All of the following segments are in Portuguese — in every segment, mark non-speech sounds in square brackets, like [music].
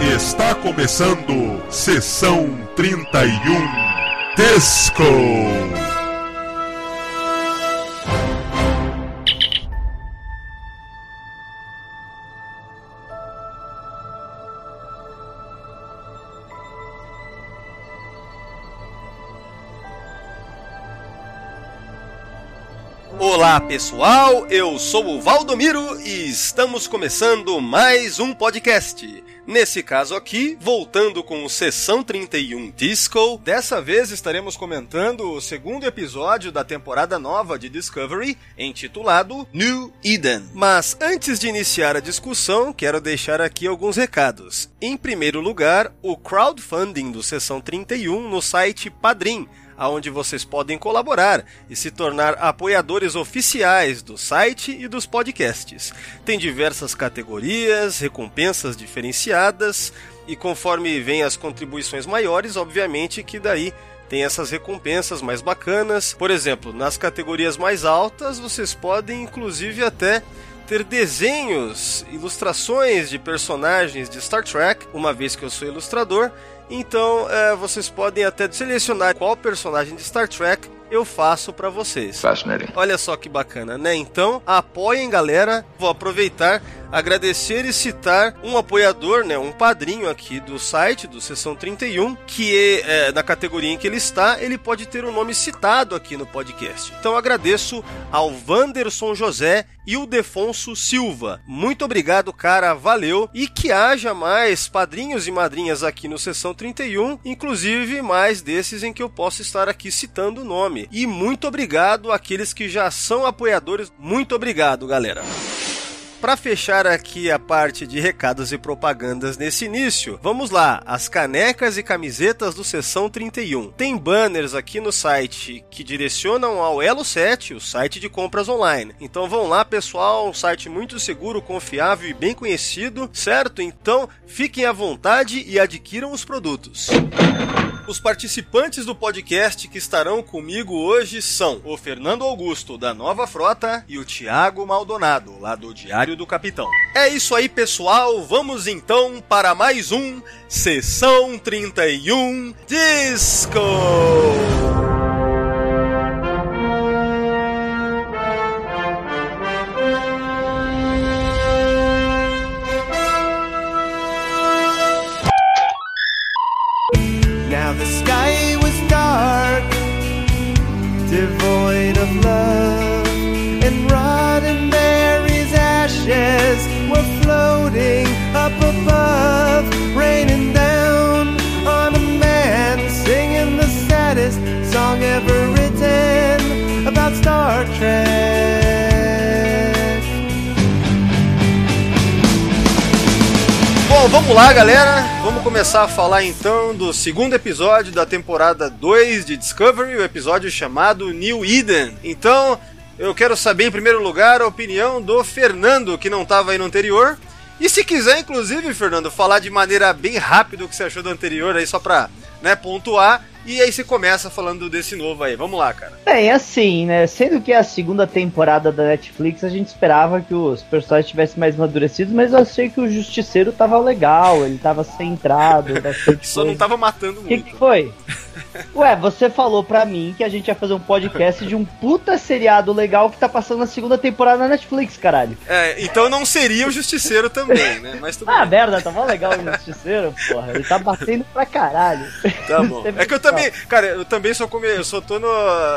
Está começando Sessão 31 Disco. Olá pessoal, eu sou o Valdomiro e estamos começando mais um podcast. Nesse caso aqui, voltando com o Sessão 31 Disco, dessa vez estaremos comentando o segundo episódio da temporada nova de Discovery, intitulado New Eden. Mas antes de iniciar a discussão, quero deixar aqui alguns recados. Em primeiro lugar, o crowdfunding do Sessão 31 no site Padrim aonde vocês podem colaborar e se tornar apoiadores oficiais do site e dos podcasts. Tem diversas categorias, recompensas diferenciadas e conforme vem as contribuições maiores, obviamente que daí tem essas recompensas mais bacanas. Por exemplo, nas categorias mais altas, vocês podem inclusive até ter desenhos, ilustrações de personagens de Star Trek, uma vez que eu sou ilustrador, então, é, vocês podem até selecionar qual personagem de Star Trek eu faço para vocês. Fascinating. Olha só que bacana, né? Então, apoiem, galera. Vou aproveitar, agradecer e citar um apoiador, né? Um padrinho aqui do site, do Sessão 31, que é, na categoria em que ele está, ele pode ter o um nome citado aqui no podcast. Então, agradeço ao Wanderson José e o Defonso Silva. Muito obrigado, cara. Valeu. E que haja mais padrinhos e madrinhas aqui no Sessão 31, inclusive mais desses em que eu posso estar aqui citando o nome. E muito obrigado àqueles que já são apoiadores. Muito obrigado, galera. Para fechar aqui a parte de recados e propagandas nesse início, vamos lá, as canecas e camisetas do Sessão 31. Tem banners aqui no site que direcionam ao Elo 7, o site de compras online. Então vão lá, pessoal, um site muito seguro, confiável e bem conhecido, certo? Então fiquem à vontade e adquiram os produtos. Os participantes do podcast que estarão comigo hoje são o Fernando Augusto, da Nova Frota, e o Tiago Maldonado, lá do Diário do Capitão. É isso aí, pessoal. Vamos então para mais um Sessão 31 Disco! Bom, vamos lá, galera. Vamos começar a falar então do segundo episódio da temporada 2 de Discovery, o episódio chamado New Eden. Então, eu quero saber em primeiro lugar a opinião do Fernando, que não estava aí no anterior. E se quiser, inclusive, Fernando, falar de maneira bem rápida o que você achou do anterior aí, só pra né, pontuar. E aí você começa falando desse novo aí. Vamos lá, cara. Bem, assim, né? Sendo que é a segunda temporada da Netflix, a gente esperava que os personagens tivessem mais amadurecidos, mas eu achei que o Justiceiro tava legal, ele tava centrado, [laughs] Só não tava matando O que, muito. que foi? Ué, você falou pra mim que a gente ia fazer um podcast de um puta seriado legal que tá passando na segunda temporada na Netflix, caralho. É, então não seria o Justiceiro também, né? Mas tudo Ah, bem. merda, tava legal o Justiceiro, porra. Ele tá batendo pra caralho. Tá bom. [laughs] É que eu também, cara, eu também só come, eu só tô no,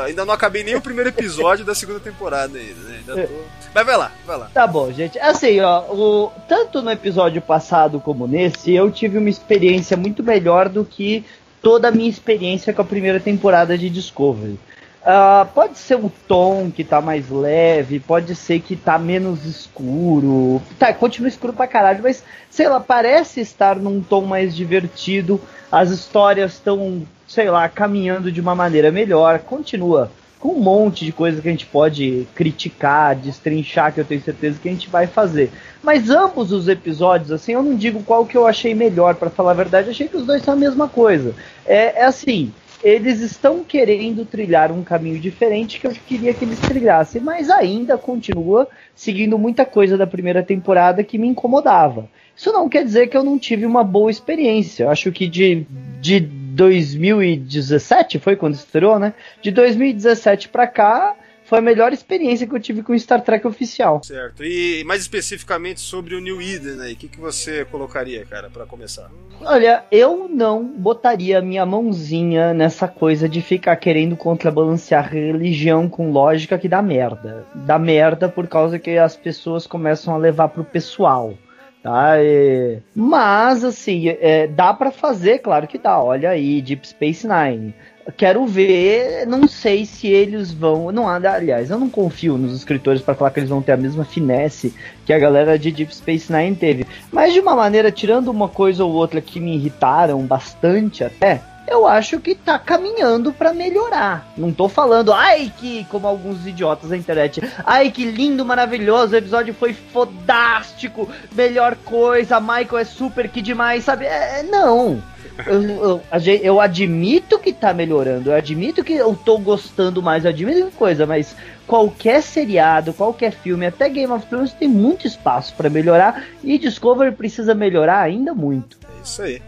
ainda não acabei nem o primeiro episódio da segunda temporada ainda, né? Ainda tô... Mas vai lá, vai lá. Tá bom, gente. Assim, ó, o, tanto no episódio passado como nesse, eu tive uma experiência muito melhor do que toda a minha experiência com a primeira temporada de Discovery. Ah, pode ser um tom que tá mais leve, pode ser que tá menos escuro. Tá, continua escuro pra caralho, mas sei lá, parece estar num tom mais divertido. As histórias estão, sei lá, caminhando de uma maneira melhor. Continua com um monte de coisa que a gente pode criticar, destrinchar, que eu tenho certeza que a gente vai fazer. Mas ambos os episódios, assim, eu não digo qual que eu achei melhor, para falar a verdade, achei que os dois são a mesma coisa. É, é assim, eles estão querendo trilhar um caminho diferente que eu queria que eles trilhassem, mas ainda continua seguindo muita coisa da primeira temporada que me incomodava. Isso não quer dizer que eu não tive uma boa experiência. Eu acho que de, de 2017 foi quando estreou, né? De 2017 para cá, foi a melhor experiência que eu tive com Star Trek oficial. Certo. E mais especificamente sobre o New Eden aí, o que, que você colocaria, cara, para começar? Olha, eu não botaria minha mãozinha nessa coisa de ficar querendo contrabalancear religião com lógica que dá merda. Dá merda por causa que as pessoas começam a levar pro pessoal tá? É... Mas assim, é, dá para fazer, claro que dá. Olha aí, Deep Space Nine quero ver, não sei se eles vão, não aliás, eu não confio nos escritores para falar que eles vão ter a mesma finesse que a galera de Deep Space Nine teve, mas de uma maneira tirando uma coisa ou outra que me irritaram bastante até, eu acho que tá caminhando para melhorar. Não tô falando, ai que, como alguns idiotas da internet, ai que lindo, maravilhoso, o episódio foi fodástico, melhor coisa, Michael é super que demais, sabe? É, não eu, eu, eu, admito que tá melhorando, eu admito que eu tô gostando mais, eu admito que coisa, mas qualquer seriado, qualquer filme, até Game of Thrones tem muito espaço para melhorar e Discovery precisa melhorar ainda muito. Isso aí.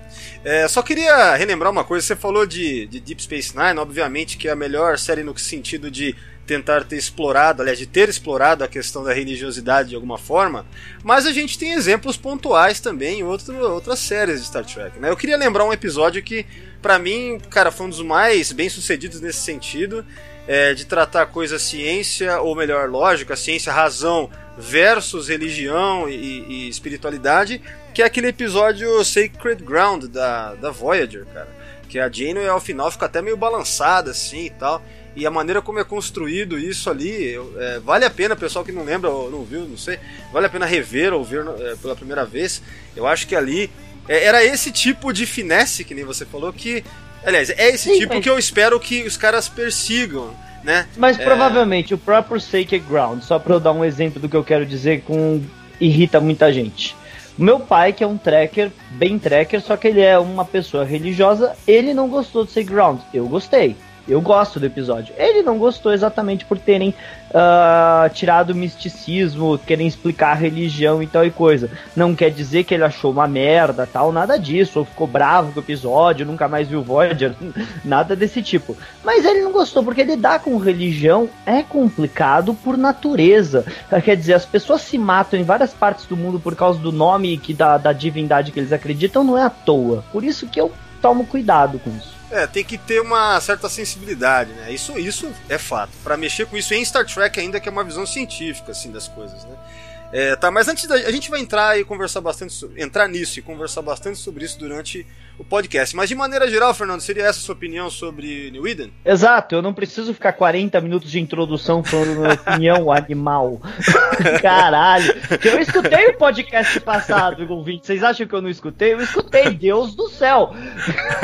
É, só queria relembrar uma coisa, você falou de, de Deep Space Nine, obviamente que é a melhor série no sentido de tentar ter explorado, aliás, de ter explorado a questão da religiosidade de alguma forma, mas a gente tem exemplos pontuais também em outro, outras séries de Star Trek. Né? Eu queria lembrar um episódio que, para mim, cara, foi um dos mais bem sucedidos nesse sentido, é, de tratar coisa ciência, ou melhor, lógica, ciência, razão versus religião e, e espiritualidade, que é aquele episódio Sacred Ground da, da Voyager, cara. Que a Janeway ao final fica até meio balançada assim e tal e a maneira como é construído isso ali, é, vale a pena, pessoal que não lembra ou não viu, não sei, vale a pena rever ou ver é, pela primeira vez. Eu acho que ali é, era esse tipo de finesse, que nem você falou, que. Aliás, é esse Sim, tipo mas... que eu espero que os caras persigam. Né? Mas é. provavelmente o próprio Sacred Ground, só para eu dar um exemplo do que eu quero dizer, com irrita muita gente. Meu pai, que é um tracker, bem tracker, só que ele é uma pessoa religiosa, ele não gostou do Ground. Eu gostei. Eu gosto do episódio. Ele não gostou exatamente por terem uh, tirado o misticismo, querem explicar a religião e tal e coisa. Não quer dizer que ele achou uma merda, tal, nada disso, ou ficou bravo com o episódio, nunca mais viu Voyager, [laughs] nada desse tipo. Mas ele não gostou porque lidar com religião é complicado por natureza. Quer dizer, as pessoas se matam em várias partes do mundo por causa do nome que da, da divindade que eles acreditam, não é à toa. Por isso que eu tomo cuidado com isso. É, tem que ter uma certa sensibilidade, né? Isso, isso é fato. Para mexer com isso em Star Trek ainda que é uma visão científica assim das coisas, né? É, tá, mas antes da, a gente vai entrar e conversar bastante, entrar nisso e conversar bastante sobre isso durante o podcast. Mas de maneira geral, Fernando, seria essa a sua opinião sobre New Eden? Exato, eu não preciso ficar 40 minutos de introdução falando minha [laughs] opinião animal. [laughs] Caralho. Eu escutei o podcast passado, ouvinte. Vocês acham que eu não escutei? Eu escutei, Deus do céu.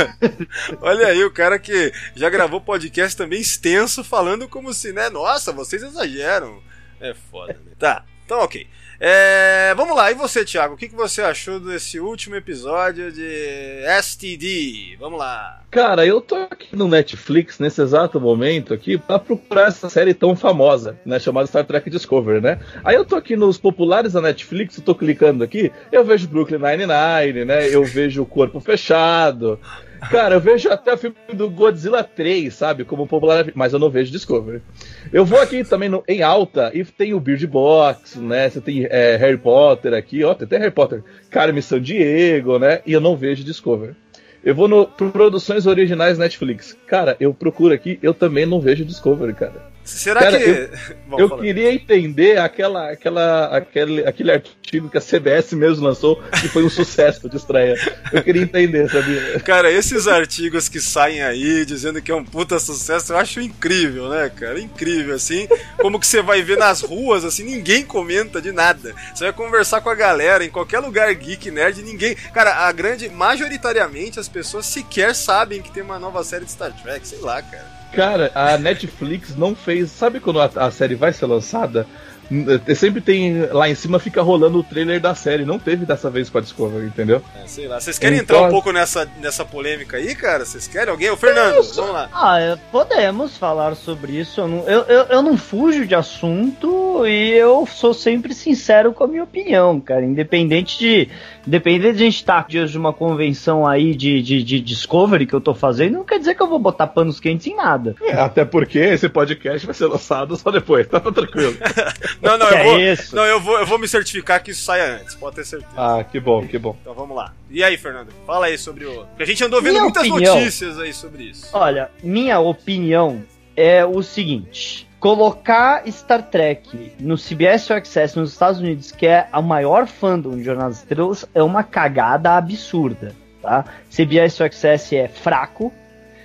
[laughs] Olha aí, o cara que já gravou podcast também extenso, falando como se, né? Nossa, vocês exageram. É foda, né? Tá, então ok. É, vamos lá, e você, Thiago? O que, que você achou desse último episódio de STD? Vamos lá. Cara, eu tô aqui no Netflix nesse exato momento aqui para procurar essa série tão famosa, né, chamada Star Trek Discovery, né? Aí eu tô aqui nos populares da Netflix, eu tô clicando aqui, eu vejo Brooklyn Nine-Nine, né? Eu vejo Corpo Fechado, Cara, eu vejo até o filme do Godzilla 3, sabe? Como popular, mas eu não vejo Discovery. Eu vou aqui também no, em alta e tem o Beard Box, né? Você tem é, Harry Potter aqui, ó, tem até Harry Potter, Carmen San Diego, né? E eu não vejo Discovery. Eu vou no Produções Originais Netflix. Cara, eu procuro aqui, eu também não vejo Discovery, cara. Será cara, que. Eu, [laughs] eu queria entender aquela, aquela, aquele, aquele artigo que a CBS mesmo lançou, que foi um sucesso de estreia. Eu queria entender, sabia? Cara, esses artigos que saem aí dizendo que é um puta sucesso, eu acho incrível, né, cara? Incrível, assim. Como que você vai ver nas ruas, assim, ninguém comenta de nada. Você vai conversar com a galera em qualquer lugar geek, nerd, ninguém. Cara, a grande. Majoritariamente as pessoas sequer sabem que tem uma nova série de Star Trek, sei lá, cara. Cara, a Netflix não fez. Sabe quando a, a série vai ser lançada? eh, sempre tem. Lá em cima fica rolando o trailer da série. Não teve dessa vez com a Discovery, entendeu? É, sei lá. Vocês querem Então- entrar um pouco nessa, nessa polêmica aí, cara? Vocês querem? Alguém? O Fernando, vamos lá. Ah, é, podemos falar sobre isso. Eu não, eu, eu, eu não fujo de assunto e eu sou sempre sincero com a minha opinião, cara. Independente de. Independente de a gente estar dias de uma convenção aí de, de, de Discovery que eu tô fazendo, não quer dizer que eu vou botar panos quentes em nada. É, até porque esse podcast vai ser lançado só depois, tá tranquilo. [laughs] Não, não, eu é vou. isso? Não, eu vou, eu vou me certificar que isso saia antes, pode ter certeza. Ah, que bom, que bom. Então vamos lá. E aí, Fernando? Fala aí sobre o. Porque a gente andou vendo Minha muitas opinião. notícias aí sobre isso. Olha, minha opinião é o seguinte: colocar Star Trek no CBS All Access nos Estados Unidos, que é a maior fandom de Jornada das Estrelas, é uma cagada absurda, tá? CBS All Access é fraco.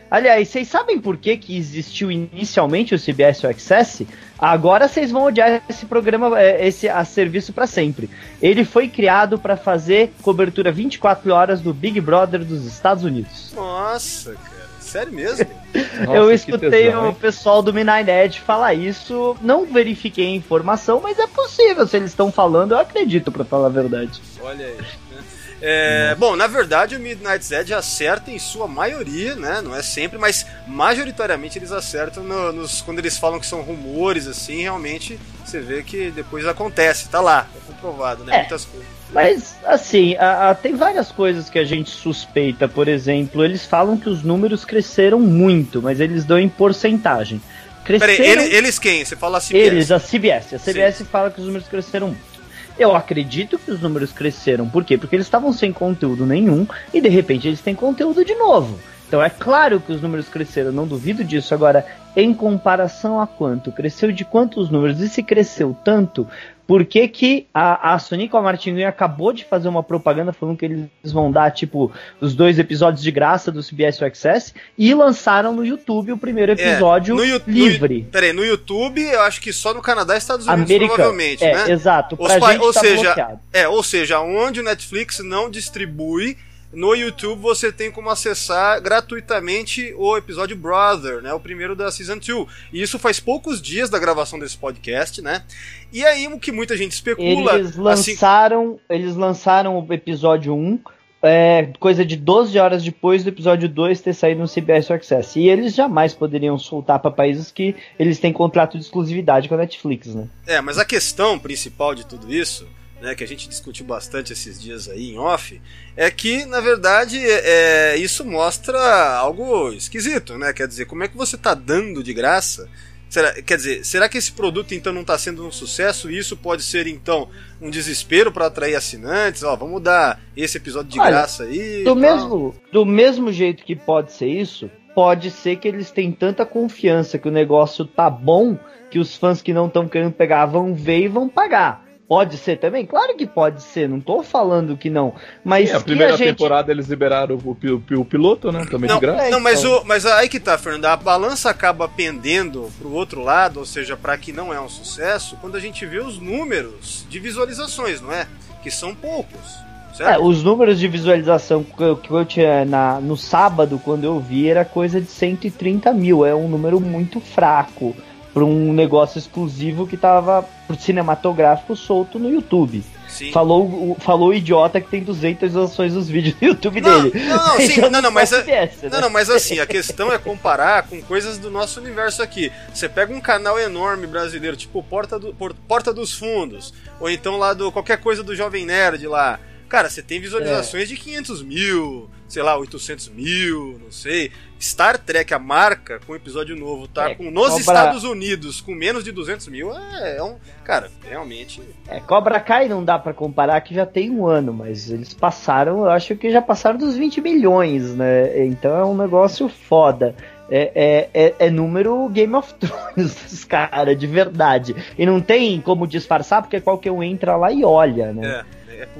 Aliás, vocês sabem por que, que existiu inicialmente o CBS All Access? Agora vocês vão odiar esse programa, é, esse a serviço para sempre. Ele foi criado para fazer cobertura 24 horas do Big Brother dos Estados Unidos. Nossa, cara. Sério mesmo? [laughs] Nossa, eu escutei tesão, o hein? pessoal do Midnight Edge falar isso, não verifiquei a informação, mas é possível, se eles estão falando, eu acredito, pra falar a verdade. Olha aí. né? É, bom, na verdade o Midnight's Edge acerta em sua maioria, né? Não é sempre, mas majoritariamente eles acertam no- nos, quando eles falam que são rumores, assim, realmente você vê que depois acontece, tá lá, é comprovado, né? É. Muitas coisas. Mas, assim, a- a- tem várias coisas que a gente suspeita, por exemplo, eles falam que os números cresceram muito, mas eles dão em porcentagem. Peraí, Cresceram ele- eles quem? Você fala assim? Eles, a CBS. A CBS fala que os números cresceram muito. Eu acredito que os números cresceram. Por quê? Porque eles estavam sem conteúdo nenhum e de repente eles têm conteúdo de novo. Então é claro que os números cresceram, não duvido disso. Agora, em comparação a quanto? Cresceu de quantos números? E se cresceu tanto, por que, que a, a Sonica Martinguinho acabou de fazer uma propaganda falando que eles vão dar, tipo, os dois episódios de graça do CBS All Access e lançaram no YouTube o primeiro episódio É, no no livre. Yu- Peraí, no YouTube eu acho que só no Canadá e Estados Unidos, Americano. provavelmente, é, né? exato. Os Pra pa- ou tá seja, bloqueado. É, ou seja, onde o Netflix não distribui, no YouTube você tem como acessar gratuitamente o episódio Brother, né? O primeiro da Season 2. E isso faz poucos dias da gravação desse podcast, né? E aí o que muita gente especula. Eles assim, lançaram, eles lançaram o episódio 1, é, coisa de 12 horas depois do episódio 2 ter saído no CBS Access. E eles jamais poderiam soltar para países que eles têm contrato de exclusividade com a Netflix, né? É, mas a questão principal de tudo isso, né, que a gente discutiu bastante esses dias aí em off, é que, na verdade, é, isso mostra algo esquisito, né? Quer dizer, como é que você tá dando de graça? Será, quer dizer, será que esse produto então não está sendo um sucesso e isso pode ser então um desespero para atrair assinantes? Ó, vamos dar esse episódio de Olha, graça aí. Do mesmo, do mesmo jeito que pode ser isso, pode ser que eles têm tanta confiança que o negócio tá bom que os fãs que não estão querendo pegar vão ver e vão pagar. Pode ser também? Claro que pode ser, não tô falando que não. Mas É, a primeira a gente... temporada eles liberaram o, o, o piloto, né? Também Não, de graça. É, não mas, então. o, mas aí que tá, Fernando. A balança acaba pendendo pro outro lado, ou seja, para que não é um sucesso, quando a gente vê os números de visualizações, não é? Que são poucos. É, os números de visualização que eu, que eu tinha na, no sábado, quando eu vi, era coisa de 130 mil. É um número muito fraco para um negócio exclusivo que tava pro cinematográfico solto no YouTube. Sim. Falou, o- falou o idiota que tem 200 visualizações dos vídeos do YouTube Não, dele. não, não, sim, [laughs] não, não, mas pode é- ser essa, né? Não, não, mas assim, a questão é comparar com coisas do nosso universo aqui. Você pega um canal enorme brasileiro, tipo Porta, do, Por- Porta dos Fundos, ou então lá do qualquer coisa do Jovem Nerd lá. Cara, você tem visualizações de 500 mil, sei lá, 800 mil, não sei. Star Trek, a marca, com episódio novo, tá É, com, nos cobra- Estados Unidos com menos de 200 mil, é, é um. Cara, realmente. É, Cobra Kai não dá pra comparar que já tem um ano, mas eles passaram, eu acho que já passaram dos 20 milhões, né? Então é um negócio foda. É, é, é, é número Game of [laughs] Thrones dos caras, de verdade. E não tem como disfarçar, porque qualquer um entra lá e olha, né? É, é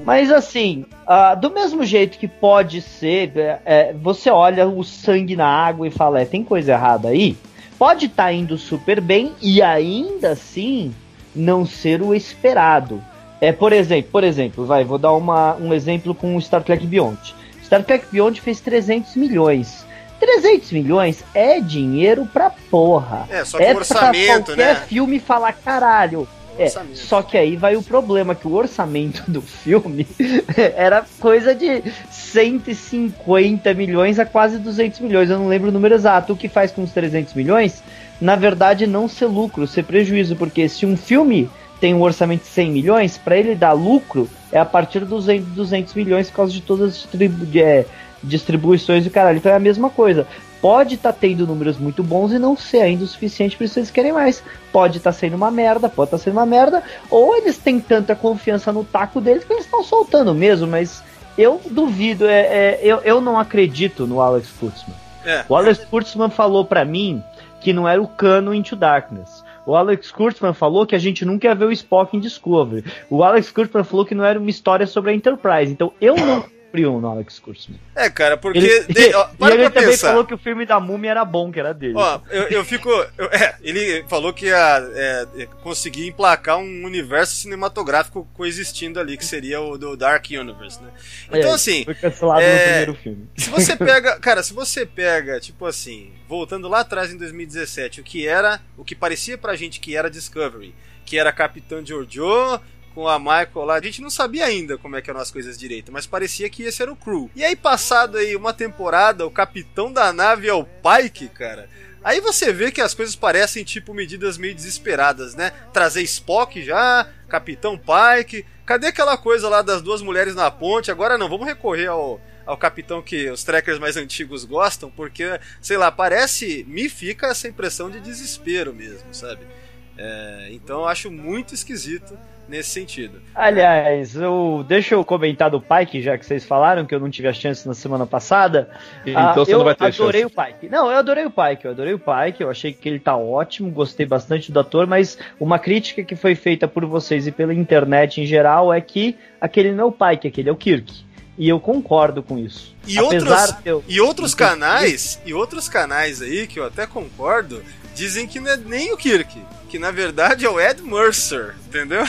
Mas assim, ah, do mesmo jeito que pode ser, é, é, você olha o sangue na água e fala, é, tem coisa errada aí. Pode estar indo super bem e ainda assim não ser o esperado. É, por exemplo, por exemplo, vai, vou dar uma, um exemplo com o Star Trek Beyond. Star Trek Beyond fez 300 milhões. 300 milhões é dinheiro pra porra. É, só que é o orçamento, pra qualquer né? filme falar, caralho, É, orçamento. só que aí vai o problema, que o orçamento do filme [laughs] era coisa de 150 milhões a quase 200 milhões, eu não lembro o número exato. O que faz com os 300 milhões, na verdade, não ser lucro, ser prejuízo, porque se um filme tem um orçamento de 100 milhões, para ele dar lucro é a partir dos 200 milhões por causa de todas as distribu é, distribuições do caralho. Então é a mesma coisa. Pode estar tá tendo números muito bons e não ser ainda o suficiente para eles querem mais. Pode estar tá sendo uma merda, pode estar tá sendo uma merda, ou eles têm tanta confiança no taco deles que eles estão soltando mesmo, mas eu duvido, é, é, eu, eu não acredito no Alex Kurtzman. É. O Alex Kurtzman falou para mim que não era o cano Into Darkness. O Alex Kurtzman falou que a gente nunca ia ver o Spock em Discovery. O Alex Kurtzman falou que não era uma história sobre a Enterprise. Então eu não frio no Alex Kurtzman. É, cara, porque. Ele, de, ó, e ele também pensar. falou que o filme da Múmia era bom, que era dele. Ó, eu, eu fico. Eu, é, ele falou que ia é, conseguir emplacar um universo cinematográfico coexistindo ali, que seria o do Dark Universe, né? Então, é, assim. Foi cancelado é, no primeiro filme. Se você [laughs] pega. Cara, se você pega, tipo assim, voltando lá atrás em 2017, o que era. O que parecia pra gente que era Discovery, que era Capitão Giorgio com a Michael lá, a gente não sabia ainda como é que eram as coisas direito, mas parecia que esse era o crew. E aí, passado aí uma temporada, o capitão da nave é o Pike, cara. Aí você vê que as coisas parecem tipo medidas meio desesperadas, né? Trazer Spock já, Capitão Pike. Cadê aquela coisa lá das duas mulheres na ponte? Agora não, vamos recorrer ao, ao capitão que os trackers mais antigos gostam, porque, sei lá, parece. Me fica essa impressão de desespero mesmo, sabe? É, então eu acho muito esquisito nesse sentido. Aliás, eu, deixa eu comentar do Pike, já que vocês falaram que eu não tive a chance na semana passada. Então ah, você eu não vai ter adorei chance. o Pike. Não, eu adorei o Pike, eu adorei o Pike, eu achei que ele tá ótimo, gostei bastante do ator, mas uma crítica que foi feita por vocês e pela internet em geral é que aquele não é o Pike, aquele é o Kirk. E eu concordo com isso. E outros, eu... e outros canais, e outros canais aí que eu até concordo, dizem que não é nem o Kirk, que na verdade é o Ed Mercer, entendeu?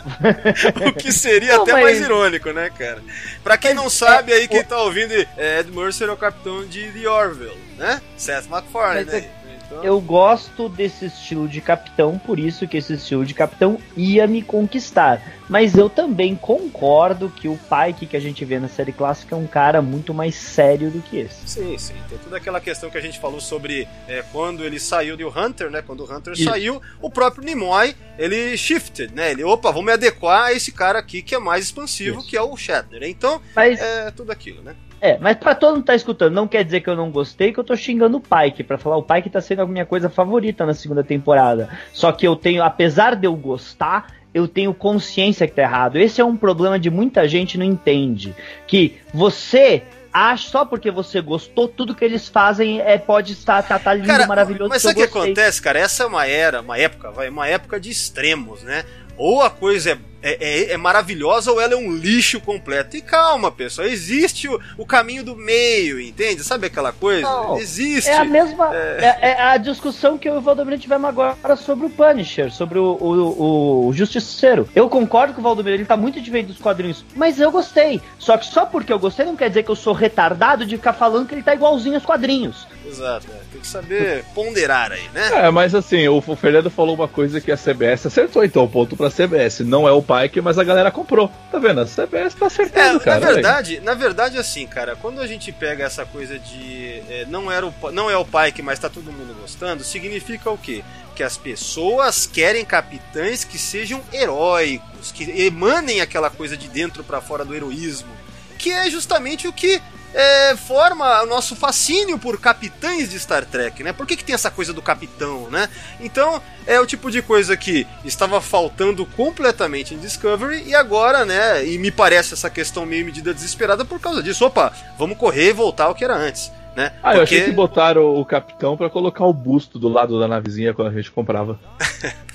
[laughs] o que seria não, até mas... mais irônico, né, cara? Pra quem não sabe aí, quem tá ouvindo, é, Ed Mercer é o capitão de The Orville, né? Seth MacFarlane mas, aí. Então... Eu gosto desse estilo de capitão, por isso que esse estilo de capitão ia me conquistar. Mas eu também concordo que o Pike que a gente vê na série clássica é um cara muito mais sério do que esse. Sim, sim. Tem toda aquela questão que a gente falou sobre é, quando ele saiu do Hunter, né? Quando o Hunter isso. saiu, o próprio Nimoy, ele shifted, né? Ele, opa, vamos me adequar a esse cara aqui que é mais expansivo, isso. que é o Shatner. Então, Mas... é tudo aquilo, né? É, mas pra todo mundo que tá escutando, não quer dizer que eu não gostei, que eu tô xingando o Pike, para falar o Pike tá sendo a minha coisa favorita na segunda temporada. Só que eu tenho, apesar de eu gostar, eu tenho consciência que tá errado. Esse é um problema de muita gente não entende. Que você acha só porque você gostou, tudo que eles fazem é pode estar tá, tá lindo, cara, maravilhoso. Mas sabe o que acontece, cara? Essa é uma era, uma época, vai, uma época de extremos, né? Ou a coisa é é, é, é, maravilhosa ou ela é um lixo completo. E calma, pessoal, existe o, o caminho do meio, entende? Sabe aquela coisa? Não, existe. É a mesma. É... é... é a discussão que eu e o Valdomiro tivemos agora sobre o Punisher, sobre o, o, o Justiceiro. Eu concordo com o Valdomiro, ele tá muito diferente dos quadrinhos, mas eu gostei. Só que só porque eu gostei não quer dizer que eu sou retardado de ficar falando que ele tá igualzinho aos quadrinhos. Exato, é. tem que saber ponderar aí, né? É, mas assim, o Fernando falou uma coisa que a CBS acertou, então, ponto pra CBS. Não é o Pike, mas a galera comprou. Tá vendo? A CBS tá acertando, é, cara. Na verdade, na verdade, assim, cara, quando a gente pega essa coisa de é, não, era o, não é o Pike, mas tá todo mundo gostando, significa o quê? Que as pessoas querem capitães que sejam heróicos, que emanem aquela coisa de dentro para fora do heroísmo. Que é justamente o que é, forma o nosso fascínio por capitães de Star Trek, né? Por que, que tem essa coisa do capitão, né? Então, é o tipo de coisa que estava faltando completamente em Discovery e agora, né? E me parece essa questão meio medida desesperada por causa disso. Opa, vamos correr e voltar ao que era antes. Né? Ah, Porque... eu achei que botaram o capitão para colocar o busto do lado da navezinha quando a gente comprava. [laughs]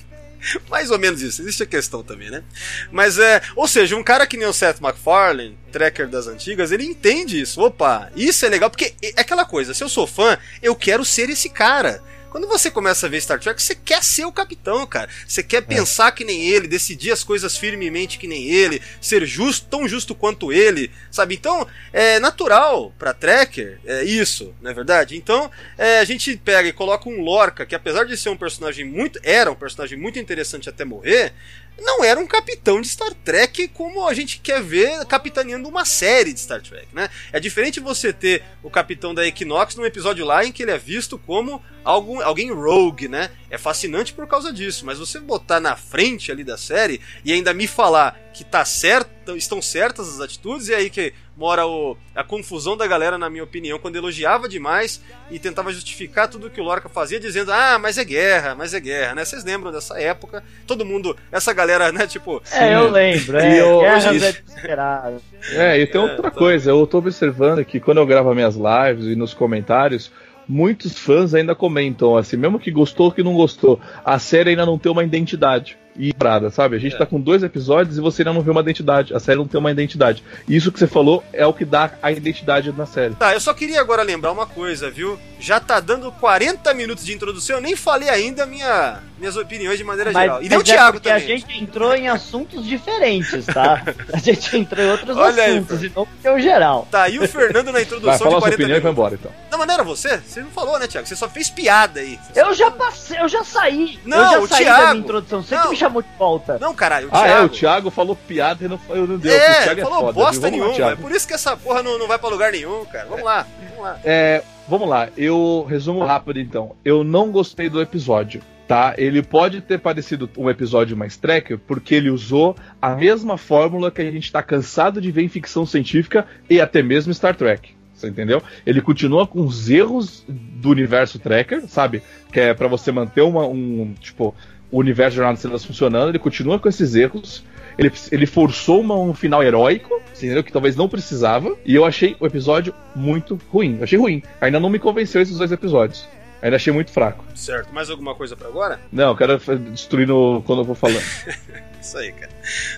[laughs] Mais ou menos isso, existe a questão também, né? Mas é. Ou seja, um cara que nem o Seth MacFarlane, tracker das antigas, ele entende isso. Opa, isso é legal, porque é aquela coisa, se eu sou fã, eu quero ser esse cara. Quando você começa a ver Star Trek, você quer ser o capitão, cara. Você quer pensar que nem ele, decidir as coisas firmemente que nem ele, ser justo, tão justo quanto ele, sabe? Então, é natural pra Trekker é isso, não é verdade? Então, é, a gente pega e coloca um Lorca, que apesar de ser um personagem muito. Era um personagem muito interessante até morrer, não era um capitão de Star Trek como a gente quer ver capitaneando uma série de Star Trek, né? É diferente você ter o capitão da Equinox num episódio lá em que ele é visto como algum, alguém rogue, né? É fascinante por causa disso, mas você botar na frente ali da série e ainda me falar que tá certo, estão certas as atitudes, e aí que mora o, a confusão da galera, na minha opinião, quando elogiava demais e tentava justificar tudo que o Lorca fazia, dizendo, ah, mas é guerra, mas é guerra, né? Vocês lembram dessa época? Todo mundo, essa galera, né, tipo... É, eu lembro, é, E eu- guerras isso. é desesperado. É, e tem outra coisa, eu tô observando que quando eu gravo minhas lives e nos comentários, muitos fãs ainda comentam assim, mesmo que gostou que não gostou, a série ainda não tem uma identidade. E parada, sabe? A gente É. tá com dois episódios e você ainda não vê uma identidade. A série não tem uma identidade. E isso que você falou é o que dá a identidade na série. Tá, eu só queria agora lembrar uma coisa, viu? Já tá dando 40 minutos de introdução, eu nem falei ainda minha, minhas opiniões de maneira geral. E deu o mas é Thiago porque também. a gente entrou em assuntos diferentes, tá? [laughs] A gente entrou em outros Olha aí, assuntos, e não porque é o geral. Tá, e o Fernando na Vai introdução falar de a sua 40 opinião e vai minutos. embora então. Não, mas não era você? Você não falou, né, Thiago? Você só fez piada aí. Eu já passei, eu já saí. Não, eu o já saí da Thiago. minha introdução. Você Não. que me chamou de volta. Não, caralho, o Ah, é, Thiago. o Thiago falou piada e não, eu não deu. o É, Thiago falou foda, bosta viu? Vamos lá, nenhuma. É Thiago. por isso que essa porra não, não vai pra lugar nenhum, cara. Vamos lá, vamos lá. É, vamos lá, eu resumo rápido então. Eu não gostei do episódio, tá? Ele pode ter parecido um episódio mais tracker porque ele usou a mesma fórmula que a gente tá cansado de ver em ficção científica e até mesmo Star Trek. Você entendeu? Ele continua com os erros do universo tracker, sabe? Que é pra você manter uma, um, tipo, o universo de Jornada Estrelas funcionando, ele continua com esses erros. Ele, ele forçou uma- um final heróico, entendeu? Que talvez não precisava. E eu achei o episódio muito ruim. Eu achei ruim. Ainda não me convenceu esses dois episódios. Ainda achei muito fraco. Certo, mais alguma coisa pra agora? Não, eu quero destruir no, quando eu vou falando. [laughs] Isso aí, cara.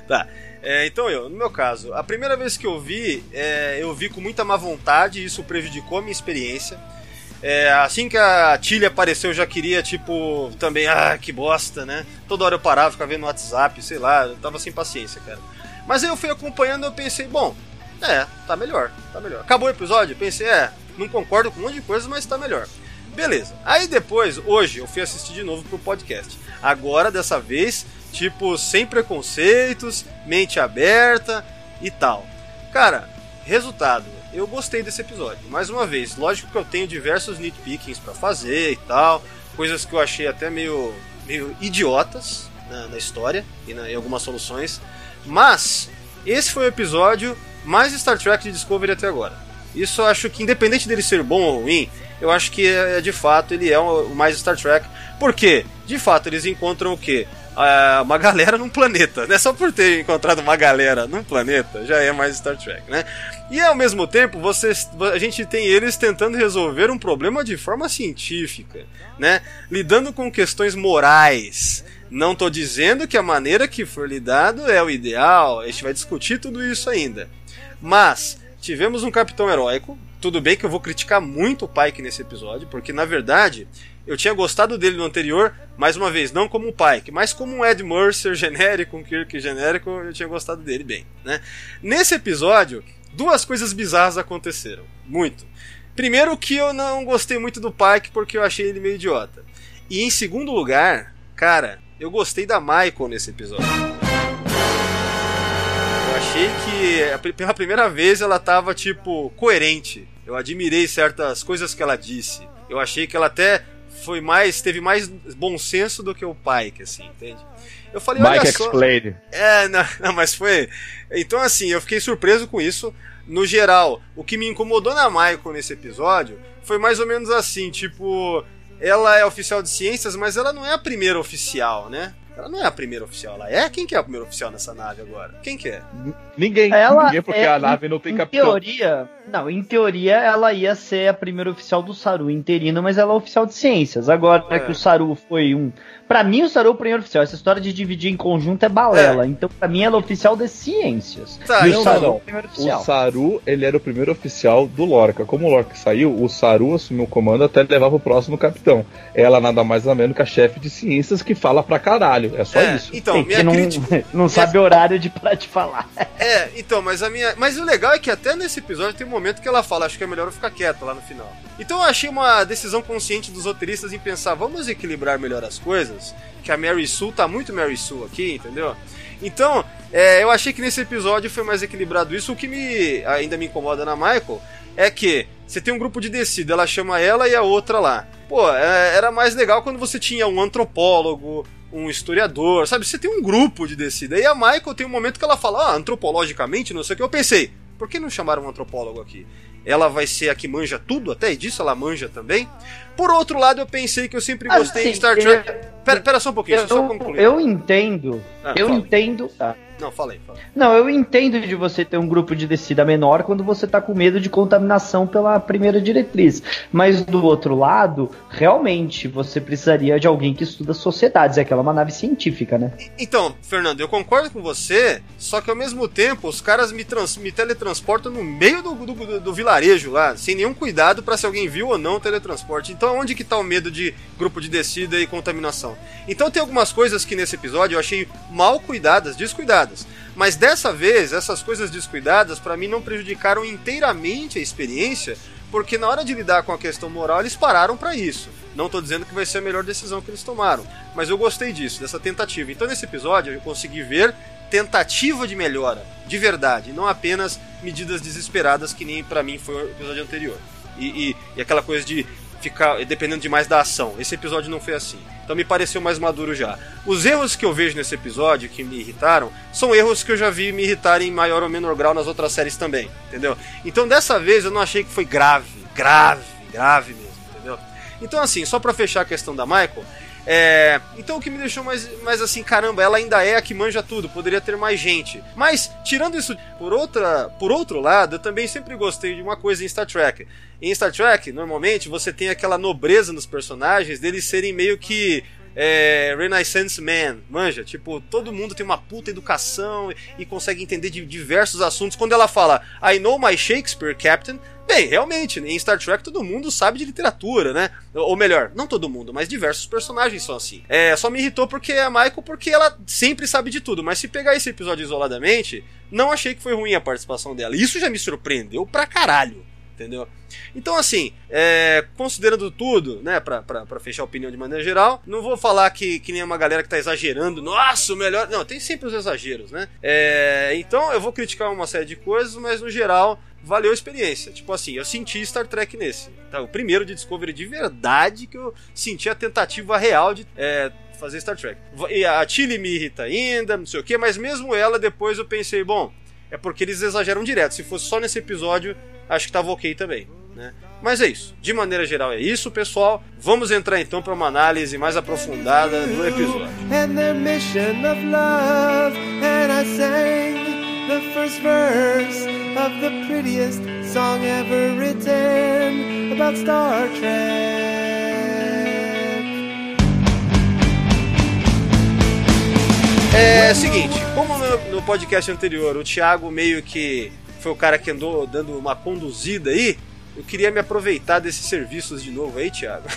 Tá. É, então eu, no meu caso, a primeira vez que eu vi, é, eu vi com muita má vontade, isso prejudicou a minha experiência. É, assim que a Tilly apareceu, eu já queria, tipo, também, ah, que bosta, né? Toda hora eu parava, ficava vendo no WhatsApp, sei lá, eu tava sem paciência, cara. Mas aí eu fui acompanhando e eu pensei, bom, é, tá melhor, tá melhor. Acabou o episódio, eu pensei, é, não concordo com um monte de coisas, mas tá melhor. Beleza. Aí depois, hoje, eu fui assistir de novo pro podcast. Agora, dessa vez, tipo, sem preconceitos, mente aberta e tal. Cara, resultado, eu gostei desse episódio. Mais uma vez, lógico que eu tenho diversos nitpickings pra fazer e tal, coisas que eu achei até meio, meio idiotas na, na história e na- em algumas soluções, mas esse foi o episódio mais Star Trek de Discovery até agora. Isso eu acho que, independente dele ser bom ou ruim, eu acho que é, de fato ele é o mais Star Trek. Porque, de fato, eles encontram o quê? Ah, uma [laughs] galera num planeta, né? Só por ter encontrado uma galera num planeta já é mais Star Trek, né? E ao mesmo tempo, vocês, a gente tem eles tentando resolver um problema de forma científica, né? Lidando com questões morais. Não tô dizendo que a maneira que for lidado é o ideal, a gente vai discutir tudo isso ainda. Mas tivemos um capitão heróico. Tudo bem que eu vou criticar muito o Pike nesse episódio, porque na verdade eu tinha gostado dele no anterior, mais uma vez, não como o Pike, mas como um Ed Mercer genérico, um Kirk genérico, eu tinha gostado dele bem. Né? Nesse episódio, duas coisas bizarras aconteceram. Muito. Primeiro que eu não gostei muito do Pike porque eu achei ele meio idiota. E em segundo lugar, cara, eu gostei da Michael nesse episódio. Eu achei que pela primeira vez ela tava, tipo, coerente. Eu admirei certas coisas que ela disse. Eu achei que ela até foi mais. teve mais bom senso do que o Pike, assim, entende? Eu falei, olha Mike só. Explain. É, [laughs] não, não, mas foi. Então, assim, eu fiquei surpreso com isso. No geral, o que me incomodou na Michael nesse episódio foi mais ou menos assim: tipo, ela é oficial de ciências, mas ela não é a primeira oficial, né? Ela não é a primeira oficial, ela é? Quem que é a primeira oficial nessa nave agora? Quem que é? Ninguém, Ela ninguém porque é, a nave não tem em capitão. teoria, não, em teoria ela ia ser a primeira oficial do Saru interino, mas ela é oficial de ciências. Agora É. que o Saru foi um, Pra mim o Saru é o primeiro oficial. Essa história de dividir em conjunto é balela. Então pra mim ela é oficial de ciências. Tá, e o Saru não. é o primeiro oficial. O Saru, ele era o primeiro oficial do Lorca. Como o Lorca saiu, o Saru assumiu o comando até levar pro próximo capitão. Ela nada mais nada menos que a chefe de ciências que fala pra caralho. É só É, isso. Então, Tem minha que não, crítica. [laughs] não sabe horário de parar de falar. [laughs] É, então, mas a minha. Mas o legal é que até nesse episódio tem um momento que ela fala, acho que é melhor eu ficar quieta lá no final. Então eu achei uma decisão consciente dos roteiristas em pensar, vamos equilibrar melhor as coisas, que a Mary Sue tá muito Mary Sue aqui, entendeu? Então, é, eu achei que nesse episódio foi mais equilibrado isso. O que me ainda me incomoda na Michael é que você tem um grupo de descida, ela chama ela e a outra lá. Pô, é, era mais legal quando você tinha um antropólogo, um historiador, sabe? Você tem um grupo de descida. E a Michael tem um momento que ela fala, ah, antropologicamente, não sei o que. Eu pensei, por que não chamaram um antropólogo aqui? Ela vai ser a que manja tudo, até disso ela manja também. Por outro lado, eu pensei que eu sempre gostei Assim, de Star Trek. Pera, pera só um pouquinho, deixa eu só Eu, concluir. eu entendo. Ah, eu fala. entendo. ah, Não, fala aí, fala. Não, eu entendo de você ter um grupo de descida menor quando você tá com medo de contaminação pela primeira diretriz. Mas do outro lado, realmente você precisaria de alguém que estuda sociedades. É aquela uma nave científica, né? Então, Fernando, eu concordo com você, só que ao mesmo tempo os caras me, trans- me teletransportam no meio do, do, do- do vilarejo lá, sem nenhum cuidado pra se alguém viu ou não o teletransporte. Então, onde que tá o medo de grupo de descida e contaminação? Então, tem algumas coisas que nesse episódio eu achei mal cuidadas, descuidadas. Mas dessa vez, essas coisas descuidadas pra mim não prejudicaram inteiramente a experiência, porque na hora de lidar com a questão moral eles pararam pra isso. Não tô dizendo que vai ser a melhor decisão que eles tomaram, mas eu gostei disso, dessa tentativa. Então nesse episódio eu consegui ver tentativa de melhora, de verdade, não apenas medidas desesperadas que nem pra mim foi o episódio anterior. E, e- e aquela coisa de ficar dependendo demais da ação. Esse episódio não foi assim. Então me pareceu mais maduro já. Os erros que eu vejo nesse episódio que me irritaram são erros que eu já vi me irritarem em maior ou menor grau nas outras séries também, entendeu? Então dessa vez eu não achei que foi grave, grave, grave mesmo, entendeu? Então assim, só pra fechar a questão da Michael, é, então o que me deixou mais, mais assim, caramba, ela ainda é a que manja tudo, poderia ter mais gente. Mas, tirando isso, por, outra, por outro lado, eu também sempre gostei de uma coisa em Star Trek. Em Star Trek, normalmente, você tem aquela nobreza nos personagens deles serem meio que é, Renaissance Man, manja, tipo, todo mundo tem uma puta educação e consegue entender de diversos assuntos. Quando ela fala, I know my Shakespeare, Captain, bem, realmente, em Star Trek todo mundo sabe de literatura, né? Ou melhor, não todo mundo, mas diversos personagens são assim. É, só me irritou porque é a Michael, porque ela sempre sabe de tudo, mas se pegar esse episódio isoladamente, não achei que foi ruim a participação dela. Isso já me surpreendeu pra caralho, entendeu? Então, assim, é, considerando tudo, né, pra, pra, pra fechar a opinião de maneira geral, não vou falar que, que nem uma galera que tá exagerando, nossa, o melhor. Não, tem sempre os exageros, né? É, então, eu vou criticar uma série de coisas, mas no geral, valeu a experiência. Tipo assim, eu senti Star Trek nesse. Tá? O primeiro de Discovery de verdade que eu senti a tentativa real de. É, Fazer Star Trek. E a Tilly me irrita ainda, não sei o que, mas mesmo ela, depois eu pensei, bom, é porque eles exageram direto. Se fosse só nesse episódio, acho que tava ok também. Né? Mas é isso. De maneira geral é isso, pessoal. Vamos entrar então para uma análise mais aprofundada do episódio. and É, seguinte, como no, no podcast anterior o Thiago meio que foi o cara que andou dando uma conduzida aí, eu queria me aproveitar desses serviços de novo aí, Thiago.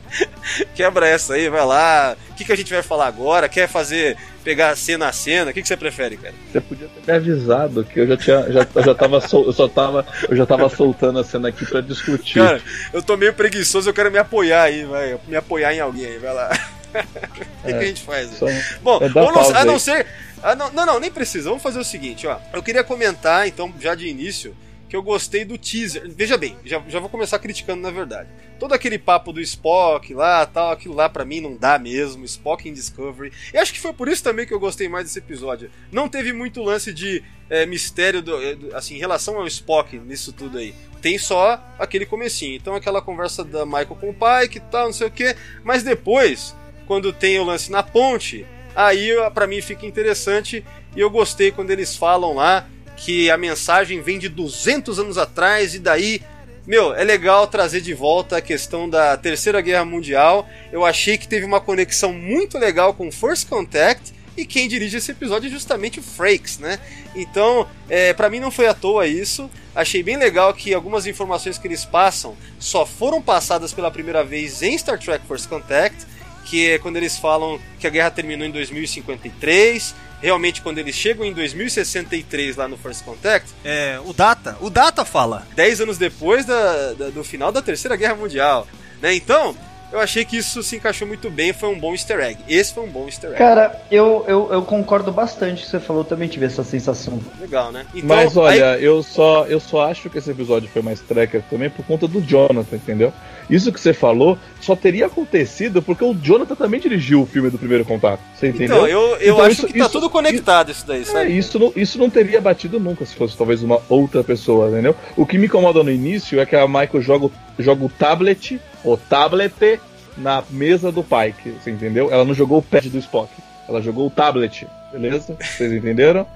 [laughs] Quebra essa aí, vai lá. O que, que a gente vai falar agora? Quer fazer, pegar cena a cena? O que, que você prefere, cara? Você podia ter me avisado que eu já tinha. Já, já tava sol, eu só tava. Eu já tava soltando a cena aqui pra discutir. Cara, eu tô meio preguiçoso, eu quero me apoiar aí, vai. Me apoiar em alguém aí, vai lá. [laughs] O que, que a gente faz? Só- Bom, É, não- a não ser. a não, não, não, nem precisa. Vamos fazer o seguinte, ó. Eu queria comentar, então, já de início, que eu gostei do teaser. Veja bem, já, já vou começar criticando na verdade. Todo aquele papo do Spock lá, tal, aquilo lá pra mim não dá mesmo. Spock em Discovery. E acho que foi por isso também que eu gostei mais desse episódio. Não teve muito lance de é, mistério, do, é, do- assim, em relação ao Spock nisso tudo aí. Tem só aquele comecinho. Então aquela conversa da Michael com o pai, que tal, não sei o que. Mas depois, quando tem o lance na ponte, aí para mim fica interessante e eu gostei quando eles falam lá que a mensagem vem de 200 anos atrás e daí meu, é legal trazer de volta a questão da Terceira Guerra Mundial. Eu achei que teve uma conexão muito legal com First Contact e quem dirige esse episódio é justamente o Frakes, né? Então, é, para mim não foi à toa isso. Achei bem legal que algumas informações que eles passam só foram passadas pela primeira vez em Star Trek First Contact, que é quando eles falam que a guerra terminou em 2053 realmente quando eles chegam em 2063 lá no First Contact. É, o Data, o Data fala. 10 anos depois da, da, do final da Terceira Guerra Mundial. Né? Então, eu achei que isso se encaixou muito bem, foi um bom easter egg. Esse foi um bom easter egg. Cara, eu, eu, eu concordo bastante com o que você falou, também tive essa sensação. Legal, né? Então, Mas olha, aí... eu, só, eu só acho que esse episódio foi mais tracker também por conta do Jonathan, entendeu? Isso que você falou só teria acontecido porque o Jonathan também dirigiu o filme do Primeiro Contato. Você então, entendeu? Então, eu, eu então, acho isso, que tá isso, tudo conectado isso, isso daí, sabe? É, isso, não, isso não teria batido nunca se fosse talvez uma outra pessoa, entendeu? O que me incomoda no início é que a Michael joga, joga o tablet, o tablet, na mesa do Pike, você entendeu? Ela não jogou o pad do Spock, ela jogou o tablet, beleza? Vocês entenderam?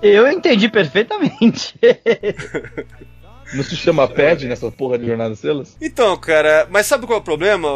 Eu entendi perfeitamente. [laughs] Não se chama pad nessa porra de Jornada Estrelas? Então, cara, mas sabe qual é o problema,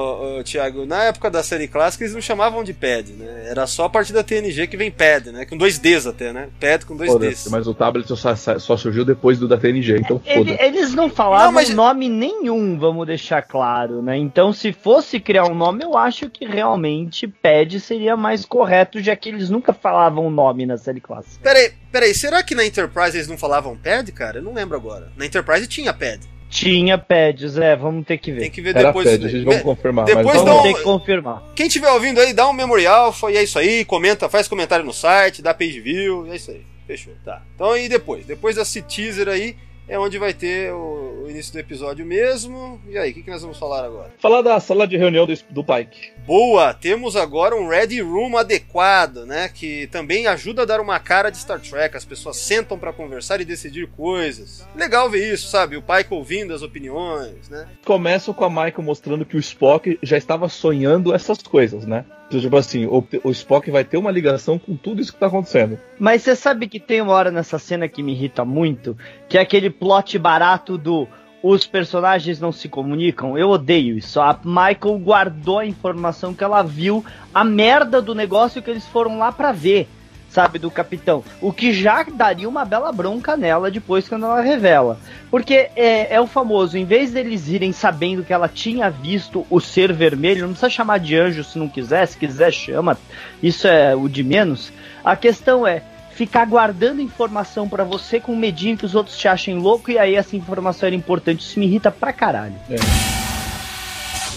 Thiago? Na época da série clássica eles não chamavam de pad, né? Era só a partir da TNG que vem pad, né? Com dois Ds até, né? Pad com dois Ds. Mas o tablet só, só, surgiu depois do da TNG, então Ele, Eles não falavam não, mas... nome nenhum, vamos deixar claro, né? Então, se fosse criar um nome, eu acho que realmente pad seria mais correto, já que eles nunca falavam o nome na série clássica. Peraí, Peraí, será que na Enterprise eles não falavam pad, cara? Eu não lembro agora. Na Enterprise tinha pad. Tinha pads, é, vamos ter que ver. Tem que ver Era depois. Pad, a gente vai confirmar. Depois vamos ter que confirmar. Quem tiver ouvindo aí, dá um memorial, foi é isso aí, comenta, faz comentário no site, dá page view, é isso aí. Fechou, tá. Então e depois? Depois desse teaser aí, é onde vai ter o, início do episódio mesmo. E aí, o que, que nós vamos falar agora? Falar da sala de reunião do, do Pike. Boa! Temos agora um Ready Room adequado, né? Que também ajuda a dar uma cara de Star Trek. As pessoas sentam para conversar e decidir coisas. Legal ver isso, sabe? O Pike ouvindo as opiniões, né? Começa com a Michael mostrando que o Spock já estava sonhando essas coisas, né? Então, tipo assim, o, o, Spock vai ter uma ligação com tudo isso que tá acontecendo. Mas você sabe que tem uma hora nessa cena que me irrita muito, que é aquele plot barato do os personagens não se comunicam. Eu odeio isso. A Michael guardou a informação que ela viu, a merda do negócio que eles foram lá para ver, sabe, do capitão. O que já daria uma bela bronca nela depois quando ela revela. Porque é, é o famoso, em vez deles irem sabendo que ela tinha visto o ser vermelho, não precisa chamar de anjo se não quiser, se quiser chama, isso é o de menos. A questão é, ficar guardando informação para você com medinho que os outros te achem louco e aí essa informação era importante. Isso me irrita pra caralho. É.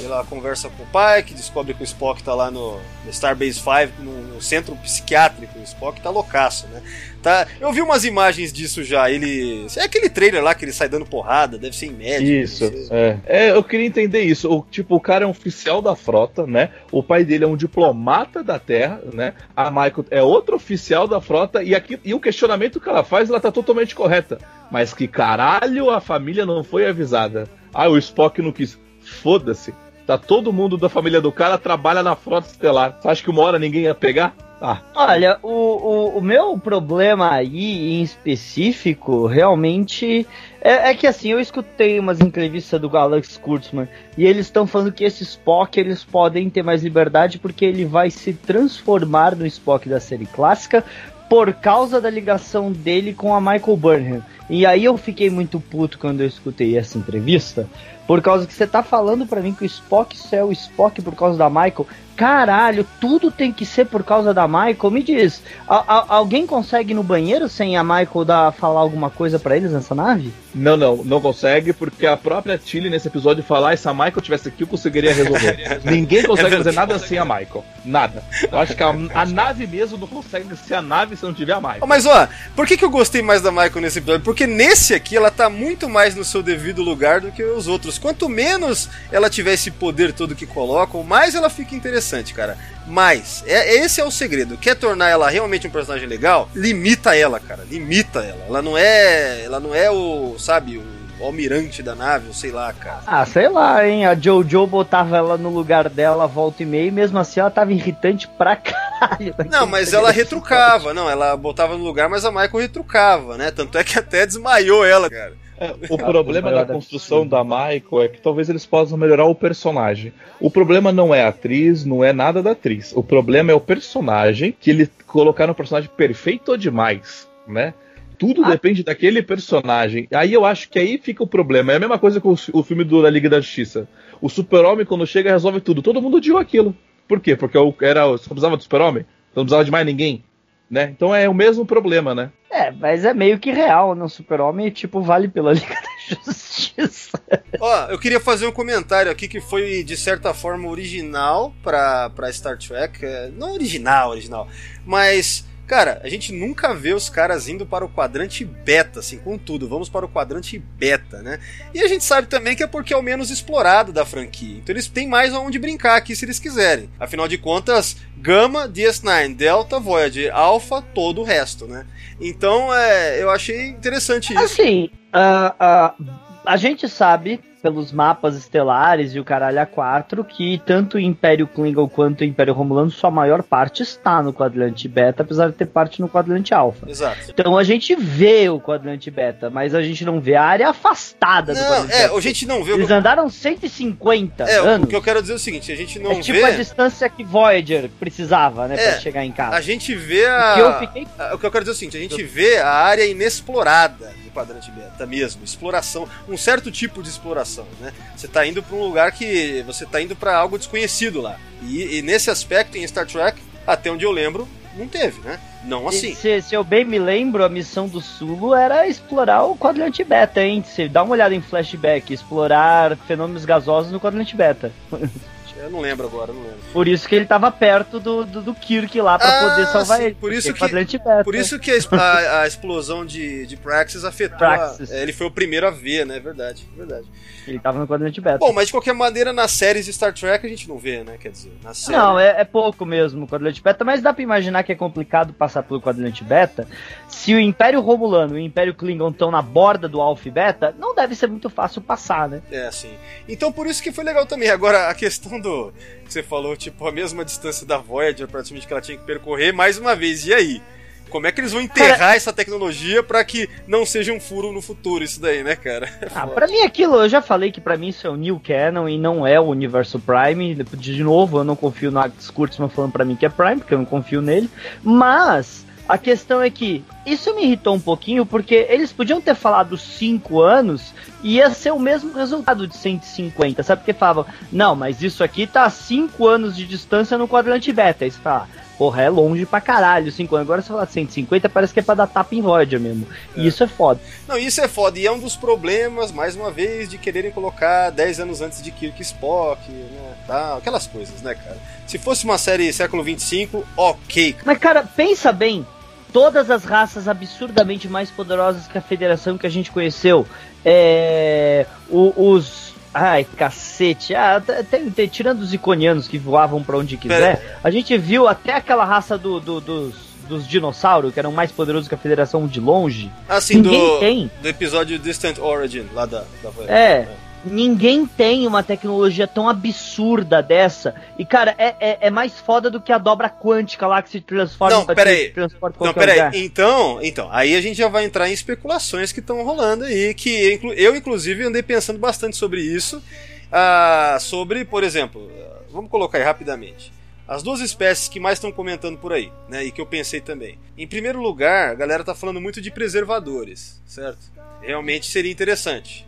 Ela conversa com o pai, que descobre que o Spock tá lá no, no Starbase 5, no, no, centro psiquiátrico. O Spock tá loucaço, né? Tá, eu vi umas imagens disso já. Ele. É aquele trailer lá que ele sai dando porrada, deve ser em médico. Isso, é. é. Eu queria entender isso. O, tipo, o cara é um oficial da frota, né? O pai dele é um diplomata da Terra, né? A Michael é outro oficial da frota e, aqui, e o questionamento que ela faz, ela tá totalmente correta. Mas que caralho a família não foi avisada. Ah, o Spock não quis. Foda-se. Tá todo mundo da família do cara trabalha na frota estelar. Você acha que uma hora ninguém ia pegar? Ah. Olha, o, o, o, meu problema aí em específico realmente é, é, que assim, eu escutei umas entrevistas do Alex Kurtzman e eles estão falando que esse Spock eles podem ter mais liberdade porque ele vai se transformar no Spock da série clássica por causa da ligação dele com a Michael Burnham. E aí eu fiquei muito puto quando eu escutei essa entrevista, por causa que você tá falando para mim que o Spock é o Spock por causa da Michael caralho, tudo tem que ser por causa da Michael. Me diz, a, a, alguém consegue ir no banheiro sem a Michael dar, falar alguma coisa para eles nessa nave? Não, não, não consegue, porque a própria Tilly nesse episódio falar, ah, se a Michael tivesse aqui, eu conseguiria resolver. [laughs] Ninguém consegue é fazer nada sem a Michael. Nada. Eu acho que a, a, nave mesmo não consegue ser a nave se não tiver a Michael. Mas ó, por que, que eu gostei mais da Michael nesse episódio? Porque nesse aqui ela tá muito mais no seu devido lugar do que os outros. Quanto menos ela tiver esse poder todo que colocam, mais ela fica interessante interessante, cara. Mas, é, esse é o segredo. Quer tornar ela realmente um personagem legal? Limita ela, cara. Limita ela. Ela não é. Ela não é o. Sabe, o almirante da nave, ou sei lá, cara. Ah, sei lá, hein? A Jojo botava ela no lugar dela volta e meia, e mesmo assim ela tava irritante pra caralho. caralho. [laughs] Não, mas ela retrucava, não, ela botava no lugar, mas a Michael retrucava, né? Tanto é que até desmaiou ela, cara. O problema da construção da Michael é que talvez eles possam melhorar o personagem. O problema não é a atriz, não é nada da atriz. O problema é o personagem, que eles colocaram um personagem perfeito demais, né? Tudo Ah. depende daquele personagem. Aí eu acho que aí fica o problema. É a mesma coisa com o, filme do, da Liga da Justiça. O Super-Homem, quando chega, resolve tudo. Todo mundo odiou aquilo. Por quê? Porque o- era, só precisava do Super-Homem? Não precisava de mais ninguém. Né? Então é o mesmo problema, né? É, mas é meio que real, né? O Super-Homem, tipo, vale pela [laughs] Liga da Justiça. Ó, eu queria fazer um comentário aqui que foi, de certa forma, original pra, pra Star Trek. É, não original, original. Mas, cara, a gente nunca vê os caras indo para o quadrante beta, assim, com tudo. Vamos para o quadrante beta, né? E a gente sabe também que é porque é o menos explorado da franquia. Então eles têm mais aonde brincar aqui se eles quiserem. Afinal de contas, Gama, DS9, Delta, Voyager, Alpha, todo o resto, né? Então, é, eu achei interessante isso. Assim, ah, ah, a gente sabe, pelos mapas estelares e o caralho A4, que tanto o Império Klingon quanto o Império Romulano, sua maior parte está no quadrante beta, apesar de ter parte no quadrante alfa. Exato. Então a gente vê o quadrante beta, mas a gente não vê a área afastada do Não, quadrante é, beta. a gente não vê o Eles andaram 150 É, o anos. que eu quero dizer é o seguinte, a gente não É tipo vê. a distância que Voyager precisava, né, É, pra chegar em casa. A gente vê a. Que eu fiquei- a- O que eu quero dizer é o seguinte, a gente vê a área inexplorada do quadrante beta mesmo, exploração, um certo tipo de exploração, né? Você tá indo pra um lugar que você tá indo pra algo desconhecido lá. E, e nesse aspecto em Star Trek, até onde eu lembro, não teve, né? Não assim. Se, se eu bem me lembro, a missão do Sulu era explorar o quadrante beta, hein? Se dá uma olhada em flashback, explorar fenômenos gasosos no quadrante beta. [laughs] Eu não lembro agora, não lembro. Por isso que ele tava perto do, do, do Kirk lá pra Ah, poder salvar sim, ele. por isso que- quadrante beta. Por isso que a, a- a explosão de, de Praxis afetou. a- Praxis. é, ele foi o primeiro a ver, né? Verdade, verdade. Ele tava no quadrante beta. Bom, mas de qualquer maneira, nas séries de Star Trek a gente não vê, né? Quer dizer, na série. Não, é, é pouco mesmo o quadrante beta, mas dá pra imaginar que é complicado passar pelo quadrante beta. Se o Império Romulano e o Império Klingon estão na borda do Alpha Beta, não deve ser muito fácil passar, né? É, sim. Então por isso que foi legal também. Agora, a questão do. Que você falou, tipo, a mesma distância da Voyager, praticamente que ela tinha que percorrer, mais uma vez, e aí? Como é que eles vão enterrar essa tecnologia pra que não seja um furo no futuro, isso daí, né, cara? [laughs] Ah, pra mim aquilo, eu já falei que pra mim isso é o New Canon e não é o Universo Prime. De novo, eu não confio no Alex Kurtzman falando pra mim que é Prime, porque eu não confio nele. Mas a questão é que isso me irritou um pouquinho, porque eles podiam ter falado 5 anos e ia ser o mesmo resultado de 150. Sabe porque falavam, não, mas isso aqui tá a 5 anos de distância no quadrante beta. Aí você fala, porra, é longe pra caralho 5 anos. Agora você fala 150, parece que é pra dar tapa em Voyager mesmo. E isso é foda. Não, isso é foda. E é um dos problemas, mais uma vez, de quererem colocar 10 anos antes de Kirk Spock, né? Tal, aquelas coisas, né, cara? Se fosse uma série século 25, ok. Mas, cara, pensa bem. Todas as raças absurdamente mais poderosas que a federação que a gente conheceu. É. o- os. Ai, cacete. Ah, tem- tem- tirando os iconianos que voavam pra onde quiser, a gente viu até aquela raça do, do- dos, dos dinossauros, que eram mais poderosos que a federação de longe. Assim, Ninguém do, tem. do episódio Distant Origin, lá da, da Voyager. É. Ninguém tem uma tecnologia tão absurda dessa. E, cara, é, é, é mais foda do que a dobra quântica lá que se transforma Não, pra pera te- aí. transporta em Então, qualquer peraí, então, então, aí a gente já vai entrar em especulações que estão rolando aí, que eu, inclu- eu, inclusive, andei pensando bastante sobre isso, ah, sobre, por exemplo, vamos colocar aí rapidamente, as duas espécies que mais estão comentando por aí, né, e que eu pensei também. Em primeiro lugar, a galera tá falando muito de preservadores, certo? Realmente seria interessante.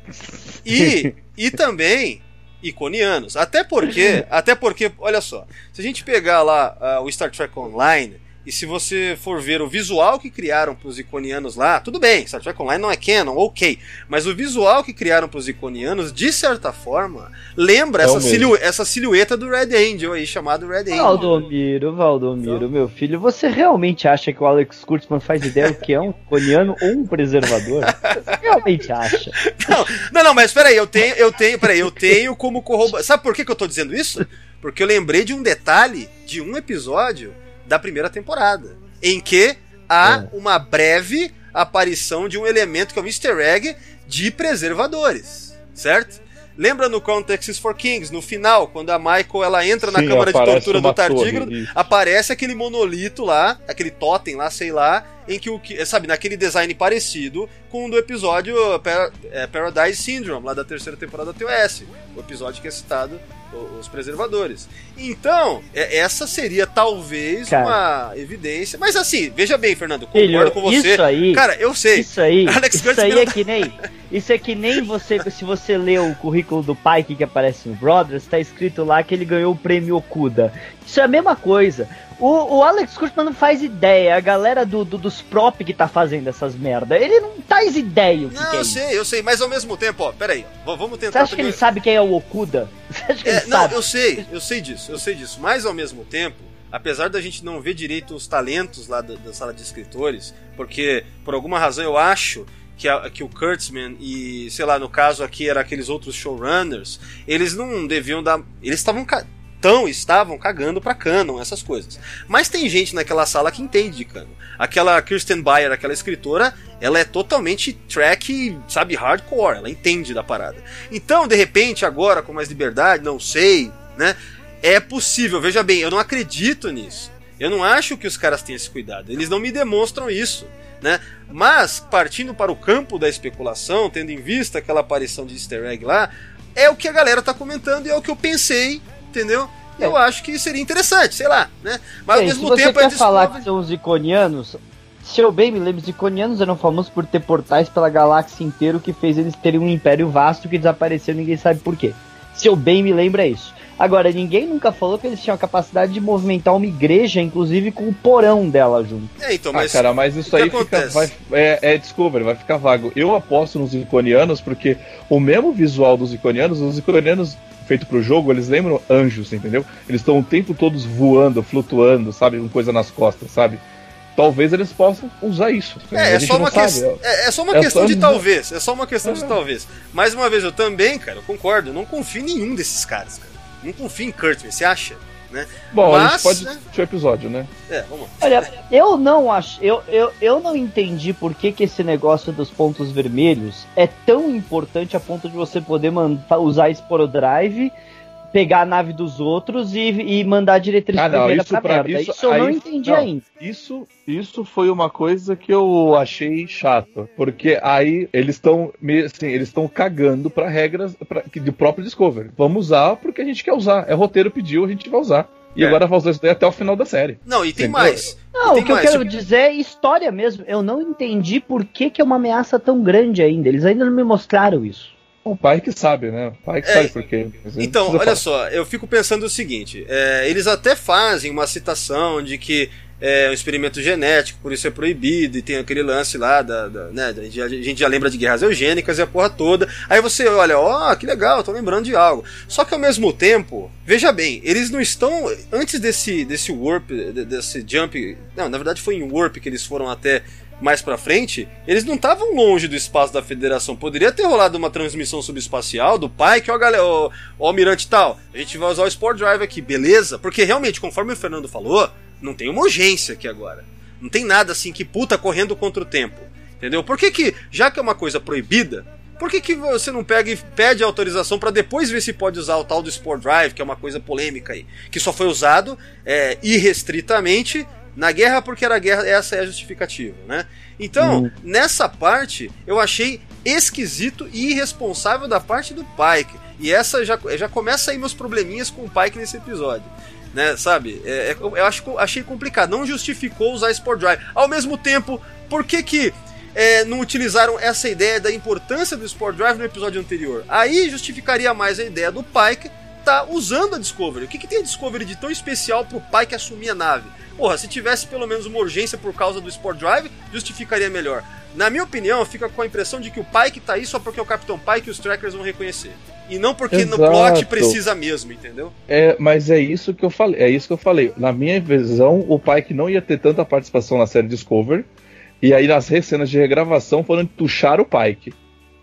E, e também iconianos. Até porque, até porque, olha só, se a gente pegar lá ah, o Star Trek Online e se você for ver o visual que criaram para os iconianos lá, tudo bem, Star Trek Online não é canon, ok, mas o visual que criaram para os iconianos, de certa forma, lembra É essa, silhu essa silhueta do Red Angel aí, chamado Red Angel. Valdomiro, Valdomiro, meu filho, você realmente acha que o Alex Kurtzman faz ideia do que é um coniano ou um preservador? Você realmente acha? Não, não, não, mas peraí, eu tenho, eu tenho, peraí, eu tenho como corroborar. Sabe por que, que eu tô dizendo isso? Porque eu lembrei de um detalhe de um episódio da primeira temporada, em que há uma breve aparição de um elemento que é o Easter egg de preservadores, certo? Lembra no Context for Kings, no final, quando a Michael ela entra na Sim, câmara de tortura do tardígrado, aparece aquele monolito lá, aquele totem lá, sei lá, em que o que, sabe, naquele design parecido com o do episódio Par- é, Paradise Syndrome, lá da terceira temporada da TOS, o episódio que é citado os preservadores. Então, é- essa seria talvez Cara. uma evidência, mas assim, veja bem, Fernando, concordo Filho, com você. isso aí- Cara, eu sei. Isso aí, [laughs] Alex isso aí é que nem. Isso é que nem você. Se você lê o currículo do Pike que aparece no Brothers, tá escrito lá que ele ganhou o prêmio Okuda. Isso é a mesma coisa. O, o Alex Kurtzman não faz ideia, a galera do, do- dos prop que tá fazendo essas merda. Ele não faz ideia o que, Não, que é eu isso. sei, eu sei, mas ao mesmo tempo, ó, peraí, vamos Você tentar acha que ele sabe quem é o Okuda? [laughs] Você acha que É, ele não, sabe? eu sei, eu sei disso, eu sei disso. Mas ao mesmo tempo, apesar da gente não ver direito os talentos lá da, da sala de escritores, porque por alguma razão eu acho que, a- que o Kurtzman e, sei lá, no caso aqui era aqueles outros showrunners, eles não deviam dar. Eles estavam. Tão, estavam cagando pra canon, essas coisas. Mas tem gente naquela sala que entende de canon. Aquela Kirsten Bayer, aquela escritora, ela é totalmente track, sabe, hardcore, ela entende da parada. Então, de repente, agora com mais liberdade, não sei, né? É possível, veja bem, eu não acredito nisso. Eu não acho que os caras tenham esse cuidado. Eles não me demonstram isso, né? Mas, partindo para o campo da especulação, tendo em vista aquela aparição de easter egg lá, é o que a galera tá comentando e é o que eu pensei, entendeu? Eu acho que seria interessante, sei lá, né? Mas ao Bem, mesmo se você tempo quer é falar que são os iconianos, se eu bem me lembro, os iconianos eram famosos por ter portais pela galáxia inteira, o que fez eles terem um império vasto que desapareceu, ninguém sabe por quê. Se eu bem me lembro, é isso. Agora, ninguém nunca falou que eles tinham a capacidade de movimentar uma igreja, inclusive com o porão dela junto. É, então, Ah, mas. cara, mas isso aí fica, vai, é, é Discovery, vai ficar vago. Eu aposto nos iconianos porque o mesmo visual dos iconianos, os iconianos feito pro jogo, eles lembram anjos, entendeu? Eles estão o tempo todos voando, flutuando, sabe, com coisa nas costas, sabe? Talvez eles possam usar isso. É, é só, uma que... é- é, é só uma é questão só- de talvez. É só uma questão de É. talvez. Mais uma vez, eu também, cara, eu concordo. Eu não confio em nenhum desses caras, cara. Não confio em Kurtzman, você acha? Né? Bom, a Mas, gente pode né? assistir o episódio, né? É, vamos lá. Olha, eu não acho, eu, eu, eu não entendi por que, que esse negócio dos pontos vermelhos é tão importante a ponto de você poder usar Sporo Drive, pegar a nave dos outros e, e mandar a diretriz Ah, não, vermelha isso pra pra- merda. isso Isso, eu não entendi não. ainda. Isso, isso foi uma coisa que eu achei chato, porque aí eles estão assim, eles estão cagando para regras pra, que- do próprio Discovery. Vamos usar porque a gente quer usar. É roteiro pediu, a gente vai usar. E É. agora vai usar isso daí até o final da série. Não, e tem Entendeu? mais. Não, tem o que eu mais, quero tipo- dizer é história mesmo. Eu não entendi por que, que é uma ameaça tão grande ainda. Eles ainda não me mostraram isso. O pai que sabe, né? O pai que É, sabe por quê. Então, olha falar. só, eu fico pensando o seguinte: é, eles até fazem uma citação de que é um experimento genético, por isso é proibido, e tem aquele lance lá da. da, né, da- a gente já lembra de guerras eugênicas e a porra toda. Aí você olha, ó, que legal, tô lembrando de algo. Só que ao mesmo tempo, veja bem, eles não estão. Antes desse, desse warp, de- desse jump. Não, na verdade foi em warp que eles foram até mais pra frente, eles não estavam longe do espaço da federação. Poderia ter rolado uma transmissão subespacial do pai, que ó, galera, ó, ó, almirante tal, a gente vai usar o Sport Drive aqui, beleza? Porque realmente, conforme o Fernando falou, não tem uma urgência aqui agora. Não tem nada assim que puta correndo contra o tempo. Entendeu? Por que que, já que é uma coisa proibida, por que, que você não pega e pede autorização para depois ver se pode usar o tal do Sport Drive, que é uma coisa polêmica aí, que só foi usado é, irrestritamente na guerra porque era guerra, essa é a justificativa, né? Então, nessa parte, eu achei esquisito e irresponsável da parte do Pike. E essa já, já começa aí meus probleminhas com o Pike nesse episódio. Né, sabe? É, é, eu acho, achei complicado. Não justificou usar Sport Drive. Ao mesmo tempo, por que que é, não utilizaram essa ideia da importância do Sport Drive no episódio anterior? Aí justificaria mais a ideia do Pike tá usando a Discovery. O que, que tem a Discovery de tão especial pro Pike assumir a nave? Porra, se tivesse pelo menos uma urgência por causa do Sport Drive, justificaria melhor. Na minha opinião, fica com a impressão de que o Pike tá aí só porque o Capitão Pike e os Trackers vão reconhecer. E não porque no Exato. plot precisa mesmo, entendeu? É, mas é isso que eu falei. É isso que eu falei. Na minha visão, o Pike não ia ter tanta participação na série Discovery. E aí nas cenas de regravação foram tuchar o Pike.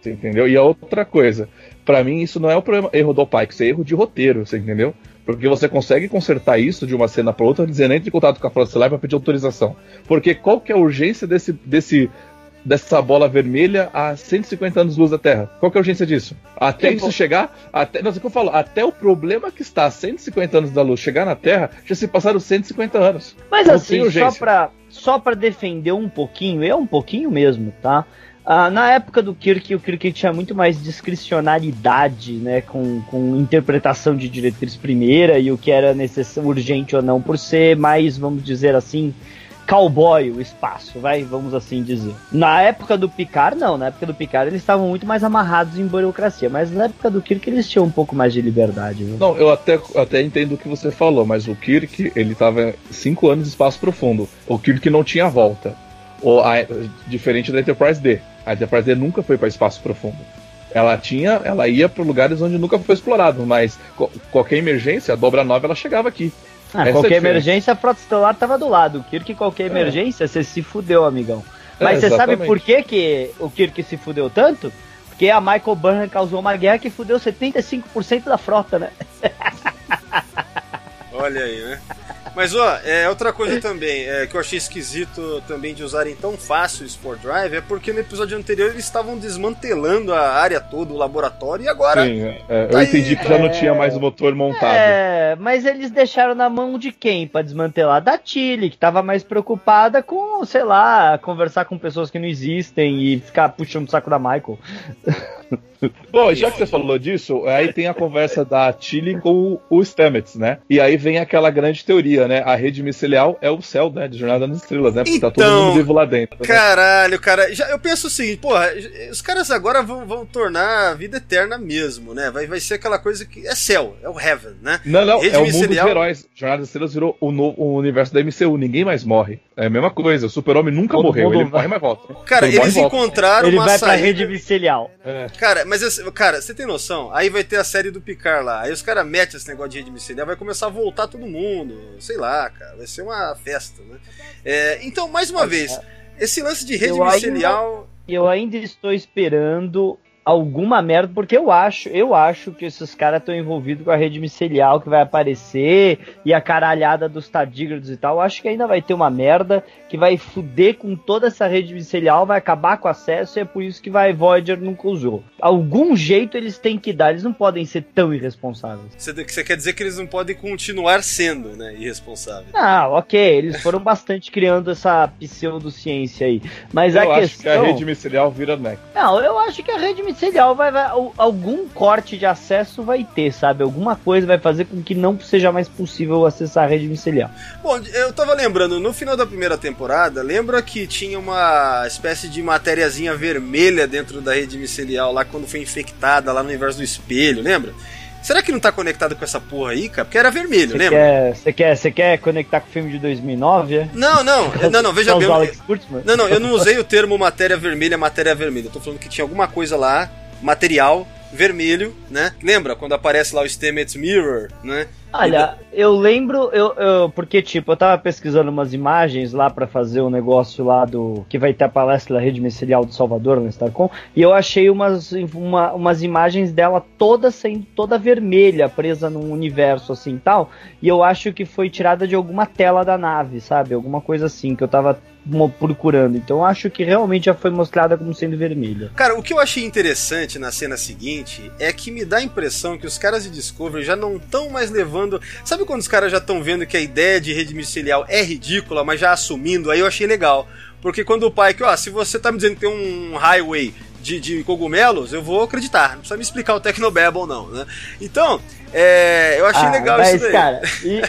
Você entendeu? E a outra coisa, Pra mim isso não é o problema, erro do Pike, isso é erro de roteiro, você entendeu? Porque você consegue consertar isso de uma cena para outra dizendo entre em contato com a Estelar para pedir autorização. Porque qual que é a urgência desse, desse dessa bola vermelha a 150 anos de luz da Terra. Qual que é a urgência disso? Até isso chegar, até, não sei o que eu falo, até o problema que está a 150 anos da luz chegar na Terra, já se passaram 150 anos. Mas Não assim, só pra, só pra defender um pouquinho, é um pouquinho mesmo, tá? Ah, na época do Kirk, o Kirk tinha muito mais discricionalidade, né, com, com interpretação de diretriz primeira e o que era necessário, urgente ou não, por ser mais, vamos dizer assim, cowboy o espaço, vai, vamos assim dizer. Na época do Picard, não, na época do Picard eles estavam muito mais amarrados em burocracia, mas na época do Kirk eles tinham um pouco mais de liberdade, viu? Não, eu até, até entendo o que você falou, mas o Kirk, ele tava 5 anos de espaço profundo. O Kirk não tinha volta. Ou a- diferente da Enterprise D. A Enterprise D nunca foi para espaço profundo. Ela tinha, ela ia para lugares onde nunca foi explorado, mas co- qualquer emergência, a dobra nova ela chegava aqui. Ah, é a qualquer diferença. emergência, a frota estelar tava do lado. O Kirk, qualquer emergência, você se fudeu, amigão. Mas É, você sabe exatamente. por que, que o Kirk se fudeu tanto? Porque a Michael Burnham causou uma guerra que fudeu 75% da frota, né? Olha aí, né? Mas ó, é, outra coisa também é, que eu achei esquisito também de usarem tão fácil o Sport Drive é porque no episódio anterior eles estavam desmantelando a área toda, o laboratório, e agora. Sim, é, eu Tá aí, entendi que já não tinha mais o motor montado. É, mas eles deixaram na mão de quem pra desmantelar? Da Tilly, que tava mais preocupada com, sei lá, conversar com pessoas que não existem e ficar puxando o saco da Michael. [laughs] [laughs] Bom, já que você falou disso, aí tem a conversa da Tilly com o Stamets, né? E aí vem aquela grande teoria, né? A rede micelial é o céu, né? De Jornada nas Estrelas, né? Porque tá todo Então, mundo vivo lá dentro. né? Caralho, cara, já, eu penso seguinte, porra, os caras agora vão, vão tornar a vida eterna mesmo, né? Vai, vai ser aquela coisa que é céu, é o heaven, né? Não, não, Rede é o mundo dos heróis. Jornada das Estrelas virou o, no- o universo da MCU, ninguém mais morre. É a mesma coisa, o super-homem nunca Todo morreu, mundo ele vai. morre, mas volta. Cara, Ele eles encontraram Ele uma vai pra rede micelial. É. Cara, mas esse- cara, você tem noção? Aí vai ter a série do Picard lá. Aí os caras metem esse negócio de rede micelial, vai começar a voltar todo mundo. Sei lá, cara. Vai ser uma festa, né? É, então, mais uma vez, esse lance de rede Eu ainda- micelial. E eu ainda estou esperando alguma merda, porque eu acho, eu acho que esses caras estão envolvidos com a rede micelial que vai aparecer e a caralhada dos tardígrados e tal. Eu acho que ainda vai ter uma merda que vai fuder com toda essa rede micelial, vai acabar com o acesso e é por isso que vai Voyager nunca usou. Algum jeito eles têm que dar, eles não podem ser tão irresponsáveis. Você, quer dizer que eles não podem continuar sendo, né? Irresponsáveis. Ah, ok, eles foram bastante criando essa pseudociência aí. Mas Eu a acho questão. que a rede micelial vira NEC. Não, eu acho que a rede micelial vai, vai- al- algum corte de acesso vai ter, sabe? Alguma coisa vai fazer com que não seja mais possível acessar a rede micelial. Bom, eu tava lembrando, no final da primeira temporada, lembra que tinha uma espécie de matériazinha vermelha dentro da rede micelial lá quando foi infectada lá no universo do espelho, lembra? Será que não tá conectado com essa porra aí, cara? Porque era vermelho, Você lembra? você quer, você quer conectar com o filme de 2009, é? Não, não, [laughs] não, não, veja bem. Alex Kurtzman? Não, não, eu não usei o termo matéria vermelha, matéria vermelha. Eu tô falando que tinha alguma coisa lá, material vermelho, né? Lembra quando aparece lá o Stamets Mirror, né? Olha, eu lembro, eu, eu- porque tipo, eu tava pesquisando umas imagens lá pra fazer o negócio lá do que vai ter a palestra da rede micelial de Salvador no Starcom, e eu achei umas, uma- umas imagens dela toda sendo toda vermelha, presa num universo assim e tal, e eu acho que foi tirada de alguma tela da nave, sabe? Alguma coisa assim que eu tava procurando. Então eu acho que realmente já foi mostrada como sendo vermelha. Cara, o que eu achei interessante na cena seguinte é que me dá a impressão que os caras de Discovery já não estão mais levando. Sabe quando os caras já estão vendo que a ideia de rede micelial é ridícula, mas já assumindo? Aí eu achei legal. Porque quando o pai que, ó, se você tá me dizendo que tem um highway de, de cogumelos, eu vou acreditar. Não precisa me explicar o Technobabble, não, né? Então, é, eu achei Ah, legal mas, isso daí. cara,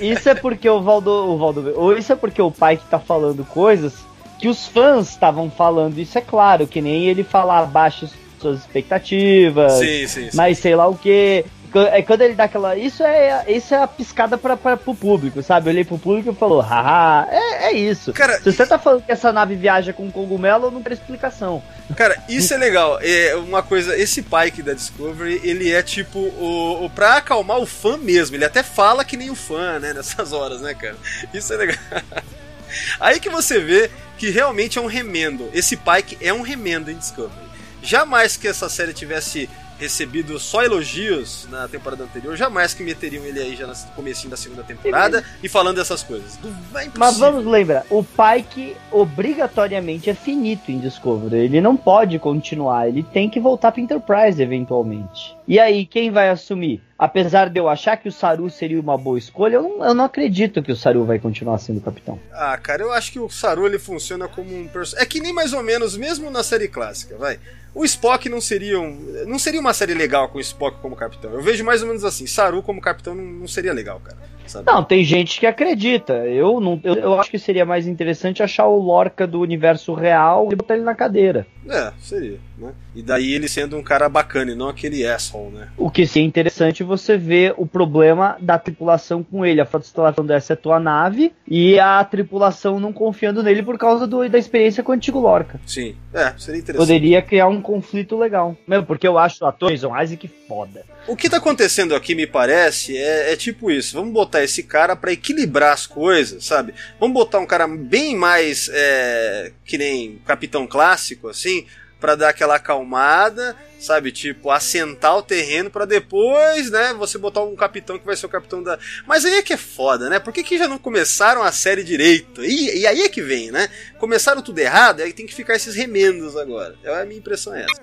isso é porque o Valdo, o Valdo, ou isso é porque o pai que tá falando coisas que os fãs estavam falando, isso é claro, que nem ele falar abaixo suas expectativas, Sim, sim, sim. mas sei lá o que. É quando ele dá aquela. Isso é, isso é a piscada pra, pra, pro público, sabe? Eu olhei pro público e falou, haha, é, é isso. Cara, Se você tá falando que essa nave viaja com cogumelo, eu não quero explicação. Cara, isso é legal. É uma coisa, esse Pike da Discovery, ele é tipo o, o pra acalmar o fã mesmo. Ele até fala que nem o fã, né, nessas horas, né, cara? Isso é legal. [laughs] Aí que você vê que realmente é um remendo. Esse Pike é um remendo em Discovery. Jamais que essa série tivesse recebido só elogios na temporada anterior, jamais que meteriam ele aí já no comecinho da segunda temporada e falando dessas coisas. É Mas vamos lembrar, o Pike obrigatoriamente é finito em Discovery. Ele não pode continuar, ele tem que voltar para Enterprise eventualmente. E aí, quem vai assumir? Apesar de eu achar que o Saru seria uma boa escolha, eu não, eu não acredito que o Saru vai continuar sendo capitão. Ah, cara, eu acho que o Saru ele funciona como um personagem. É que nem mais ou menos, mesmo na série clássica, vai. O Spock não seria um... não seria uma série legal com o Spock como capitão. Eu vejo mais ou menos assim, Saru como capitão não, não seria legal, cara. Sabe? Não, tem gente que acredita. Eu não, eu, eu acho que seria mais interessante achar o Lorca do universo real e botar ele na cadeira. É, seria, né? E daí ele sendo um cara bacana e não aquele asshole, né? O que seria interessante você ver o problema da tripulação com ele. A Frota Estelar falando essa é tua nave e a tripulação não confiando nele por causa do- da experiência com o antigo Lorca. Sim, é, seria interessante. Poderia criar um conflito legal. Mesmo porque eu acho o ator Jason Isaac foda. O que tá acontecendo aqui, me parece, é, é tipo isso. Vamos botar esse cara pra equilibrar as coisas, sabe? Vamos botar um cara bem mais é, que nem capitão clássico, assim, pra dar aquela acalmada, sabe? Tipo, assentar o terreno pra depois, né? Você botar um capitão que vai ser o capitão da. Mas aí é que é foda, né? Por que, que já não começaram a série direito? E, e aí é que vem, né? Começaram tudo errado, aí tem que ficar esses remendos agora. É a minha impressão é essa.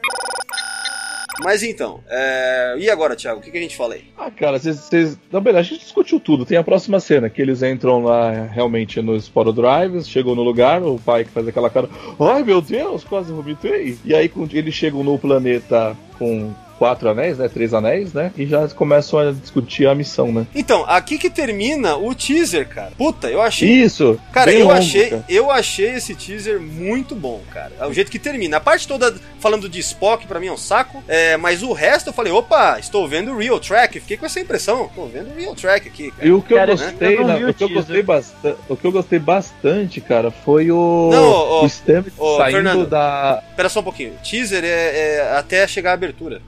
Mas então, é, e agora, Thiago? O que, que a gente fala aí? Ah, cara, vocês. Na verdade, a gente discutiu tudo. Tem a próxima cena, que eles entram lá realmente nos Sporo Drives, chegam no lugar, o pai que faz aquela cara, ai meu Deus, quase vomitei. E aí eles chegam no planeta com quatro anéis, né? Três anéis, né? E já começam a discutir a missão, né? Então, aqui que termina o teaser, cara. Puta, eu achei. Isso! Cara, eu longo, achei, cara. eu achei esse teaser muito bom, cara. É o jeito que termina. A parte toda falando de Spock pra mim é um saco, é, mas o resto eu falei, opa, estou vendo o Real Track. Fiquei com essa impressão, tô vendo o Real Track aqui, cara. E o que Cara, eu gostei, eu vi o o que eu teaser. gostei bastante, o que eu gostei bastante, cara, foi o Não, o Stamets ô, saindo Fernando. da Espera só um pouquinho. Teaser é, é até chegar a abertura.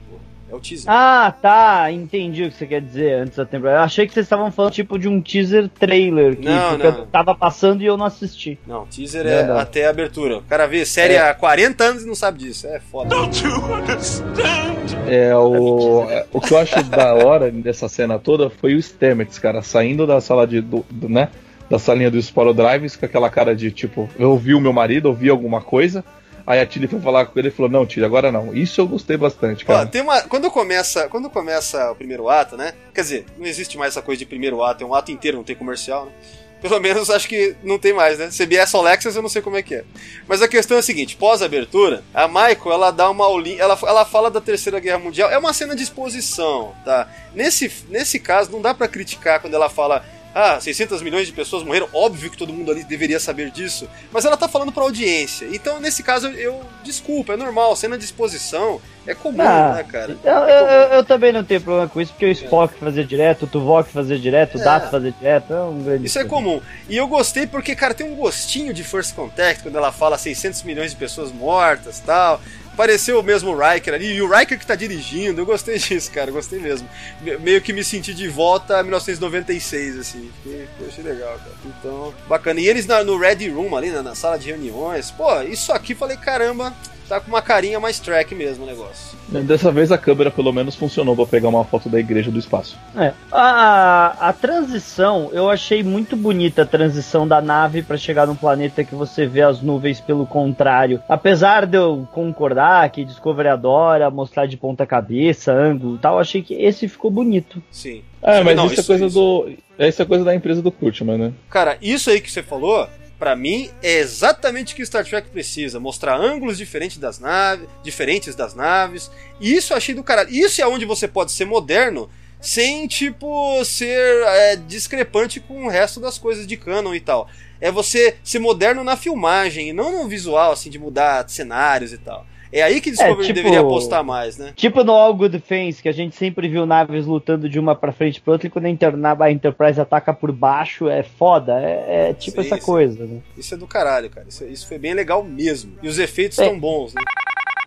É o teaser. Ah, tá. Entendi o que você quer dizer antes da temporada. Eu achei que vocês estavam falando tipo de um teaser trailer que Não, porque não. eu tava passando e eu não assisti. Não, teaser Não, é não. até a abertura. O cara vê série É. há 40 anos e não sabe disso. É foda. É, o, é, o que eu acho da hora dessa cena toda foi o Stamets, cara, saindo da sala de. Do, do- né? Da salinha do Sporo Drives com aquela cara de tipo, eu ouvi o meu marido, ouvi alguma coisa. Aí a Tilly foi falar com ele e falou: Não, Tilly, agora não. Isso eu gostei bastante, Ó, cara. tem uma. Quando começa, quando começa o primeiro ato, né? Quer dizer, não existe mais essa coisa de primeiro ato, é um ato inteiro, não tem comercial, né? Pelo menos acho que não tem mais, né? CBS All Access eu não sei como é que é. Mas a questão é a seguinte: pós-abertura, a Michael ela dá uma aulinha, ela, ela fala da Terceira Guerra Mundial. É uma cena de exposição, tá? Nesse, nesse caso, não dá pra criticar quando ela fala. Ah, 600 milhões de pessoas morreram. Óbvio que todo mundo ali deveria saber disso. Mas ela tá falando pra audiência. Então, nesse caso, eu, desculpa, é normal. Cena de exposição é comum, Ah, né, cara? Eu, eu, eu- eu também não tenho problema com isso, porque o Spock fazia direto, o Tuvok fazia direto, o É. Dato fazia direto, é um grande. Isso é comum. E eu gostei porque, cara, tem um gostinho de First Contact quando ela fala 600 milhões de pessoas mortas tal. Pareceu o mesmo Riker ali, e o Riker que tá dirigindo, eu gostei disso, cara, gostei mesmo. Me- meio que me senti de volta a 1996, assim, fiquei, eu achei legal, cara. Então, bacana. E eles na- no Ready Room ali, na, na sala de reuniões, pô, isso aqui, falei, caramba, tá com uma carinha mais track mesmo o negócio. Dessa vez a câmera pelo menos funcionou pra pegar uma foto da igreja do espaço. É. A, a transição, eu achei muito bonita a transição da nave pra chegar num planeta que você vê as nuvens pelo contrário. Apesar de eu concordar que Discovery adora mostrar de ponta cabeça, ângulo e tal, achei que esse ficou bonito. Sim. Ah, mas Não, isso, é coisa do. Isso é coisa da empresa do Kurtzman, né? Cara, isso aí que você falou, pra mim, é exatamente o que Star Trek precisa. Mostrar ângulos diferentes das naves, diferentes das naves. E isso eu achei do caralho. Isso é onde você pode ser moderno sem, tipo, ser é, discrepante com o resto das coisas de canon e tal. É você ser moderno na filmagem e não no visual, assim, de mudar cenários e tal. É aí que Discovery tipo- deveria apostar mais, né? Tipo no All Good Things, que a gente sempre viu naves lutando de uma pra frente pra outra, e quando a, a Enterprise ataca por baixo, é foda. É, é tipo Sim, essa sim. coisa, né? Isso é do caralho, cara. Isso, isso foi bem legal mesmo. E os efeitos É. estão bons, né?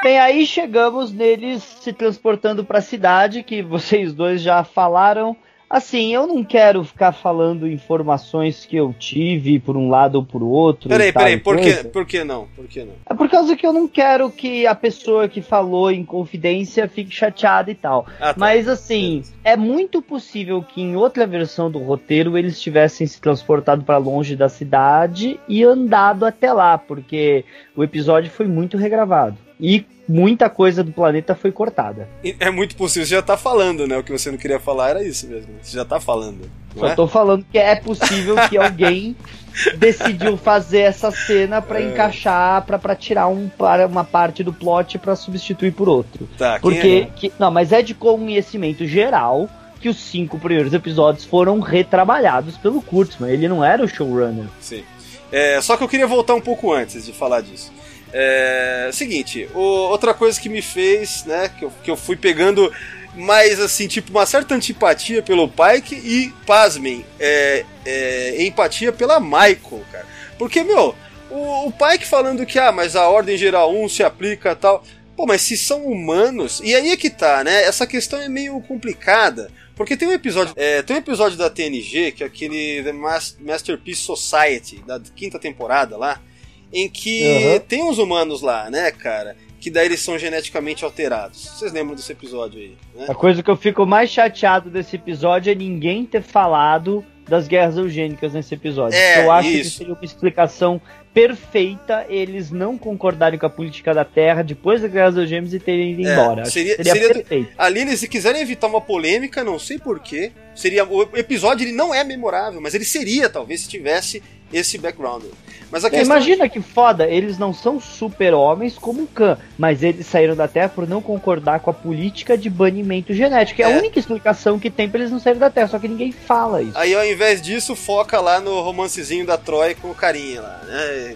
Bem, aí chegamos neles se transportando pra cidade, que [laughs] vocês dois já falaram. Assim, eu não quero ficar falando informações que eu tive por um lado ou por outro. Peraí, peraí, por que, por que não? Por que não? É por causa que eu não quero que a pessoa que falou em confidência fique chateada e tal. Ah, tá. Mas assim, é muito possível que em outra versão do roteiro eles tivessem se transportado para longe da cidade e andado até lá, porque o episódio foi muito regravado. E muita coisa do planeta foi cortada. É muito possível, você já tá falando, né? O que você não queria falar era isso mesmo. Você já tá falando. Só é? tô falando que é possível que alguém [laughs] decidiu fazer essa cena pra É. encaixar, pra pra tirar um, para uma parte do plot pra substituir por outro. Tá, Porque. é? que- não, mas é de conhecimento geral que os cinco primeiros episódios foram retrabalhados pelo Kurtzman. Ele não era o showrunner. Sim. É, só que eu queria voltar um pouco antes de falar disso. É, seguinte, o- outra coisa que me fez, né, que eu, que eu fui pegando mais assim, tipo, uma certa antipatia pelo Pike e, pasmem, é, é, empatia pela Michael, cara. Porque, meu, o, o Pike falando que, ah, mas a ordem geral 1 se aplica tal. Pô, mas se são humanos. E aí é que tá, né? Essa questão é meio complicada. Porque tem um episódio. é, tem um episódio da TNG, que é aquele The Mas- Masterpiece Society, da quinta temporada lá, em que Aham. tem uns humanos lá, né, cara? Que daí eles são geneticamente alterados. Vocês lembram desse episódio aí, né? A coisa que eu fico mais chateado desse episódio é ninguém ter falado das guerras eugênicas nesse episódio. É, eu acho que isso. seria uma explicação perfeita eles não concordarem com a política da Terra depois das guerras eugênicas e terem ido É, embora. Seria- que seria, seria- perfeito. Ali eles quiserem evitar uma polêmica, não sei porquê. Seria o episódio ele não é memorável, mas ele seria talvez se tivesse esse background. Mas É, questão Imagina que foda, eles não são super-homens como o Khan, mas eles saíram da Terra por não concordar com a política de banimento genético. É, É. a única explicação que tem pra eles não saírem da Terra, só que ninguém fala isso. Aí ao invés disso, foca lá no romancezinho da Troy com o carinha lá, né?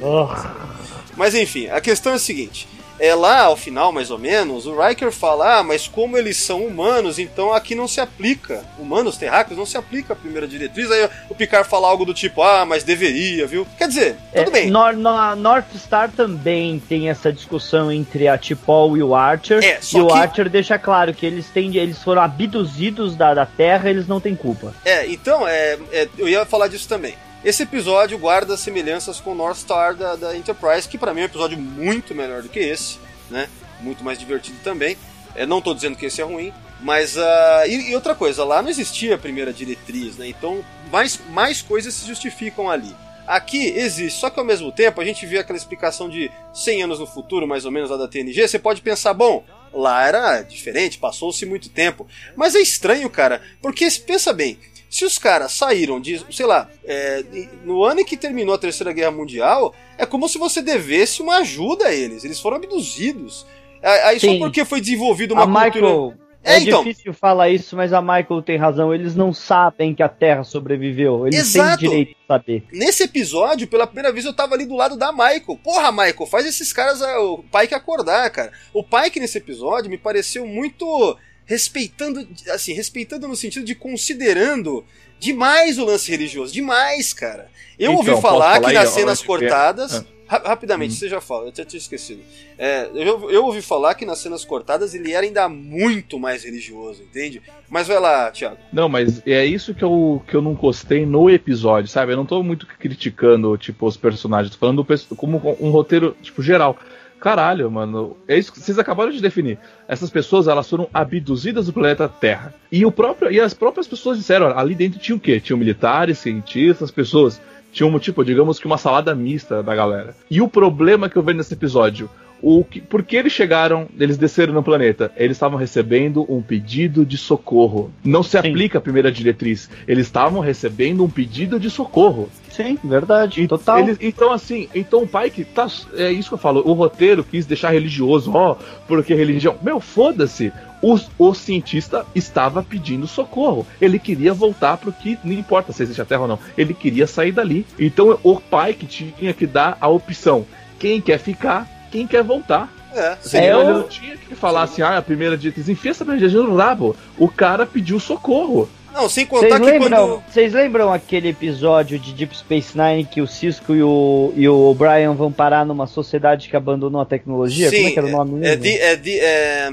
Mas enfim, a questão é a seguinte. É lá ao final, mais ou menos, o Riker fala: Ah, mas como eles são humanos, então aqui não se aplica. Humanos, terráqueos, não se aplica a primeira diretriz. Aí o Picard fala algo do tipo: Ah, mas deveria, viu? Quer dizer, tudo É, bem. Nor- na North Star também tem essa discussão entre a T'Pol e o Archer. É, e o que- Archer deixa claro que eles têm, eles foram abduzidos da, da Terra, eles não têm culpa. É, então, é, é, eu ia falar disso também. Esse episódio guarda semelhanças com o North Star da, da Enterprise, que pra mim é um episódio muito melhor do que esse, né? Muito mais divertido também. É, não tô dizendo que esse é ruim, mas. ah, e, e outra coisa, lá não existia a primeira diretriz, né? Então mais, mais coisas se justificam ali. Aqui existe, só que ao mesmo tempo a gente vê aquela explicação de 100 anos no futuro, mais ou menos, lá da TNG. Você pode pensar, bom, lá era diferente, passou-se muito tempo. Mas é estranho, cara, porque pensa bem, se os caras saíram de, sei lá, é, no ano em que terminou a Terceira Guerra Mundial, é como se você devesse uma ajuda a eles. Eles foram abduzidos. Aí só Sim. porque foi desenvolvida uma a cultura. Michael. É, É, então. difícil falar isso, mas a Michael tem razão. Eles não sabem que a Terra sobreviveu. Eles Exato. têm direito de saber. Nesse episódio, pela primeira vez, eu tava ali do lado da Michael. Porra, Michael, faz esses caras, ah, o Pike acordar, cara. O Pike nesse episódio me pareceu muito respeitando, assim, respeitando no sentido de considerando demais o lance religioso. Demais, cara. Eu Então, ouvi falar falar que nas cenas cortadas. Ah. Ra- Rapidamente, você já fala, eu até tinha esquecido. É, eu, eu ouvi falar que nas cenas cortadas ele era ainda muito mais religioso, entende? Mas vai lá, Thiago. Não, mas é isso que eu, que eu não gostei no episódio, sabe? Eu não tô muito criticando, tipo, os personagens, tô falando do como um roteiro, tipo, geral. Caralho, mano, é isso que vocês acabaram de definir. Essas pessoas, elas foram abduzidas do planeta Terra. E, o próprio, e as próprias pessoas disseram, ali dentro tinha o quê? Tinham militares, cientistas, pessoas. Tinha um tipo, digamos que uma salada mista da galera. E o problema que eu vejo nesse episódio, o que, por que eles chegaram, eles desceram no planeta? Eles estavam recebendo um pedido de socorro. Não se aplica a primeira diretriz. Eles estavam recebendo um pedido de socorro. Sim, verdade. E- Total. eles- então, assim, então o pai que tá. É isso que eu falo. O roteiro quis deixar religioso, ó, porque religião. Meu, foda-se. O, o cientista estava pedindo socorro. Ele queria voltar pro que. Não importa se existe a Terra ou não. Ele queria sair dali. Então o pai que tinha que dar a opção. Quem quer ficar, quem quer voltar. É, Seria, É, eu- não tinha que falar assim, ah, a primeira diretriz, enfia essa primeira diretriz no rabo. O cara pediu socorro. Não, sem contar que lembram, quando. vocês lembram aquele episódio de Deep Space Nine que o Cisco e o, e o O'Brien vão parar numa sociedade que abandonou a tecnologia? Como é que era o nome É, mesmo? é, de, é,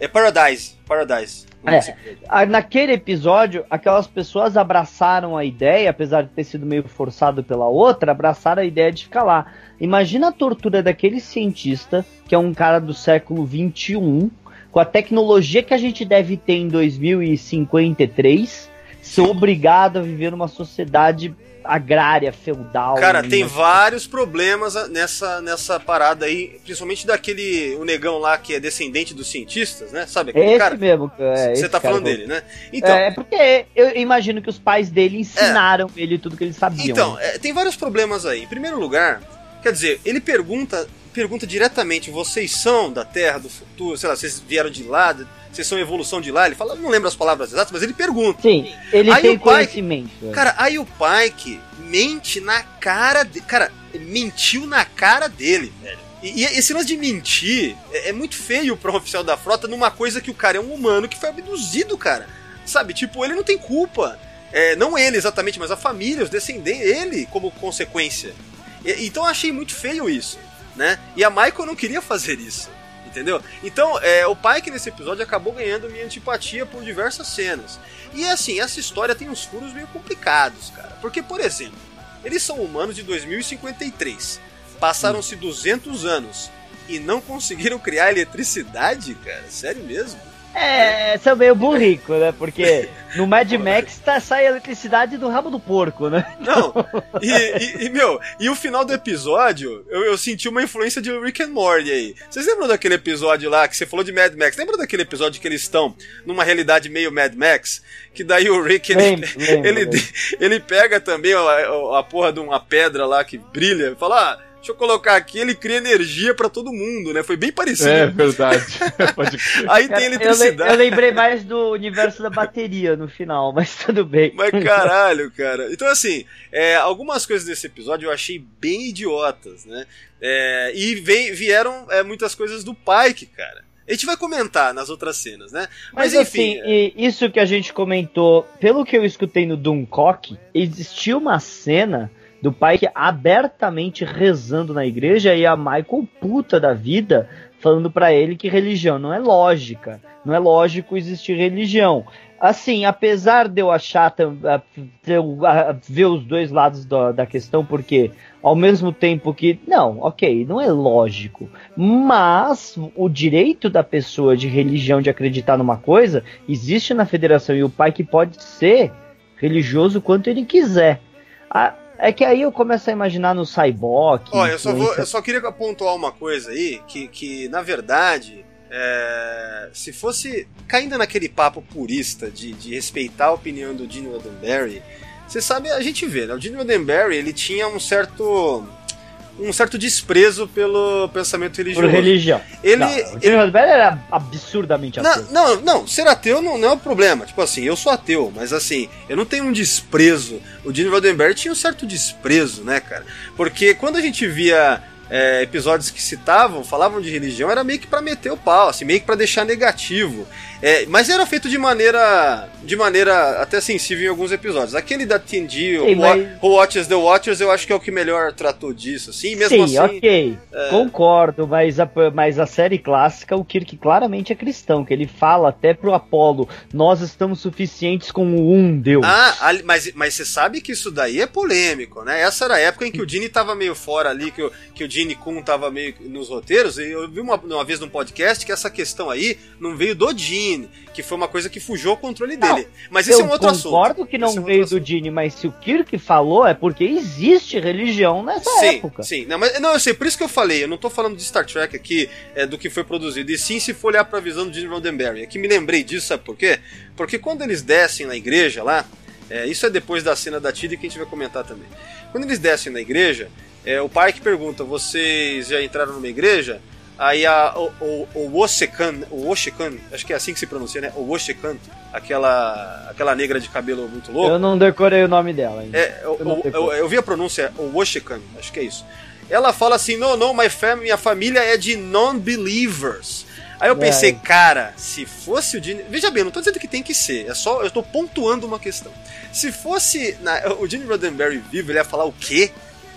É Paradise. Paradise. É. Naquele episódio, aquelas pessoas abraçaram a ideia, apesar de ter sido meio forçado pela outra, abraçaram a ideia de ficar lá. Imagina a tortura daquele cientista, que é um cara do século 21, com a tecnologia que a gente deve ter em 2053, ser obrigado a viver numa sociedade agrária, feudal. Cara, tem vários problemas nessa, nessa parada aí, principalmente daquele o negão lá que é descendente dos cientistas, né? Sabe aquele É esse cara? mesmo. É, Você tá falando dele, né? Então, é porque eu imagino que os pais dele ensinaram ele tudo que eles sabiam. Então, né? é, tem vários problemas aí. Em primeiro lugar, quer dizer, ele pergunta pergunta diretamente: vocês são da Terra do futuro? Sei lá, vocês vieram de lá? Vocês são evolução de lá? Ele fala, não lembro as palavras exatas, mas ele pergunta. Sim, ele Aí tem o pai- conhecimento. é. Cara, aí o Pike mente na cara de... Cara, mentiu na cara dele, velho. E, e esse lance de mentir é, é muito feio pra um oficial da frota numa coisa que o cara é um humano que foi abduzido, cara. Sabe? Tipo, ele não tem culpa. É, não ele exatamente, mas a família, os descendentes, ele como consequência. Então eu achei muito feio isso, né? E a Michael não queria fazer isso. Entendeu? Então, é, o Pike nesse episódio acabou ganhando minha antipatia por diversas cenas. E assim, essa história tem uns furos meio complicados, cara. Porque, por exemplo, eles são humanos de 2053. Passaram-se 200 anos e não conseguiram criar eletricidade, cara? Sério mesmo? É, são meio burrico, né? Porque no Mad Max tá, sai a eletricidade do rabo do porco, né? Não, e, e- e, meu, e o final do episódio, eu, eu senti uma influência de Rick and Morty aí. Vocês lembram daquele episódio lá que você falou de Mad Max? Lembra daquele episódio que eles estão numa realidade meio Mad Max? Que daí o Rick, ele, lembro, ele, lembro. ele pega também a, a porra de uma pedra lá que brilha e fala, ah, deixa eu colocar aqui, ele cria energia pra todo mundo, né? Foi bem parecido. É verdade. [laughs] Pode crer. Aí Cara, tem eu, le- eletricidade. eu lembrei mais do universo da bateria no final, [laughs] mas tudo bem. Mas caralho, cara. Então, assim, é, algumas coisas desse episódio eu achei bem idiotas, né? É, e vem- vieram é, muitas coisas do Pike, cara. A gente vai comentar nas outras cenas, né? Mas, Mas, enfim. assim, e isso que a gente comentou, pelo que eu escutei no Doomcock, existiu uma cena do pai que abertamente rezando na igreja e a Michael puta da vida falando pra ele que religião não é lógica, não é lógico existir religião. Assim, apesar de eu achar a- eu, a- ver os dois lados da, da questão, porque ao mesmo tempo que não, ok, não é lógico, mas o direito da pessoa de religião de acreditar numa coisa existe na federação e o pai que pode ser religioso quanto ele quiser. Ah, é que aí eu começo a imaginar no Cyborg. Ó, eu só, vou, eu só queria pontuar uma coisa aí, que, que na verdade, é, se fosse caindo naquele papo purista de, de respeitar a opinião do Gene Roddenberry, você sabe, a gente vê, né? O Gene Roddenberry, ele tinha um certo um certo desprezo pelo pensamento por religioso. religião. Ele, não, o Gene Roddenberry era absurdamente ateu. Não, não, não, ser ateu não, não é o problema. Tipo assim, eu sou ateu, mas assim, eu não tenho um desprezo. O Gene Roddenberry tinha um certo desprezo, né, cara? Porque quando a gente via é, episódios que citavam, falavam de religião, era meio que pra meter o pau, assim, meio que pra deixar negativo. É, mas era feito de maneira de maneira até sensível em alguns episódios. Aquele da TNG, Sim, o mas- Who Watches the Watchers, eu acho que é o que melhor tratou disso, assim, mesmo Sim, assim. ok, concordo, mas a, mas a série clássica, o Kirk claramente é cristão, que ele fala até pro Apolo, nós estamos suficientes com o um Deus. Ah, mas, mas você sabe que isso daí é polêmico, né? Essa era a época em que o Gene tava meio fora ali, que o, que o Gene Kun tava meio nos roteiros, e eu vi uma, uma vez num podcast que essa questão aí não veio do Gene, que foi uma coisa que fugiu ao controle dele. Mas esse eu é um outro assunto. concordo que não é um veio do Gene, mas se o Kirk falou é porque existe religião nessa sim, época. Sim, não, mas, não, eu sei, por isso que eu falei, eu não tô falando de Star Trek aqui, é, do que foi produzido, e sim se for olhar pra visão do Gene Roddenberry. É que me lembrei disso, sabe por quê? Porque quando eles descem na igreja lá, é, isso é depois da cena da Tilly que a gente vai comentar também. Quando eles descem na igreja, é, o Pike pergunta: vocês já entraram numa igreja? Aí a, o, o, o Woshekan, o Woshekan, acho que é assim que se pronuncia, né? O Woshekan, aquela, aquela negra de cabelo muito louco. Eu não decorei o nome dela ainda. É, eu, Eu eu, eu, vi a pronúncia, o Woshikan, acho que é isso. Ela fala assim: não, não, my family, minha família é de non-believers. Aí eu pensei, É. cara, se fosse o Gene. Veja bem, eu não tô dizendo que tem que ser, é só. Eu tô pontuando uma questão. Se fosse na- o Gene Roddenberry vivo, ele ia falar o quê?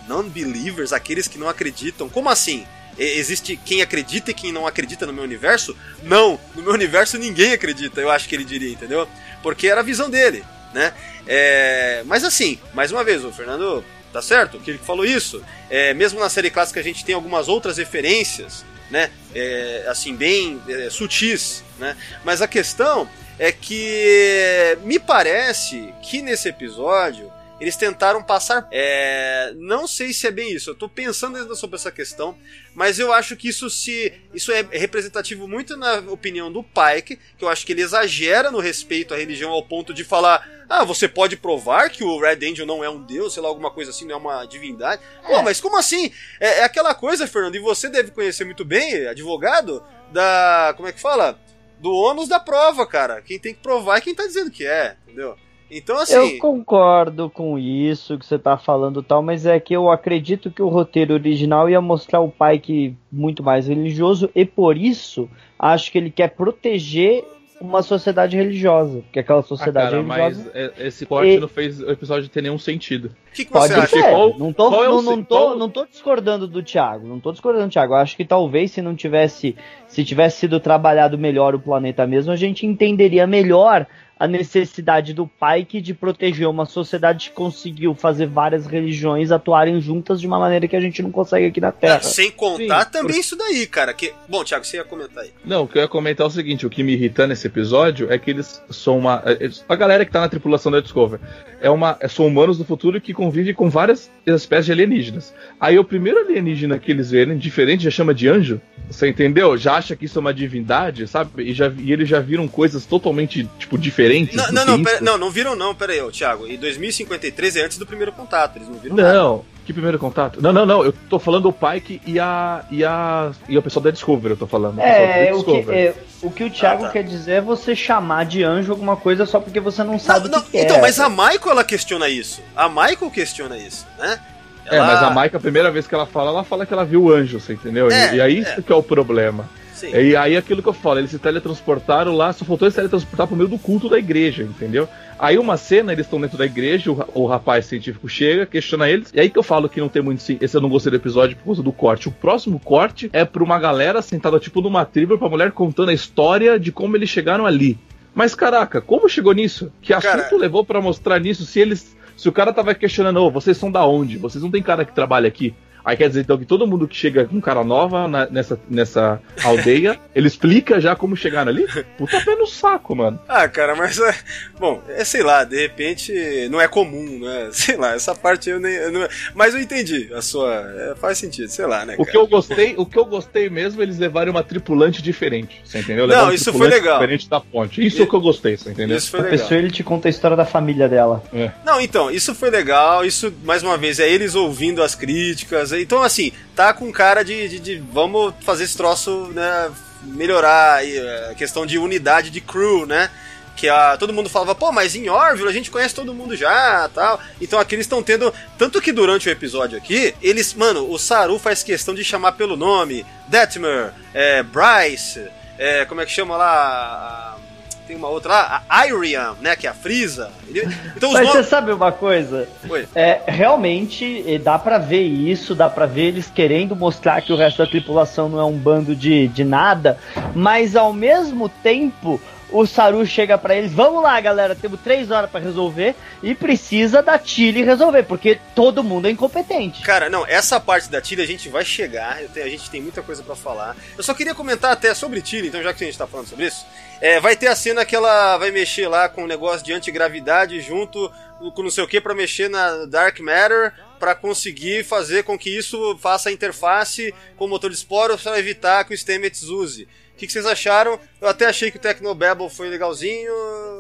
Non-believers, aqueles que não acreditam. Como assim? Existe quem acredita e quem não acredita no meu universo? Não, no meu universo ninguém acredita, eu acho que ele diria, entendeu? Porque era a visão dele, né? É, mas assim, mais uma vez, o Fernando tá certo, que ele falou isso. É, mesmo na série clássica a gente tem algumas outras referências, né? É, assim, bem é, sutis, né? Mas a questão é que me parece que nesse episódio eles tentaram passar. É, não sei se é bem isso. Eu tô pensando ainda sobre essa questão, mas eu acho que isso se isso é representativo muito na opinião do Pike, que eu acho que ele exagera no respeito à religião ao ponto de falar: "Ah, você pode provar que o Red Angel não é um deus, sei lá, alguma coisa assim, não é uma divindade". Pô, mas como assim? É, é aquela coisa, Fernando, e você deve conhecer muito bem, advogado, da, como é que fala? Do ônus da prova, cara. Quem tem que provar é quem tá dizendo que é, entendeu? Então assim, Eu concordo com isso que você tá falando e tal, mas é que eu acredito que o roteiro original ia mostrar o Pike muito mais religioso e por isso acho que ele quer proteger uma sociedade religiosa, porque aquela Ah, sociedade cara, mas religiosa é- esse corte E- não fez o episódio ter nenhum sentido. o que, que pode você acha? ser. Qual- não tô, é não tô, qual- não tô discordando do Thiago, não tô discordando do Thiago. Eu acho que talvez se não tivesse, se tivesse sido trabalhado melhor o planeta mesmo, a gente entenderia melhor a necessidade do Pike de proteger uma sociedade que conseguiu fazer várias religiões atuarem juntas de uma maneira que a gente não consegue aqui na Terra. Sem contar Sim, também isso daí, cara. Que... Bom, Thiago, você ia comentar aí. Não, o que eu ia comentar é o seguinte: o que me irrita nesse episódio é que eles são uma. eles- A galera que tá na tripulação da Discover é uma, são humanos do futuro que convivem com várias espécies de alienígenas. Aí o primeiro alienígena que eles verem, diferente, já chama de anjo. Você entendeu? Já acha que isso é uma divindade, sabe? E, já, e eles já viram coisas totalmente, tipo, diferentes. Não, do não, não, isso. pera- não, não viram não, pera aí, Thiago. E 2053 é antes do primeiro contato, eles não viram nada. Não, que primeiro contato? Não, não, não. Eu tô falando o Pike e a. e a. e o pessoal da Discover, eu tô falando. É, o que, é, o que o Thiago Ah, tá. quer dizer é você chamar de anjo alguma coisa só porque você não sabe Não, o não, que, que então, é. mas a Michael ela questiona isso. A Michael questiona isso, né? É, Ela- mas a Maika, a primeira vez que ela fala, ela fala que ela viu o anjo, você entendeu? E- É, e aí é. isso que é o problema. Sim. E aí aquilo que eu falo, eles se teletransportaram lá, só faltou eles se teletransportar pro meio do culto da igreja, entendeu? Aí uma cena, eles estão dentro da igreja, o, o rapaz científico chega, questiona eles, e aí que eu falo que não tem muito sim. Esse eu não gostei do episódio por causa do corte. O próximo corte é pra uma galera sentada tipo numa tribo, pra mulher contando a história de como eles chegaram ali. Mas caraca, como chegou nisso? Que Cara- assunto levou pra mostrar nisso se eles. Se o cara tava questionando, ô, vocês são da onde? Vocês não tem cara que trabalha aqui. Aí quer dizer então que todo mundo que chega com cara nova na- nessa, nessa aldeia, [laughs] ele explica já como chegaram ali? Puta pé no saco, mano. Ah, cara, mas é. Bom, é sei lá, de repente não é comum, né? [laughs] Sei lá, essa parte eu nem. eu não- mas eu entendi a sua. é, faz sentido, sei lá, né? O cara? que eu gostei, o que eu gostei mesmo, eles levaram uma tripulante diferente, você entendeu? Não, Levaram um isso foi tripulante legal. Diferente da ponte. Isso é o que eu gostei, você entendeu? Isso foi A legal. pessoa ele te conta a história da família dela. Não, então, isso foi legal. Isso, mais uma vez, é eles ouvindo as críticas. Então, assim, tá com cara de, de, de vamos fazer esse troço, né? Melhorar aí, a questão de unidade de crew, né? Que a, todo mundo falava, pô, mas em Orville a gente conhece todo mundo já tal. Então aqui eles estão tendo. Tanto que durante o episódio aqui, eles. Mano, o Saru faz questão de chamar pelo nome. Detmer, é, Bryce, é, como é que chama lá? Tem uma outra lá, a Iriam, né? Que é a Frieza. Então Mas você nomes. sabe uma coisa? Oi. É, realmente eh, dá pra ver isso, dá pra ver eles querendo mostrar que o resto da tripulação não é um bando de, de nada, mas ao mesmo tempo o Saru chega pra eles, vamos lá galera, temos três horas pra resolver e precisa da Tilly resolver, porque todo mundo é incompetente. Cara, não, essa parte da Tilly a gente vai chegar, tenho- a gente tem muita coisa pra falar. Eu só queria comentar até sobre Tilly, então já que a gente tá falando sobre isso, é, vai ter a cena que ela vai mexer lá com o negócio de antigravidade junto com não sei o que pra mexer na Dark Matter pra conseguir fazer com que isso faça a interface com o motor de esporo para evitar que o Stamets use. O que, que vocês acharam? Eu até achei que o Tecnobabble foi legalzinho,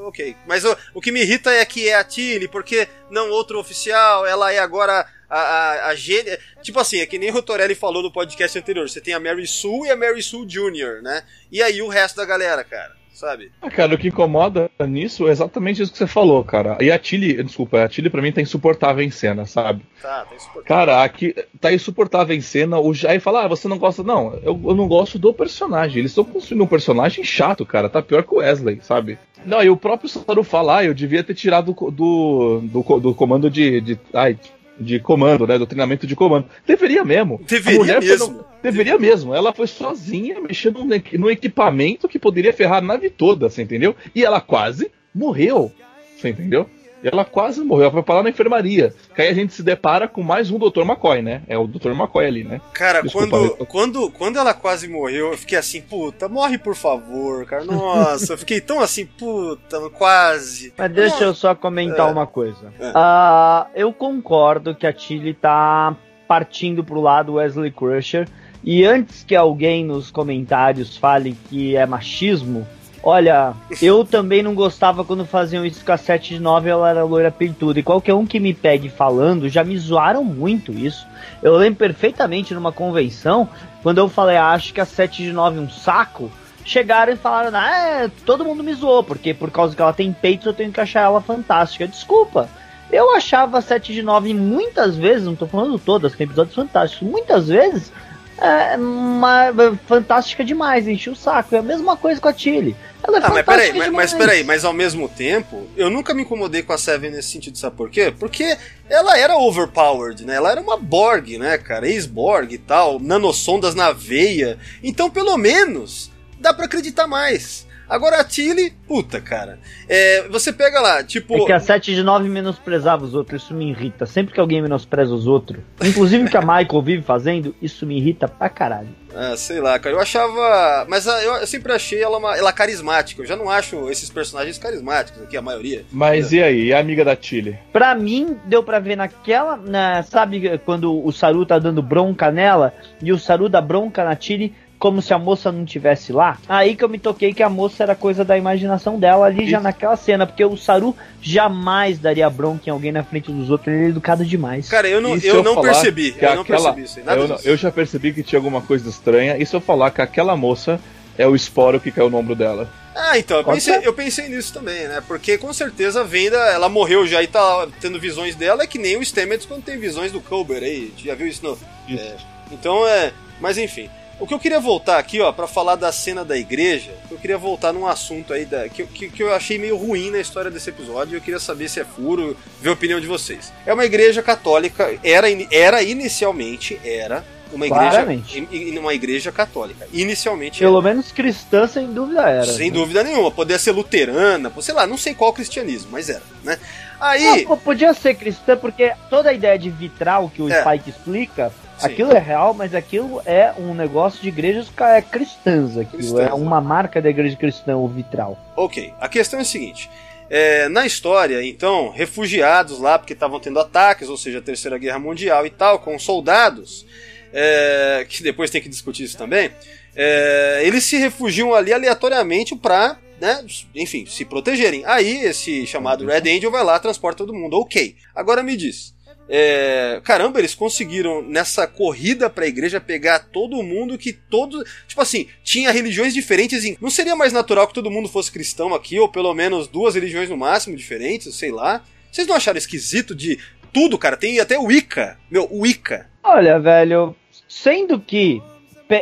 ok. Mas o, o que me irrita é que é a Tilly, porque não outro oficial, ela é agora a, a, a gênia. Tipo assim, é que nem o Torelli falou no podcast anterior: você tem a Mary Sue e a Mary Sue Jr., né? E aí o resto da galera, cara, sabe? Ah, cara, o que incomoda nisso é exatamente isso que você falou, cara. E a Tilly, desculpa, a Tilly pra mim tá insuportável em cena, sabe? Tá, tá insuportável. Cara, aqui tá insuportável em cena. O Jai fala, ah, você não gosta. Não, eu, eu não gosto do personagem. Eles estão construindo um personagem chato, cara. Tá pior que o Wesley, sabe? Não, e o próprio Saru fala, ah, eu devia ter tirado do, do, do, do comando de, de. Ai, de comando, né? Do treinamento de comando. Deveria mesmo. Deveria mesmo. no- deveria mesmo. Ela foi sozinha mexendo num equipamento que poderia ferrar a nave toda, você entendeu? E ela quase morreu. Você entendeu? Ela quase morreu, ela foi parar na enfermaria. Que aí a gente se depara com mais um Dr. McCoy, né? É o Dr. McCoy ali, né? Cara, Desculpa, quando, eu- quando, quando ela quase morreu, eu fiquei assim, puta, morre por favor, cara. Nossa, eu fiquei tão assim, puta, quase. Mas deixa eu só comentar É. uma coisa. É. Ah, eu concordo que a Tilly tá partindo pro lado Wesley Crusher. E antes que alguém nos comentários fale que é machismo, olha, eu também não gostava quando faziam isso com a 7 de 9 ela era loira peituda. E qualquer um que me pegue falando, já me zoaram muito isso. Eu lembro perfeitamente numa convenção, quando eu falei, ah, acho que a 7 de 9 é um saco, chegaram e falaram, ah, é, todo mundo me zoou, porque por causa que ela tem peitos eu tenho que achar ela fantástica. Desculpa. Eu achava a 7 de 9 muitas vezes, não tô falando todas, tem episódios fantásticos, muitas vezes é uma, fantástica demais, enchi o saco. É a mesma coisa com a Tilly. Ela é Ah, mas peraí, mas, mas peraí, mas ao mesmo tempo, eu nunca me incomodei com a Seven nesse sentido, sabe por quê? Porque ela era overpowered, né? Ela era uma Borg, né, cara? Ex-Borg e tal, nanosondas na veia. Então, pelo menos, dá pra acreditar mais. Agora a Tilly, puta, cara. É, você pega lá, tipo. É que a 7 de 9 menosprezava os outros, isso me irrita. Sempre que alguém menospreza os outros, inclusive o que a Michael vive fazendo, isso me irrita pra caralho. Ah, sei lá, cara. Eu achava. Mas ah, eu, eu sempre achei ela, uma, ela carismática. Eu já não acho esses personagens carismáticos aqui, a maioria. Mas e aí? E a amiga da Tilly? Pra mim, deu pra ver naquela. na- sabe quando o Saru tá dando bronca nela e o Saru dá bronca na Tilly como se a moça não tivesse lá? Aí que eu me toquei que a moça era coisa da imaginação dela ali já Isso. naquela cena, porque o Saru jamais daria bronca em alguém na frente dos outros, ele é educado demais. Cara, eu não, E se eu não percebi. Eu não aquela- percebi isso aí. Nada eu, não- disso. eu já percebi que tinha alguma coisa estranha. E se eu falar que aquela moça é o esporo que caiu no ombro dela? Ah, então, eu pensei, eu pensei nisso também, né? Porque com certeza a Venda, ela morreu já e tá tendo visões dela, é que nem o Stamets quando tem visões do Culber aí. Já viu isso? Não? Isso. É, então é. Mas enfim. O que eu queria voltar aqui, ó, pra falar da cena da igreja, eu queria voltar num assunto aí da, que, eu- que, que eu achei meio ruim na história desse episódio e eu queria saber se é furo, ver a opinião de vocês. É uma igreja católica, era, era inicialmente, era uma igreja, Claramente. in- uma igreja católica. Inicialmente Pelo menos cristã, sem dúvida era. sem né? dúvida nenhuma. Poderia ser luterana, sei lá, não sei qual cristianismo, mas era, né? Não, Aí. pô, podia ser cristã, porque toda a ideia de vitral que o É. Spike explica, Sim. aquilo é real, mas aquilo é um negócio de igrejas ca- cristãs. Aquilo Cristãs, é uma marca da igreja cristã, o vitral. Ok, a questão é a seguinte. é, na história, então, refugiados lá, porque estavam tendo ataques, ou seja, a Terceira Guerra Mundial e tal, com soldados, é, que depois tem que discutir isso também, é, eles se refugiam ali aleatoriamente pra, né, enfim, se protegerem. Aí esse chamado Red Angel vai lá, transporta todo mundo, ok. Agora me diz, é, caramba, eles conseguiram nessa corrida pra igreja pegar todo mundo que todo. Tipo assim, tinha religiões diferentes. Em, não seria mais natural que todo mundo fosse cristão aqui, ou pelo menos duas religiões no máximo diferentes, sei lá. Vocês não acharam esquisito de tudo, cara? Tem até o Wicca. Meu, o Wicca. Olha, velho, sendo que,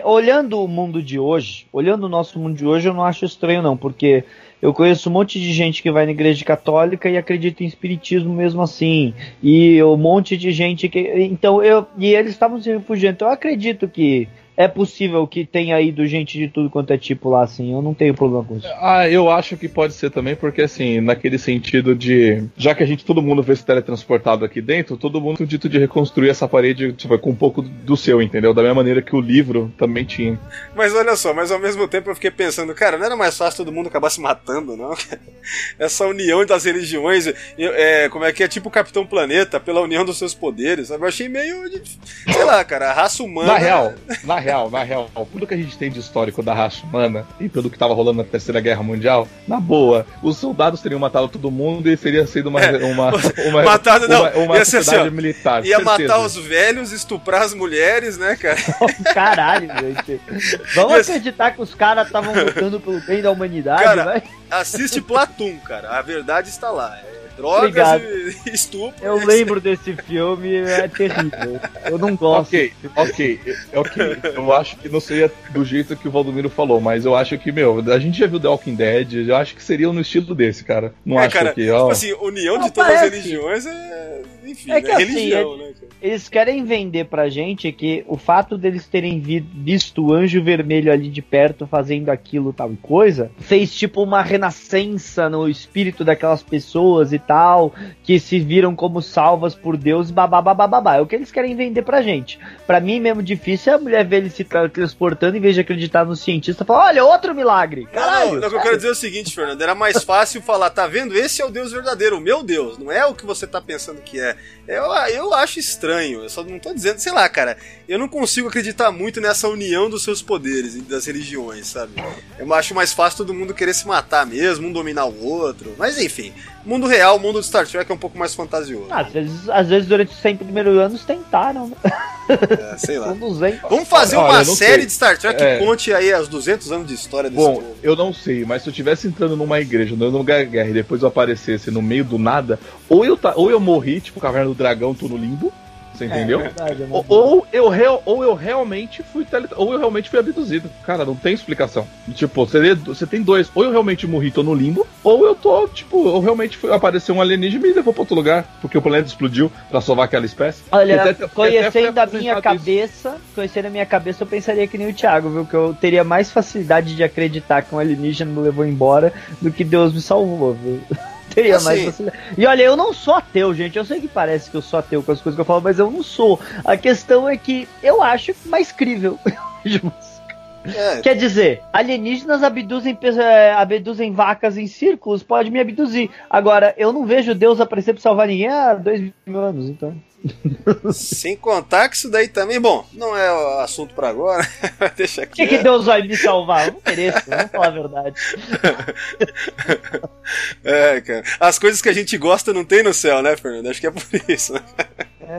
olhando o mundo de hoje, olhando o nosso mundo de hoje, eu não acho estranho, não, porque eu conheço um monte de gente que vai na igreja católica e acredita em espiritismo mesmo assim. E um monte de gente que. Então, eu. E eles estavam se refugiando. Então, eu acredito que é possível que tenha ido gente de tudo quanto é tipo lá, assim. Eu não tenho problema com isso. Ah, eu acho que pode ser também, porque assim, naquele sentido de. Já que a gente, todo mundo vê se teletransportado aqui dentro, todo mundo tem o dito de reconstruir essa parede tipo, com um pouco do seu, entendeu? Da mesma maneira que o livro também tinha. Mas olha só, mas ao mesmo tempo eu fiquei pensando, cara, não era mais fácil todo mundo acabar se matando, não? [laughs] Essa união das religiões, é, como é que é? Tipo o Capitão Planeta, pela união dos seus poderes, sabe? Eu achei meio. Sei lá, cara, a raça humana. Na real, na real, na real, tudo que a gente tem de histórico da raça humana e tudo que tava rolando na Terceira Guerra Mundial, na boa, os soldados teriam matado todo mundo e seria sido uma. É, uma, [laughs] uma matado não, uma, uma ia ser sociedade assim, militar. Ia certeza. matar os velhos, estuprar as mulheres, né, cara? [laughs] Caralho, gente. Vamos acreditar que os caras estavam lutando pelo bem da humanidade, Cara, vai? Assiste Platum, cara. A verdade está lá. É, drogas Obrigado. e, [laughs] estupro. Eu lembro desse filme, é terrível. Eu não gosto. Ok, ok, ok. Eu acho que não seria do jeito que o Valdomiro falou, mas eu acho que, meu, a gente já viu The Walking Dead, eu acho que seria no estilo desse, cara. Não É, acho cara, que, tipo ó. assim, união Não, de todas as parece. religiões é. Enfim, É que é assim, religião, é- né? cara? Eles querem vender pra gente que o fato deles terem vi- visto o anjo vermelho ali de perto fazendo aquilo tal coisa, fez tipo uma renascença no espírito daquelas pessoas e tal, que se viram como salvas por Deus, babá. É o que eles querem vender pra gente. Pra mim mesmo difícil é a mulher ver ele se tra- transportando em vez de acreditar no cientista, falar, olha, outro milagre. Caralho. não, não, o que eu quero dizer é o seguinte, Fernando, era mais fácil falar, tá vendo? Esse é o Deus verdadeiro, o meu Deus, não é o que você tá pensando que é. Eu, eu acho estranho, eu só não tô dizendo, sei lá, cara, eu não consigo acreditar muito nessa união dos seus poderes e das religiões, sabe? Eu acho mais fácil todo mundo querer se matar mesmo, um dominar o outro, mas enfim, mundo real, o mundo de Star Trek é um pouco mais fantasioso, Às vezes, às vezes durante os 100 primeiros anos tentaram, né? é, sei lá. [laughs] São 200. Vamos fazer Olha, uma série sei. de Star Trek que É. conte aí as 200 anos de história desse Bom, povo. eu não sei, mas se eu estivesse entrando numa igreja, dando uma guerra e depois eu aparecesse no meio do nada, ou eu, ta- ou eu morri, tipo Caverna do Dragão, tô no limbo, você entendeu? É verdade, é Ou, eu real, ou eu realmente fui tele, ou eu realmente fui abduzido. Cara, não tem explicação. Tipo, você, você tem dois. Ou eu realmente morri, tô no limbo, ou eu tô, tipo, eu realmente fui apareceu um alienígena e me levou pra outro lugar, porque o planeta explodiu pra salvar aquela espécie. Olha, até- conhecendo a minha apresentado isso. cabeça, conhecendo a minha cabeça, eu pensaria que nem o Thiago, viu? Que eu teria mais facilidade de acreditar que um alienígena me levou embora do que Deus me salvou, viu? [laughs] Teria Assim. mais facilidade. E olha, eu não sou ateu, gente. Eu sei que parece que eu sou ateu com as coisas que eu falo, mas eu não sou. A questão é que eu acho mais crível. [laughs] É, Quer dizer, alienígenas abduzem, é, abduzem vacas em círculos, pode me abduzir. Agora, eu não vejo Deus aparecer pra salvar ninguém há dois mil anos, então. Sem contar que isso daí também, bom, não é o assunto pra agora, [laughs] deixa Por que, aqui. que Deus vai me salvar? Não mereço, vamos falar a verdade. [laughs] É, cara. As coisas que a gente gosta não tem no céu, né, Fernando? Acho que é por isso. Né?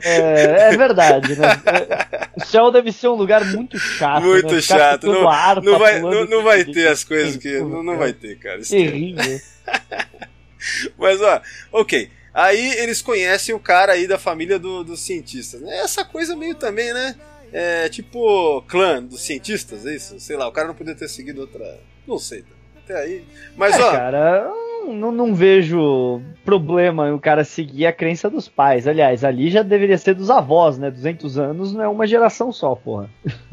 É, é verdade, né? É, [laughs] O céu deve ser um lugar muito chato. Muito né? Chato. Não, harpa, não vai, não, não vai ter as coisas que. de- Não, não vai ter, cara. Terrível. Mas, ó, ok. Aí eles conhecem o cara aí da família do- dos cientistas. né? Essa coisa meio também, né? É tipo clã dos cientistas, é isso? Sei lá, o cara não podia ter seguido outra. Não sei. Até aí. Mas, É, ó. cara, não, não vejo problema em o cara seguir a crença dos pais. Aliás, ali já deveria ser dos avós, né? 200 anos não é uma geração só, porra.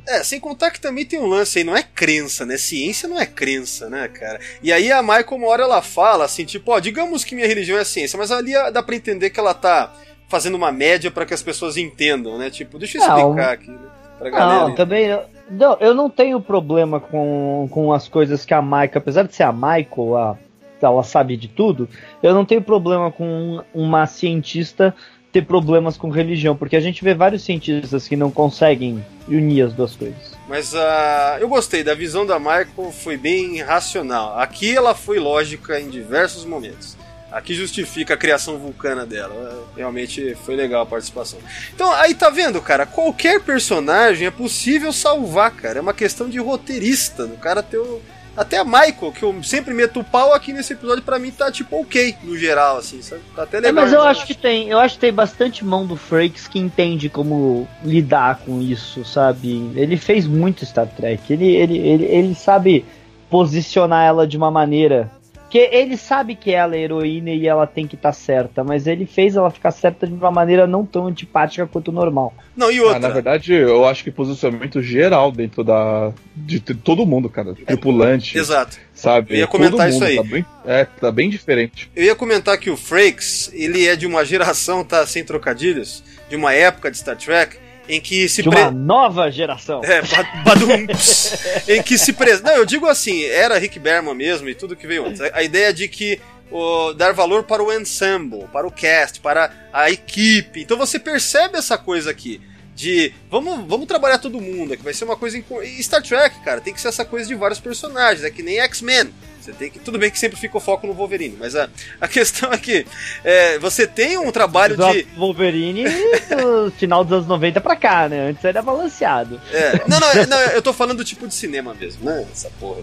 É, sem contar que também tem um lance aí, não é crença, né? Ciência não é crença, né, cara? E aí a Michael, uma hora ela fala assim, tipo, ó, digamos que minha religião é ciência, mas ali dá pra entender que ela tá fazendo uma média pra que as pessoas entendam, né? Tipo, deixa eu Não. explicar aqui, né? Pra galera. Não, também. Não, eu não tenho problema com, com as coisas que a Michael, apesar de ser a Michael, a, ela sabe de tudo, eu não tenho problema com uma cientista ter problemas com religião, porque a gente vê vários cientistas que não conseguem unir as duas coisas. Mas ah, eu gostei da visão da Michael, foi bem racional. Aqui ela foi lógica em diversos momentos. Aqui justifica a criação vulcana dela. Realmente foi legal a participação. Então, aí tá vendo, cara? Qualquer personagem é possível salvar, cara. É uma questão de roteirista, do cara ter o. Até a Michael, que eu sempre meto o pau aqui nesse episódio, pra mim tá tipo ok, no geral, assim, sabe? Tá até É, legal. mas eu acho que tem, eu acho que tem bastante mão do Frakes que entende como lidar com isso, sabe? Ele fez muito Star Trek. Ele, ele, ele, ele sabe posicionar ela de uma maneira que ele sabe que ela é heroína e ela tem que estar certa, mas ele fez ela ficar certa de uma maneira não tão antipática quanto o normal. Não, e Ah, outra. na verdade, eu acho que posicionamento geral dentro da. de todo mundo, cara. Tripulante, Exato. sabe? Eu ia comentar Todo isso mundo aí. Tá bem, é, tá bem diferente. Eu ia comentar que o Frakes, ele é de uma geração, tá sem trocadilhos, de uma época de Star Trek, em que se De pre- uma nova geração. É, ba- [laughs] badumps. em que se pres... Não, eu digo assim, era Rick Berman mesmo e tudo que veio antes. A, a ideia de que o, dar valor para o ensemble, para o cast, para a equipe. Então você percebe essa coisa aqui. De vamos, vamos trabalhar todo mundo, que vai ser uma coisa. Em... E Star Trek, cara, tem que ser essa coisa de vários personagens, é que nem X-Men. Você tem que. Tudo bem que sempre fica o foco no Wolverine, mas a, a questão é que é, você tem um trabalho de. Wolverine do final dos anos 90 pra cá, né? Antes era balanceado. É, não, não, não, eu tô falando do tipo de cinema mesmo, né? Essa porra.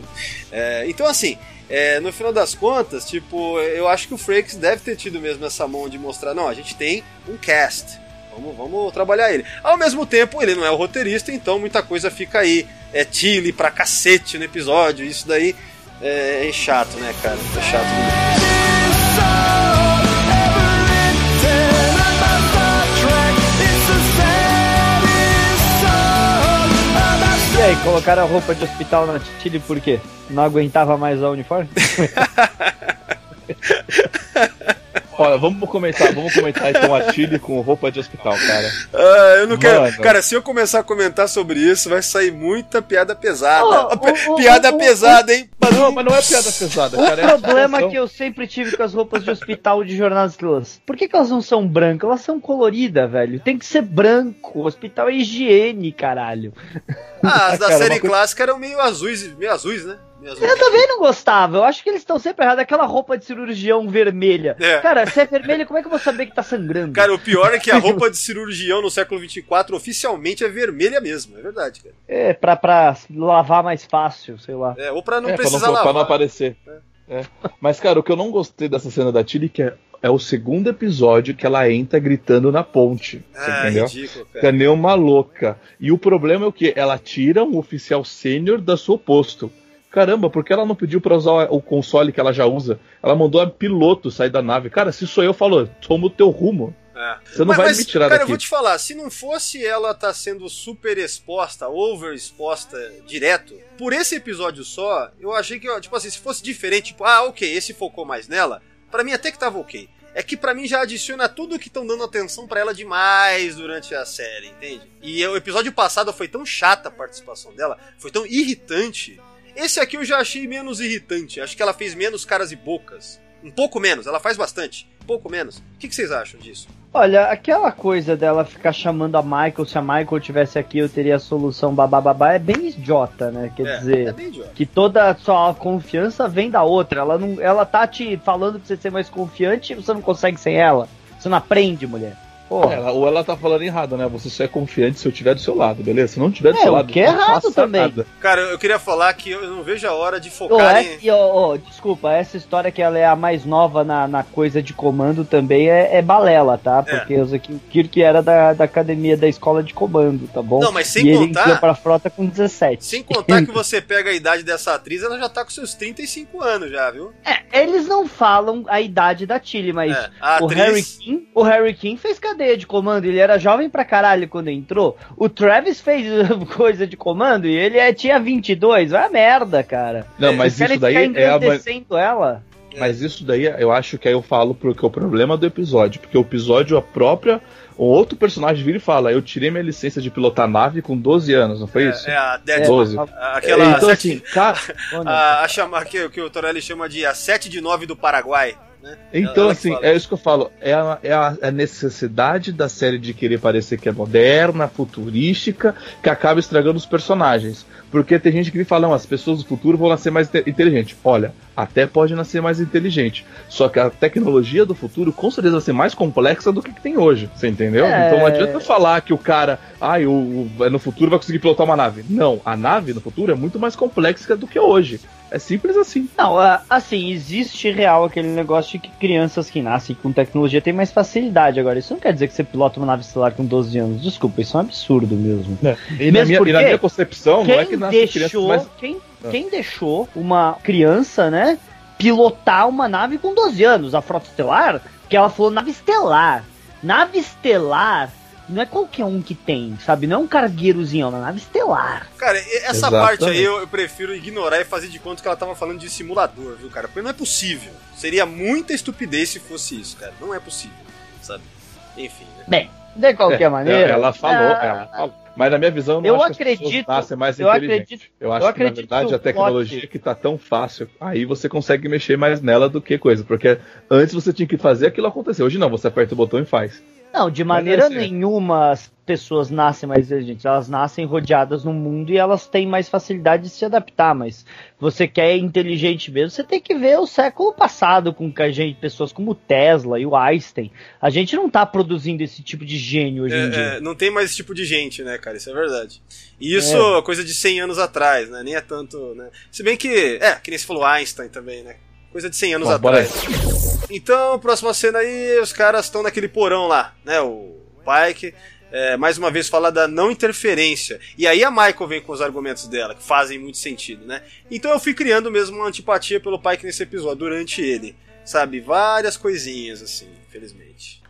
É, então, assim, é, no final das contas, tipo, eu acho que o Frakes deve ter tido mesmo essa mão de mostrar, não, a gente tem um cast. Vamos, vamos trabalhar ele. Ao mesmo tempo, ele não é o roteirista, então muita coisa fica aí. É Chile pra cacete no episódio, isso daí é, é chato, né, cara? É chato mesmo. E aí, colocaram a roupa de hospital na Chile por quê? Não aguentava mais o uniforme? [laughs] [laughs] Olha, vamos comentar, vamos comentar então a Chile com roupa de hospital, cara. Ah, eu não quero. Mano. Cara, se eu começar a comentar sobre isso, vai sair muita piada pesada. Oh, Ah, oh, oh, piada oh, oh, pesada, hein? Não, mas não é piada pesada, O cara. é a problema situação. que eu sempre tive com as roupas de hospital de Jornadas Estrelas. Por que, que elas não são brancas? Elas são coloridas, velho. Tem que ser branco. O hospital é higiene, caralho. Ah, as [laughs] da Cara, série uma coisa- clássica eram meio azuis, meio azuis, né? Azuis. Eu também não gostava. Eu acho que eles estão sempre errados. Aquela roupa de cirurgião vermelha. É. Cara, se é vermelha, como é que eu vou saber que tá sangrando? Cara, o pior é que a [laughs] roupa de cirurgião no século 24 oficialmente é vermelha mesmo, é verdade, cara. É, pra, pra lavar mais fácil, sei lá. É, ou pra não é, pra não, precisar pra lavar. não aparecer. É. Mas, cara, o que eu não gostei dessa cena da Chile que é, é o segundo episódio que ela entra gritando na ponte. Ah, entendeu? ridículo, Fica cara. nem uma louca. E o problema é o que? Ela tira um oficial sênior da seu posto. Caramba, por que ela não pediu pra usar o console que ela já usa? Ela mandou a piloto sair da nave. Cara, se sou eu, falou, toma o teu rumo. É. Você não mas, vai mas, me tirar cara, eu daqui. vou te falar, se não fosse ela tá sendo super exposta, over exposta direto, por esse episódio só, eu achei que, tipo assim, se fosse diferente, tipo, ah, ok, esse focou mais nela, pra mim até que tava ok. É que pra mim já adiciona tudo que estão dando atenção pra ela demais durante a série, entende? E o episódio passado foi tão chata a participação dela, foi tão irritante. Esse aqui eu já achei menos irritante. Acho que ela fez menos caras e bocas. Um pouco menos, ela faz bastante. Um pouco menos. O que, que vocês acham disso? Olha, aquela coisa dela ficar chamando a Michael, se a Michael tivesse aqui eu teria a solução babá é bem idiota, né? Quer é, dizer, é que toda a sua confiança vem da outra. Ela não, ela tá te falando pra você ser mais confiante e você não consegue sem ela. Você não aprende, mulher. Porra. Ela- ou ela tá falando errado, né? Você só é confiante se eu estiver do seu lado, beleza? Se não estiver do É, seu lado, que é errado faça também. nada. Cara, eu queria falar que eu não vejo a hora de focar essa- em. ó, ó, desculpa, essa história que ela é a mais nova na, na coisa de comando também é, é balela, tá? É. Porque o Zaki- o Kirk era da, da academia da escola de comando, tá bom? Não, mas sem e ele contar- entrou pra frota com 17. Sem contar que [laughs] você pega a idade dessa atriz, ela já tá com seus 35 anos já, viu? É, eles não falam a idade da Tilly, mas É, a o atriz- Harry King, o Harry King fez cadeia de comando, ele era jovem pra caralho quando entrou. O Travis fez [laughs] coisa de comando e ele é, tinha 22, vai a merda, cara. Não, mas isso daí é a. ela. Mas isso daí eu acho que aí eu falo porque é o problema do episódio. Porque o episódio, a própria. Um outro personagem vira e fala: Eu tirei minha licença de pilotar nave com 12 anos, não foi isso? É, é a Dead. É, 12. a- Aquela. então, sete- assim, cara, [laughs] a, a chama, que, que o Torelli chama de a 7 de 9 do Paraguai. Né? Então, Ela assim, fala é isso que eu falo. É a, é a- necessidade da série de querer parecer que é moderna, futurística, que acaba estragando os personagens. Porque tem gente que fala, não, as pessoas do futuro vão nascer mais inte- inteligentes. Olha, até pode nascer mais inteligente. Só que a tecnologia do futuro com certeza vai ser mais complexa do que, que tem hoje. Você entendeu? É. Então não adianta falar que o cara, ai, o, o- no futuro vai conseguir pilotar uma nave. Não, a nave no futuro é muito mais complexa do que hoje. É simples assim. Não, ah, assim, existe real aquele negócio de que crianças que nascem com tecnologia têm mais facilidade. Agora, isso não quer dizer que você pilota uma nave estelar com 12 anos. Desculpa, isso é um absurdo mesmo. E, na Mesmo minha, e na minha concepção, não é que nasce crianças deixou, mais quem, Ah. quem deixou uma criança, né, pilotar uma nave com 12 anos, a Frota Estelar, que ela falou nave estelar. Nave estelar não é qualquer um que tem, sabe? Não é um cargueirozinho, é uma nave estelar. Cara, essa Exatamente. parte aí eu, eu prefiro ignorar e fazer de conta que ela tava falando de simulador, viu, cara? Porque não é possível. Seria muita estupidez se fosse isso, cara. Não é possível, sabe? Enfim, né? Bem, de qualquer É, maneira. Ela falou, ah, ela falou. Mas na minha visão, eu não Eu as acredito- nascem mais eu acredito- eu acho eu que, na verdade, a tecnologia que tá tão fácil, aí você consegue mexer mais nela do que coisa. Porque antes você tinha que fazer aquilo acontecer. Hoje não, você aperta o botão e faz. Não, de maneira assim- nenhuma as pessoas nascem mais inteligentes. Elas nascem rodeadas no mundo e elas têm mais facilidade de se adaptar. Mas você quer inteligente mesmo, você tem que ver o século passado com que a gente, pessoas como o Tesla e o Einstein. A gente não tá produzindo esse tipo de gênio hoje em dia. É, é, não tem mais esse tipo de gente, né, cara? Isso é verdade. E isso, coisa de 100 anos atrás, né? Nem é tanto, né? Se bem que, é, que nem você falou Einstein também, né? Coisa de 100 anos Bom, atrás. Então, próxima cena aí, os caras estão naquele porão lá, né? O Pike, é, mais uma vez, fala da não interferência. E aí a Michael vem com os argumentos dela, que fazem muito sentido, né? Então eu fui criando mesmo uma antipatia pelo Pike nesse episódio, durante ele. Sabe? Várias coisinhas, assim, infelizmente.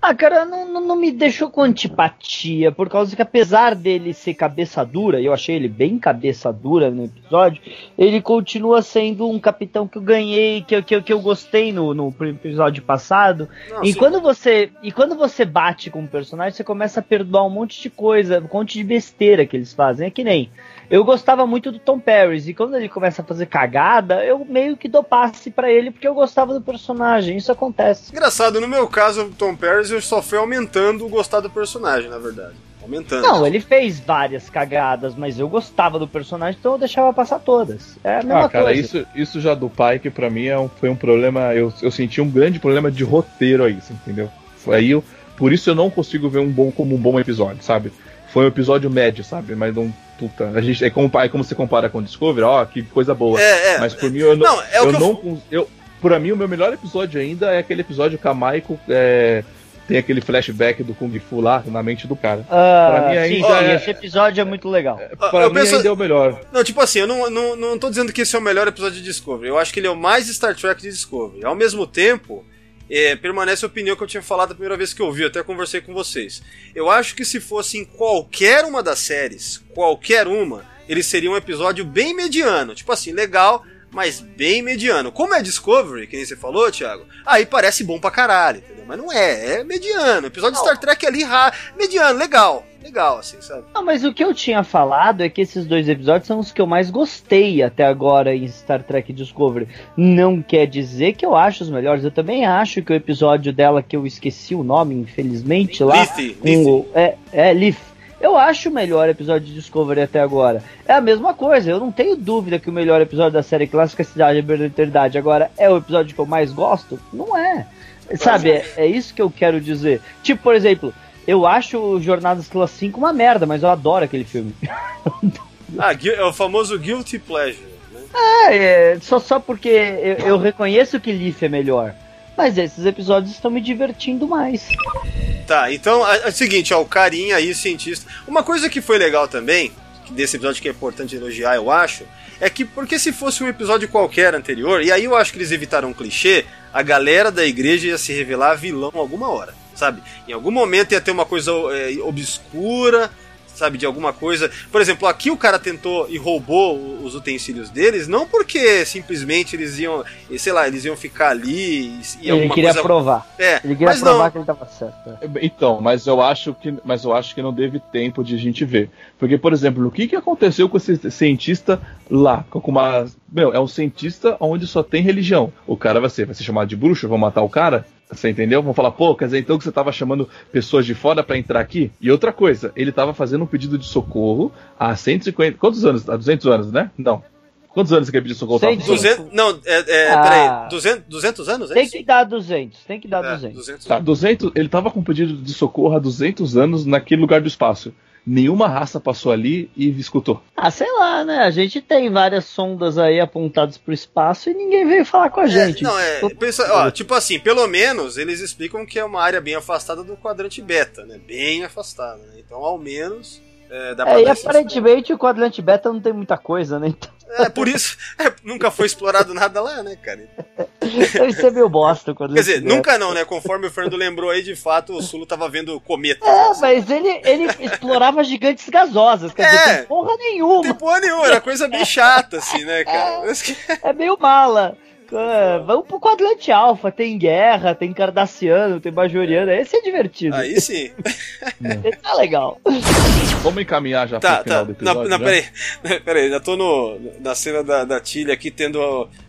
Ah, cara, não, não, me deixou com antipatia, por causa que apesar dele ser cabeça dura, eu achei ele bem cabeça dura no episódio, ele continua sendo um capitão que eu ganhei, que, eu- que, eu- que eu gostei no, no episódio passado. Não, E sim. quando você e quando você bate com o personagem, você começa a perdoar um monte de coisa, um monte de besteira que eles fazem. É que nem eu gostava muito do Tom Paris e quando ele começa a fazer cagada, eu meio que dou passe pra ele porque eu gostava do personagem. Isso acontece. Engraçado, no meu caso, o Tom Paris, eu só fui aumentando o gostar do personagem, na verdade. Aumentando. Não, ele fez várias cagadas, mas eu gostava do personagem, então eu deixava passar todas. É a mesma Ah, cara, coisa. isso, isso já do Pike, pra mim, é um- foi um problema. Eu, eu senti um grande problema de roteiro aí, entendeu? Foi aí eu, por isso eu não consigo ver um bom como um bom episódio, sabe? Foi um episódio médio, sabe? Mas não. Puta, a gente, é como, é como você compara com o Discovery, ó, que coisa boa. É, é. Mas por mim, eu não. Não, é o eu eu não. cons- Eu, pra mim, o meu melhor episódio ainda é aquele episódio que a Michael é, tem aquele flashback do Kung Fu lá na mente do cara. Ah, pra mim sim, ainda sim, é- esse episódio é muito legal. Ah, Pra eu mim penso- ainda é o melhor. Não, tipo assim, eu não, não, não tô dizendo que esse é o melhor episódio de Discovery. Eu acho que ele é o mais Star Trek de Discovery. Ao mesmo tempo, é, permanece a opinião que eu tinha falado a primeira vez que eu vi, até conversei com vocês. Eu acho que se fosse em qualquer uma das séries, qualquer uma, ele seria um episódio bem mediano. Tipo assim, legal, mas bem mediano. Como é Discovery, que nem você falou, Thiago, aí parece bom pra caralho, entendeu? Mas não é, é mediano. O episódio de Star Trek ali, ra- mediano, legal. Legal, assim, sabe? Não, mas o que eu tinha falado é que esses dois episódios são os que eu mais gostei até agora em Star Trek Discovery. Não quer dizer que eu acho os melhores. Eu também acho que o episódio dela, que eu esqueci o nome, infelizmente, lá. O- é, é, Leaf. Eu acho o melhor episódio de Discovery até agora. É a mesma coisa, eu não tenho dúvida que o melhor episódio da série clássica é Cidade da Eternidade. Agora, é o episódio que eu mais gosto? Não é. Sabe, é, é isso que eu quero dizer. Tipo, por exemplo, eu acho o Jornada Estrela 5 uma merda, mas eu adoro aquele filme. [laughs] Ah, é o famoso Guilty Pleasure. Né? É, é, só, só porque eu, eu reconheço que Leaf é melhor. Mas esses episódios estão me divertindo mais. Tá, então é, é o seguinte, ó, o carinha aí, cientista. Uma coisa que foi legal também, desse episódio que é importante elogiar, eu acho, é que porque se fosse um episódio qualquer anterior, e aí eu acho que eles evitaram um clichê, a galera da igreja ia se revelar vilão alguma hora, sabe? Em algum momento ia ter uma coisa é, obscura, sabe, de alguma coisa. Por exemplo, aqui o cara tentou e roubou os utensílios deles, não porque simplesmente eles iam, sei lá, eles iam ficar ali e, e ele queria coisa. provar. É, Ele queria mas provar não. que ele tava certo. é. Então, mas eu acho que, mas eu acho que não teve tempo de a gente ver, porque por exemplo, o que, que aconteceu com esse cientista lá, com uma, meu, é um cientista onde só tem religião. O cara vai ser, vai ser chamado de bruxo, vão matar o cara. Você entendeu? Vão falar, pô, quer dizer então que você tava chamando pessoas de fora pra entrar aqui? E outra coisa, ele tava fazendo um pedido de socorro há 150. Quantos anos? Há 200 anos, né? Não. Quantos anos que ele pediu socorro? Cento- Tava- 200, não, é, é Ah. peraí, 200, 200 anos? É Tem isso? que dar 200, tem que dar É, 200. 200 Tá, 200, ele tava com pedido de socorro há 200 anos naquele lugar do espaço. Nenhuma raça passou ali e escutou. Ah, sei lá, né? A gente tem várias sondas aí apontadas pro espaço e ninguém veio falar com a gente. É, não, é, pensa, ó, tipo assim, pelo menos eles explicam que é uma área bem afastada do quadrante beta, né? Bem afastada, né? Então, ao menos, é, dá pra É, e aparentemente o quadrante beta não tem muita coisa, né? Então É, por isso, é, nunca foi explorado nada lá, né, cara? deve ser meio bosta o Quer dizer, nunca não, né? Conforme o Fernando lembrou aí, de fato, o Sulo tava vendo cometa. É, mas ele, ele explorava gigantes gasosas, quer dizer, É. tem porra nenhuma. tem porra nenhuma, era coisa bem chata, assim, né, cara? É meio mala. É, vamos pro quadrante alfa, tem guerra, tem cardassiano, tem bajoriano, esse é divertido. Aí sim. [laughs] Esse é legal. Vamos encaminhar já Tá, pro final tá. do episódio. Não, não, né? peraí. [laughs] Peraí, já tô no, na cena da, da Tilly aqui, tendo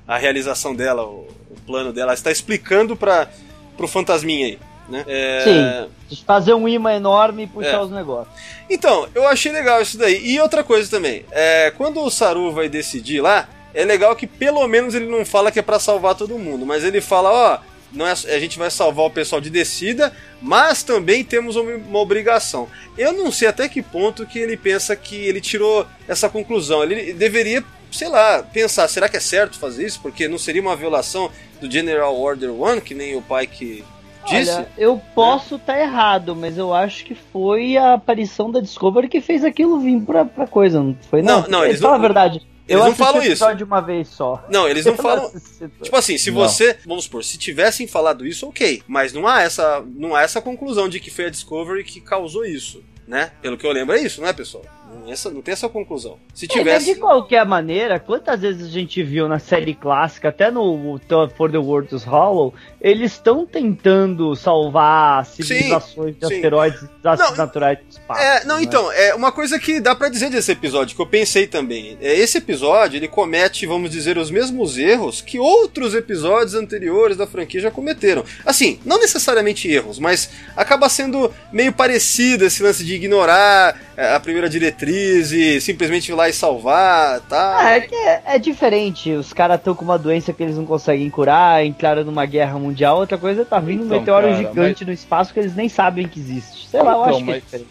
a, a realização dela, o, o plano dela. Você tá explicando pra, pro fantasminha aí. né? É... Sim. Fazer um imã enorme e puxar É. os negócios. Então, eu achei legal isso daí. E outra coisa também, é, quando o Saru vai decidir lá, é legal que pelo menos ele não fala que é pra salvar todo mundo, mas ele fala, ó, não é, a gente vai salvar o pessoal de descida, mas também temos uma, uma obrigação. Eu não sei até que ponto que ele pensa que ele tirou essa conclusão. Ele deveria, sei lá, pensar, será que é certo fazer isso? Porque não seria uma violação do General Order 1, que nem o pai que disse? Olha, eu posso estar errado, mas eu acho que foi a aparição da Discovery que fez aquilo vir pra, pra coisa, não foi não? Não, não, eles Fala não- a verdade. Eles eu não falam isso. episódio uma vez só. Não, eles não Eu falam. assisti- Tipo assim, se Não. você, vamos supor, se tivessem falado isso, ok. Mas não há essa, não há essa conclusão de que foi a Discovery que causou isso, né? Pelo que eu lembro é isso, não é, pessoal? Não, essa, não tem essa conclusão. Se É, mas tivesse, de qualquer maneira, quantas vezes a gente viu na série clássica, até no Thor For the World is Hollow, eles estão tentando salvar civilizações de sim. asteroides e desastres Não, naturais do espaço. É, não, né? então, é uma coisa que dá pra dizer desse episódio, que eu pensei também. É, esse episódio, ele comete, vamos dizer, os mesmos erros que outros episódios anteriores da franquia já cometeram. Assim, não necessariamente erros, mas acaba sendo meio parecido esse lance de ignorar é, a primeira diretriz e simplesmente ir lá e salvar, tá? Ah, é, que é, é diferente. Os caras estão com uma doença que eles não conseguem curar, entraram numa guerra mundial. Outra coisa é tá vindo um Então, meteoro cara, gigante no espaço que eles nem sabem que existe. Sei lá, eu Então, acho que é mas- diferente.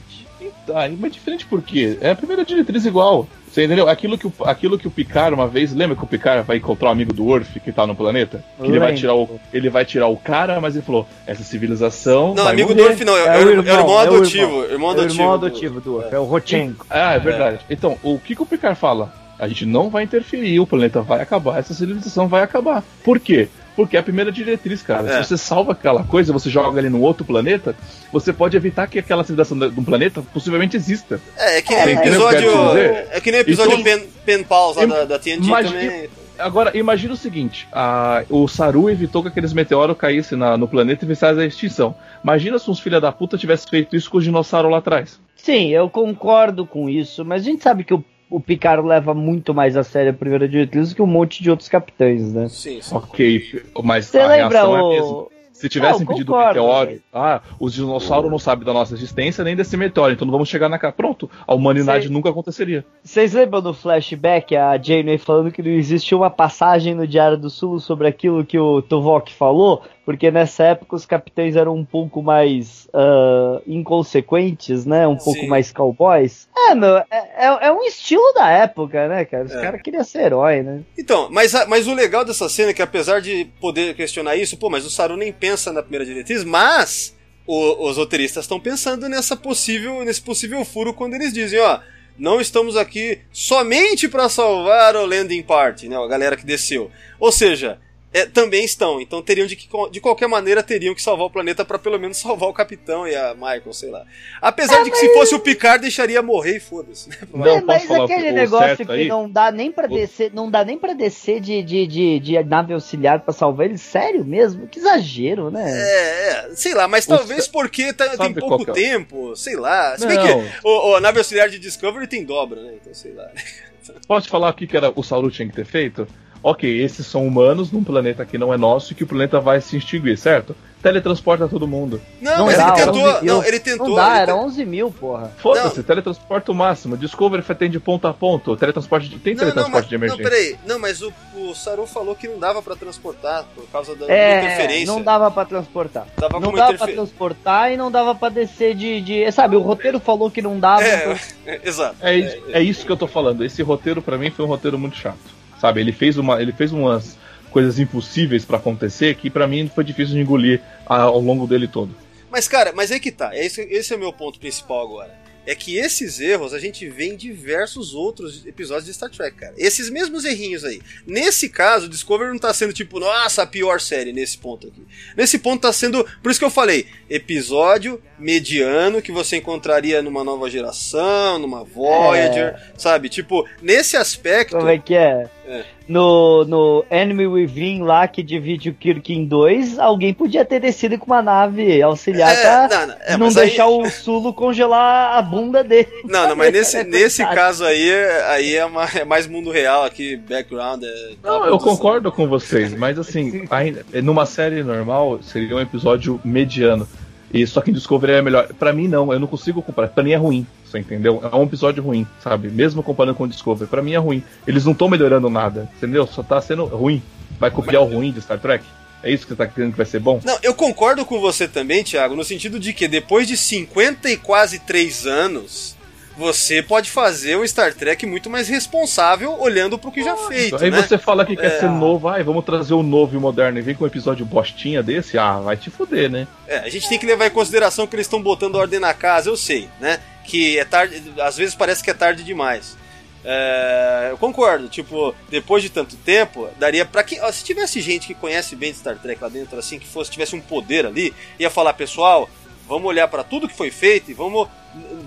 Ah, mas diferente por quê? É a primeira diretriz igual. Você entendeu? Aquilo que, o, aquilo que o Picard uma vez, lembra que o Picard vai encontrar um amigo do Worf que tá no planeta? Que ele vai, tirar o, ele vai tirar o cara, mas ele falou: essa civilização. Não, vai amigo do morrer. Orf não, é, É é o o irmão, irmão, é o adotivo. irmão. Irmão É o adotivo. irmão do- adotivo do Orf, é o Rochenko. Ah, é verdade. Então, o que, que o Picard fala? A gente não vai interferir, o planeta vai acabar, essa civilização vai acabar. Por quê? Porque é a primeira diretriz, cara. É. Se você salva aquela coisa, você joga ali no outro planeta, você pode evitar que aquela civilização de um planeta possivelmente exista. É, é que É, nem que eu episódio. dizer? É que nem o episódio Então- Pen, Pen Pals lá da, da TNT também. Agora, imagina o seguinte: a- o Saru evitou que aqueles meteoros caíssem na- no planeta e viciassem a extinção. Imagina se uns filha da puta tivessem feito isso com os dinossauros lá atrás. Sim, eu concordo com isso, mas a gente sabe que o, o Picard leva muito mais a sério a primeira diretriz do que um monte de outros capitães, né? Sim, sim. Ok, mas Você a lembra reação é a o. mesma. Se tivessem Não, pedido concordo, meteoro, mas- ah, os dinossauros não sabem da nossa existência nem desse meteoro, então não vamos chegar na casa. Pronto, a humanidade Sei. nunca aconteceria. Vocês lembram do flashback a Janeway falando que não existia uma passagem no Diário do Sul sobre aquilo que o Tuvok falou? Porque nessa época os capitães eram um pouco mais ah, inconsequentes, né? Um pouco Sim. mais cowboys. É, meu, é, é- é um estilo da época, né, cara? Os É. caras queriam ser herói, né? Então, mas, mas o legal dessa cena é que apesar de poder questionar isso, pô, mas o Saru nem pensa na primeira diretriz, mas o- os roteiristas estão pensando nessa possível, nesse possível furo quando eles dizem, ó, não estamos aqui somente para salvar o landing party, né, a galera que desceu. Ou seja, é, também estão, então teriam de que de qualquer maneira teriam que salvar o planeta para pelo menos salvar o capitão e a Michael, sei lá. Apesar de que se fosse o Picard deixaria morrer e foda-se. né? Não, é, mas aquele negócio que aí? não dá nem pra O- descer, não dá nem para descer de, de, de, de nave auxiliar pra salvar ele, sério mesmo? Que exagero, né? É, é, sei lá, mas O talvez porque tá- tem pouco é? tempo, sei lá. Se bem que o, o- a nave auxiliar de Discovery tem dobra, né? Então sei lá. [laughs] Posso te falar o que, que era, o Saru tinha que ter feito? Ok, esses são humanos num planeta que não é nosso e que o planeta vai se extinguir, certo? Teletransporta todo mundo. Não, Não mas dá, ele tentou. 11 mil. Não, ele tentou. Não dá, ele era te- 11 mil, porra. Foda-se, teletransporta o máximo. Discovery tem de ponta a ponta. Teletransporte de- tem Não, não, teletransporte mas, de não, emergência. peraí. Não, mas o, o Saru falou que não dava pra transportar por causa da É, interferência. não dava pra transportar. Dava não dava interfe- pra transportar e não dava pra descer de, de- Sabe, o roteiro falou que não dava. É, então- [laughs] é, exato. É, isso- é isso que eu tô falando. Esse roteiro pra mim foi um roteiro muito chato. Sabe, ele fez uma, ele fez umas coisas impossíveis pra acontecer que pra mim foi difícil de engolir ao longo dele todo. Mas, cara, mas aí que tá. É esse, esse é o meu ponto principal agora. É que esses erros a gente vê em diversos outros episódios de Star Trek, cara. Esses mesmos errinhos aí. Nesse caso, o Discovery não tá sendo tipo, nossa, a pior série nesse ponto aqui. Nesse ponto tá sendo. Por isso que eu falei, episódio mediano que você encontraria numa nova geração, numa Voyager, sabe? Tipo, nesse aspecto. Como é que é? É. No, no Enemy Within lá, que divide o Kirk em dois, alguém podia ter descido com uma nave auxiliar É, pra não, não, é, não mas aí- deixar o Sulo congelar a bunda dele. Não, não, mas nesse, [laughs] É nesse caso aí, aí é, ma- é mais mundo real aqui, background. É, Não, eu concordo com vocês, mas assim, [laughs] ainda, numa série normal seria um episódio mediano. E só que Discovery é melhor. Pra mim, não, eu não consigo comparar. Pra mim é ruim, você entendeu? É um episódio ruim, sabe? Mesmo comparando com Discovery, pra mim é ruim. Eles não estão melhorando nada, entendeu? Só tá sendo ruim. Vai copiar o ruim de Star Trek? É isso que você tá querendo que vai ser bom? Não, eu concordo com você também, Thiago, no sentido de que depois de 50 e quase 3 anos, você pode fazer um Star Trek muito mais responsável olhando pro que já feito. Aí né? você fala que quer É. ser novo, ai, vamos trazer o novo e o moderno e vem com um episódio bostinha desse, ah, vai te fuder, né? É, a gente tem que levar em consideração que eles estão botando ordem na casa, eu sei, né? Que é tarde, às vezes parece que é tarde demais. É, eu concordo, tipo, depois de tanto tempo, daria pra que. ó, Se tivesse gente que conhece bem Star Trek lá dentro, assim, que fosse, tivesse um poder ali, ia falar, pessoal, vamos olhar pra tudo que foi feito e vamos,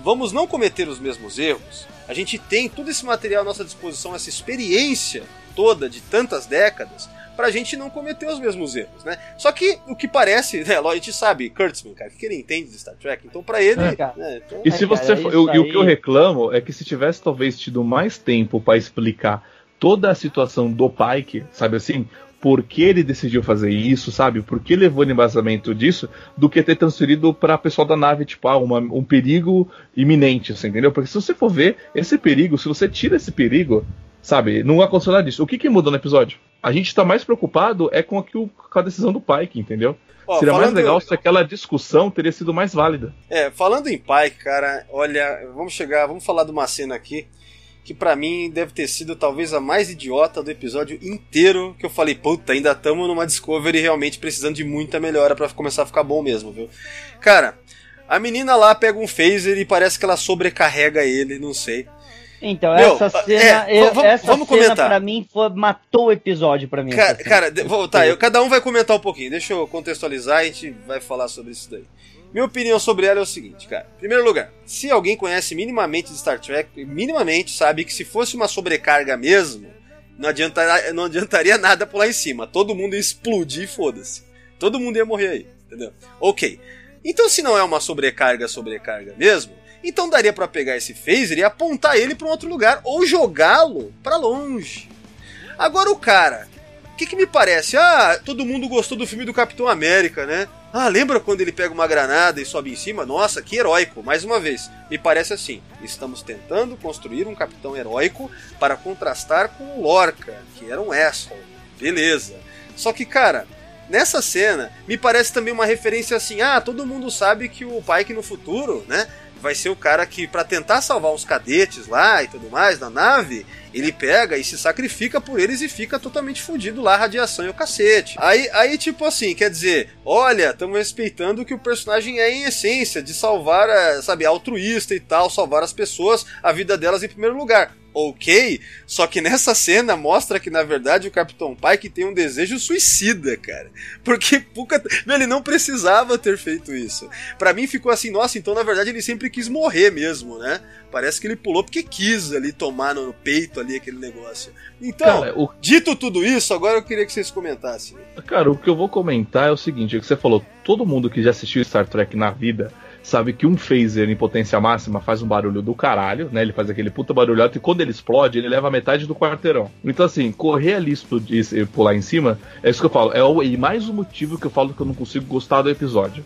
vamos não cometer os mesmos erros. A gente tem todo esse material à nossa disposição, essa experiência toda de tantas décadas, pra gente não cometer os mesmos erros, né? Só que o que parece, né, a gente sabe, Kurtzman, cara, o que ele entende de Star Trek, então pra ele, É, cara. né, então- E É, se cara, você isso for- eu- e o que eu reclamo é que se tivesse talvez tido mais tempo pra explicar toda a situação do Pike, sabe assim, por que ele decidiu fazer isso, sabe? Por que levou no embasamento disso, do que ter transferido pra pessoal da nave, tipo, ah, uma- um perigo iminente, assim, entendeu? Porque se você for ver esse perigo, se você tira esse perigo, sabe, não aconteceu nada disso. O que, que mudou no episódio? A gente tá mais preocupado é com, aquilo, com a decisão do Pike, entendeu? Ó, Seria mais legal se aquela discussão teria sido mais válida. É, falando em Pike, cara, olha, vamos chegar, vamos falar de uma cena aqui que pra mim deve ter sido talvez a mais idiota do episódio inteiro, que eu falei, puta, ainda estamos numa Discovery realmente precisando de muita melhora pra começar a ficar bom mesmo, viu? Cara, a menina lá pega um phaser e parece que ela sobrecarrega ele, não sei. Então, Meu, essa é, cena, eu- vamos- essa vamos cena comentar. pra mim foi, matou o episódio pra mim. Cara, cara de- vou- tá, eu- cada um vai comentar um pouquinho. Deixa eu contextualizar e a gente vai falar sobre isso daí. Minha opinião sobre ela é o seguinte, cara. Em primeiro lugar, se alguém conhece minimamente de Star Trek, minimamente sabe que se fosse uma sobrecarga mesmo, não, adiantaria, não adiantaria [laughs] nada pular em cima. Todo mundo ia explodir foda-se. Todo mundo ia morrer aí, entendeu? Ok. Então, se não é uma sobrecarga, sobrecarga mesmo, então daria pra pegar esse phaser e apontar ele pra um outro lugar ou jogá-lo pra longe. Agora o cara, o que, que me parece? Ah, todo mundo gostou do filme do Capitão América, né? Ah, lembra quando ele pega uma granada e sobe em cima? Nossa, que heróico. Mais uma vez, me parece assim: estamos tentando construir um capitão heróico para contrastar com o Lorca, que era um asshole. Beleza. Só que, cara, nessa cena, me parece também uma referência assim: ah, todo mundo sabe que o Pike no futuro, né? Vai ser o cara que, para tentar salvar uns cadetes lá e tudo mais na nave, ele pega e se sacrifica por eles e fica totalmente fudido lá, radiação e o cacete. Aí, aí tipo assim, quer dizer, olha, estamos respeitando que o personagem é em essência, de salvar, a, sabe, altruísta e tal, salvar as pessoas, a vida delas em primeiro lugar. Ok, só que nessa cena mostra que na verdade o Capitão Pike tem um desejo suicida, cara. Porque meu, ele não precisava ter feito isso. Pra mim ficou assim, nossa, então na verdade ele sempre quis morrer mesmo, né? Parece que ele pulou porque quis ali tomar no peito ali aquele negócio. Então, Cara, o dito tudo isso, agora eu queria que vocês comentassem. Cara, o que eu vou comentar é o seguinte: é que você falou, todo mundo que já assistiu Star Trek na vida sabe que um phaser em potência máxima faz um barulho do caralho, né? Ele faz aquele puta barulhote e quando ele explode, ele leva metade do quarteirão. Então, assim, correr ali, explodir pular em cima, é isso que eu falo. É o, e mais um motivo que eu falo que eu não consigo gostar do episódio.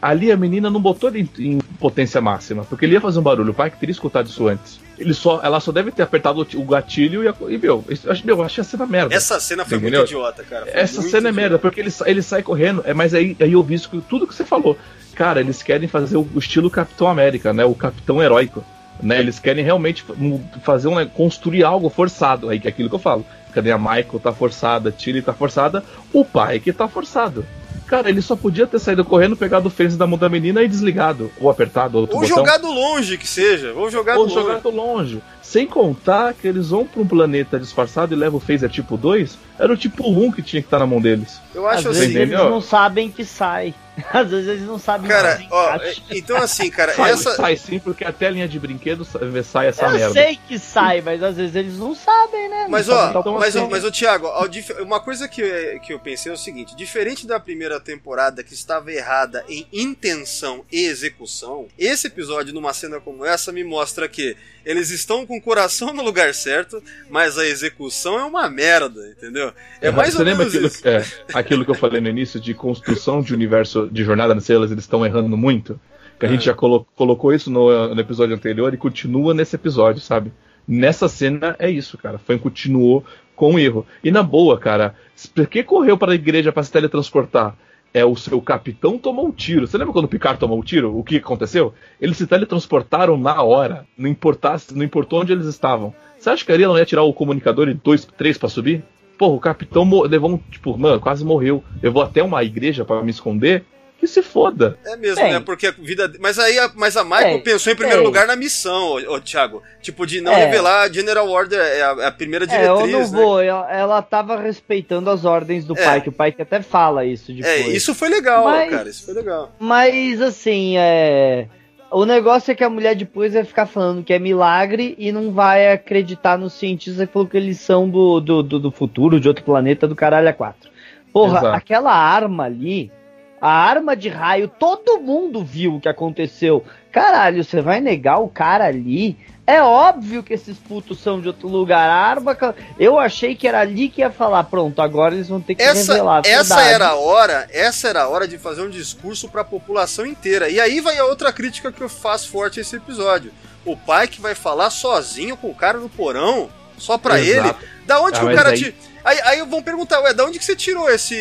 Ali a menina não botou ele em, em potência máxima, porque ele ia fazer um barulho. O pai que teria escutado isso antes. Ele só, ela só deve ter apertado o, gatilho e, a- e meu, eu, acho- meu, eu achei a cena merda. Essa cena foi Entendeu? muito idiota, cara. Foi Essa cena é idiota. merda, porque ele, ele sai correndo, é, mas aí, aí eu vi isso, tudo que você falou. Cara, eles querem fazer o, o estilo Capitão América, né? O Capitão Heróico. Né? Eles querem realmente fazer um, construir algo forçado. Aí que é aquilo que eu falo. Cadê a Michael tá forçada, a Tilly tá forçada, o pai que tá forçado. Cara, ele só podia ter saído correndo, pegado o fence da mão da menina e desligado. Ou apertado, outro Ou botão. jogado longe que seja. Ou jogado Ou longe. jogado longe. Sem contar que eles vão pra um planeta disfarçado e levam o phaser tipo 2. Era o tipo 1 que tinha que estar na mão deles. Eu Às acho vezes assim. entendeu? eles não sabem que sai. [laughs] Às vezes eles não sabem Cara, que ó, encaixa. então assim, cara, [laughs] Sai, essa. sai sim, porque até a linha de brinquedo sa- sai essa Eu merda. sei que sai, mas às vezes eles não sabem, né? Não Mas sabem. ó, Então, mas, ó, assim- mas ô Thiago, ó, dif- uma coisa que, eu- que eu pensei é o seguinte: diferente da primeira primeira temporada que estava errada em intenção e execução, esse episódio, numa cena como essa, me mostra que eles estão com o coração no lugar certo, mas a execução é uma merda, entendeu? É mais Você ou lembra menos aquilo, isso. é, aquilo que eu falei no início de construção de universo de Jornada nas Estrelas, eles estão errando muito? Que a gente É. já colo- colocou isso no, no episódio anterior e continua nesse episódio, sabe? Nessa cena é isso, cara. Foi continuou com o erro. E na boa, cara, por que correu para a igreja para se teletransportar? É o seu capitão tomou um tiro. Você lembra quando o Picard tomou um tiro? O que aconteceu? Eles se teletransportaram na hora. Não, importasse, não importou onde eles estavam. Você acha que a não ia tirar o comunicador e dois, três para subir? Porra, o capitão levou um. Tipo, mano, quase morreu. Levou até uma igreja para me esconder. Que se foda. É mesmo, Tem. né? Porque a vida. Mas aí a, mas a Michael Tem. pensou em primeiro Tem. lugar na missão, ô, ô, Thiago. Tipo, de não É. revelar a General Order, é a, é a primeira É, eu diretriz, não né? vou. Ela, ela tava respeitando as ordens do É. pai, que o pai que até fala isso depois. É, isso foi legal, Mas- cara. Isso foi legal. Mas assim, é. O negócio é que a mulher depois vai ficar falando que é milagre e não vai acreditar nos cientistas que falou que eles são do, do, do, do futuro, de outro planeta, do caralho a quatro. Porra, Exato. aquela arma ali, a arma de raio, todo mundo viu o que aconteceu. Caralho, você vai negar o cara ali? É óbvio que esses putos são de outro lugar. A arma. Eu achei que era ali que ia falar. Pronto, agora eles vão ter que Essa, revelar. a essa verdade. era a hora, essa era a hora de fazer um discurso pra população inteira. E aí vai a outra crítica que eu faço forte a esse episódio. O pai que vai falar sozinho com o cara no porão, só pra Exato. ele. Da onde Ah, que o cara aí- te. Aí, aí vão perguntar, ué, da onde que você tirou esse,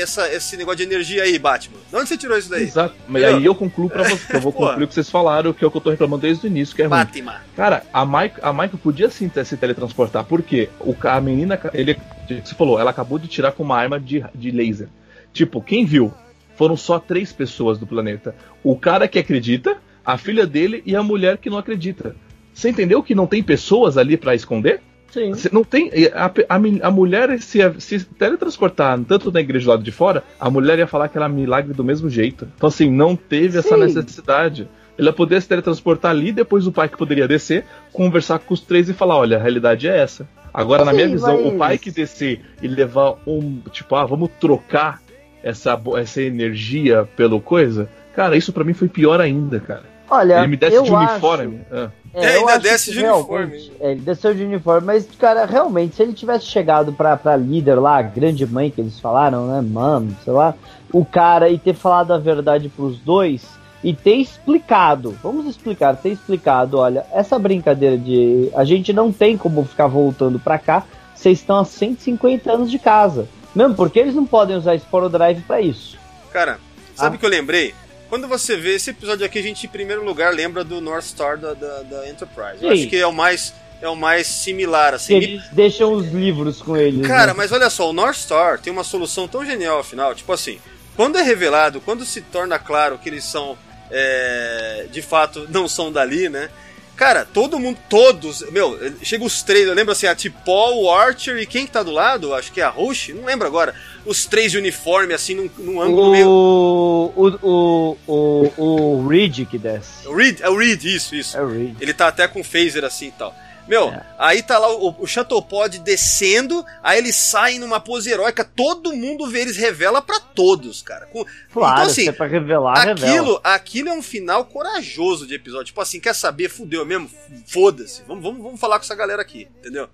essa, esse negócio de energia aí, Batman? Da onde você tirou isso daí? Exato. Mas aí eu concluo pra você. Eu vou [laughs] concluir o que vocês falaram, que é o que eu tô reclamando desde o início, que é ruim. Batman. Cara, a Mike, a Mike podia sim ter- se teletransportar, porque o, a menina, ele, você falou, ela acabou de tirar com uma arma de, de laser. Tipo, quem viu? Foram só três pessoas do planeta. O cara que acredita, a filha dele e a mulher que não acredita. Você entendeu que não tem pessoas ali pra esconder? Sim. Você não tem. A, a, a mulher, se, se teletransportar tanto na igreja do lado de fora, a mulher ia falar que era milagre do mesmo jeito. Então, assim, não teve essa Sim. necessidade. Ela poderia se teletransportar ali, depois o pai que poderia descer, conversar com os três e falar: olha, a realidade é essa. Agora, na Sim, minha visão, mas- o pai que descer e levar um. Tipo, ah, vamos trocar essa, essa energia pelo coisa. Cara, isso pra mim foi pior ainda, cara. Olha, Ele me desce eu de acho- uniforme. Ah. É, eu ainda desce de uniforme. É, ele desceu de uniforme, mas, cara, realmente, se ele tivesse chegado pra, pra líder lá, a grande mãe que eles falaram, né, mano, sei lá, o cara e ter falado a verdade pros dois e ter explicado, vamos explicar, ter explicado, olha, essa brincadeira de a gente não tem como ficar voltando pra cá, vocês estão a 150 anos de casa. Mesmo porque eles não podem usar Sporo Drive pra isso. Cara, sabe o Ah. que eu lembrei? Quando você vê esse episódio aqui, a gente em primeiro lugar lembra do North Star da, da, da Enterprise. Eu Sim. acho que é o mais, é o mais similar, assim. Me- Eles deixam os livros com eles. Cara, né? mas olha só, o North Star tem uma solução tão genial afinal, tipo assim, quando é revelado, quando se torna claro que eles são, é, de fato, não são dali, né? Cara, todo mundo, todos, meu, chega os três, eu lembro assim, a Tipol, o Archer e quem que tá do lado? Acho que é a Roche, não lembro agora. Os três de uniforme, assim, num, num ângulo meio. O, o, o, o, o Reed que desce. O Reed, é o Reed, isso, isso. É o Reed. Ele tá até com phaser assim e tal. Meu, É. aí tá lá o, o Chatopod descendo, aí eles saem numa pose heróica, todo mundo vê eles, revela pra todos, cara. Com- Claro, então assim, é pra revelar, revela. aquilo, aquilo é um final corajoso de episódio. Tipo assim, quer saber? Fudeu mesmo? Foda-se. Vamos, vamos, vamos falar com essa galera aqui, entendeu?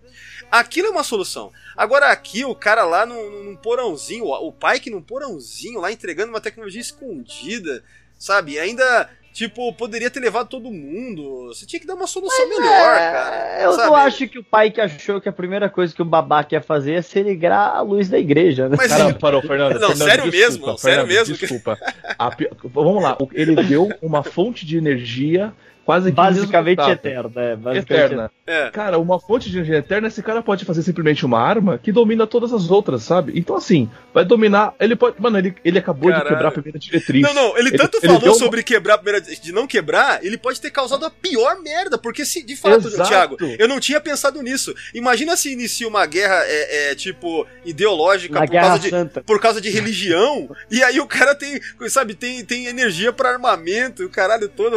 Aquilo é uma solução. Agora aqui, o cara lá num, num porãozinho, o que num porãozinho lá entregando uma tecnologia escondida, sabe? Ainda, tipo, poderia ter levado todo mundo. Você tinha que dar uma solução melhor, cara. É, eu sabe? não acho que o pai que achou que a primeira coisa que o babaca ia fazer é se ligar a luz da igreja, né? Mas Cara, parou, Fernando. [laughs] Não, Fernando, sério desculpa, mesmo, sério Fernando, mesmo. Desculpa. A Vamos lá, ele deu uma fonte de energia quase que basicamente eterna. É, basicamente Eterna. É. Cara, uma fonte de energia eterna, esse cara pode fazer simplesmente uma arma que domina todas as outras, sabe? Então, assim, vai dominar. Ele pode. Mano, ele, ele acabou Caralho. de quebrar a primeira diretriz. Não, não, ele, Ele- tanto ele falou uma- sobre quebrar a primeira. de não quebrar, ele pode ter causado a pior merda. Porque se, de fato, Exato. Thiago, eu não tinha pensado nisso. Imagina se inicia uma guerra, é, é, tipo, ideológica Na por Guerra causa, de, Santa. por causa de religião, e aí o cara tem, sabe, tem, tem energia pra armamento, o caralho todo.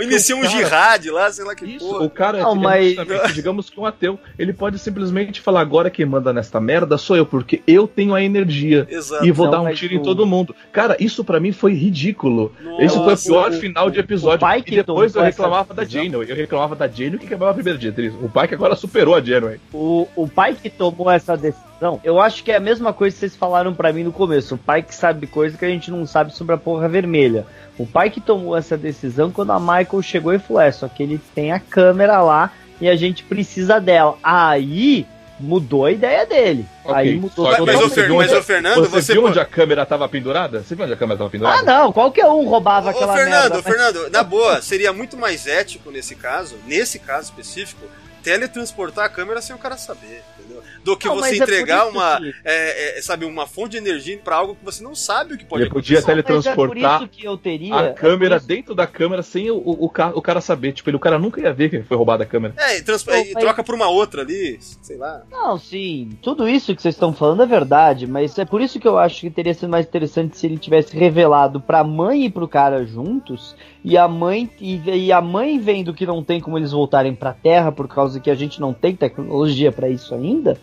Inicia parecia um Cara, jihad lá, sei lá que Isso, porra. o cara Não, é mas- justamente, digamos que um ateu, ele pode simplesmente falar agora quem manda nesta merda sou eu, porque eu tenho a energia. Exato. E vou Não, dar um tiro o- em todo mundo. Cara, isso pra mim foi ridículo. Nossa, Esse foi o pior o- final de episódio. pai e que depois eu reclamava da. Janeway. Eu reclamava da Janeway que quebrava a primeira diretriz. O pai que agora superou a Janeway. O, o pai que tomou essa decisão, eu acho que é a mesma coisa que vocês falaram pra mim no começo. O pai que sabe coisa que a gente não sabe sobre a porra vermelha. O pai que tomou essa decisão quando a Michael chegou e falou: é, só que ele tem a câmera lá e a gente precisa dela. Aí mudou a ideia dele. Ok, Aí mudou Mas, mas, o. Fer- mas o Fernando, você, você. viu pô- onde a câmera tava pendurada? Você viu onde a câmera tava pendurada? Ah, não, qualquer um roubava Ô, aquela Fernando, merda. Fernando, na boa, seria muito mais ético nesse caso, nesse caso específico, teletransportar a câmera sem o cara saber, entendeu? Do que Não, você é entregar isso uma, que- é, é, sabe, uma fonte de energia pra algo que você não sabe o que pode Ele podia acontecer. É por teletransportar isso que eu teria. a é câmera dentro da câmera sem o, o, o ca- o cara saber. Tipo, ele, o cara nunca ia ver que foi roubada a câmera. É, e, trans- Não, e mas- troca por uma outra ali, sei lá. Não, sim, tudo isso que vocês estão falando é verdade, mas é por isso que eu acho que teria sido mais interessante se ele tivesse revelado pra mãe e pro cara juntos, e a mãe e, e a mãe vendo que não tem como eles voltarem pra Terra por causa que a gente não tem tecnologia pra isso ainda,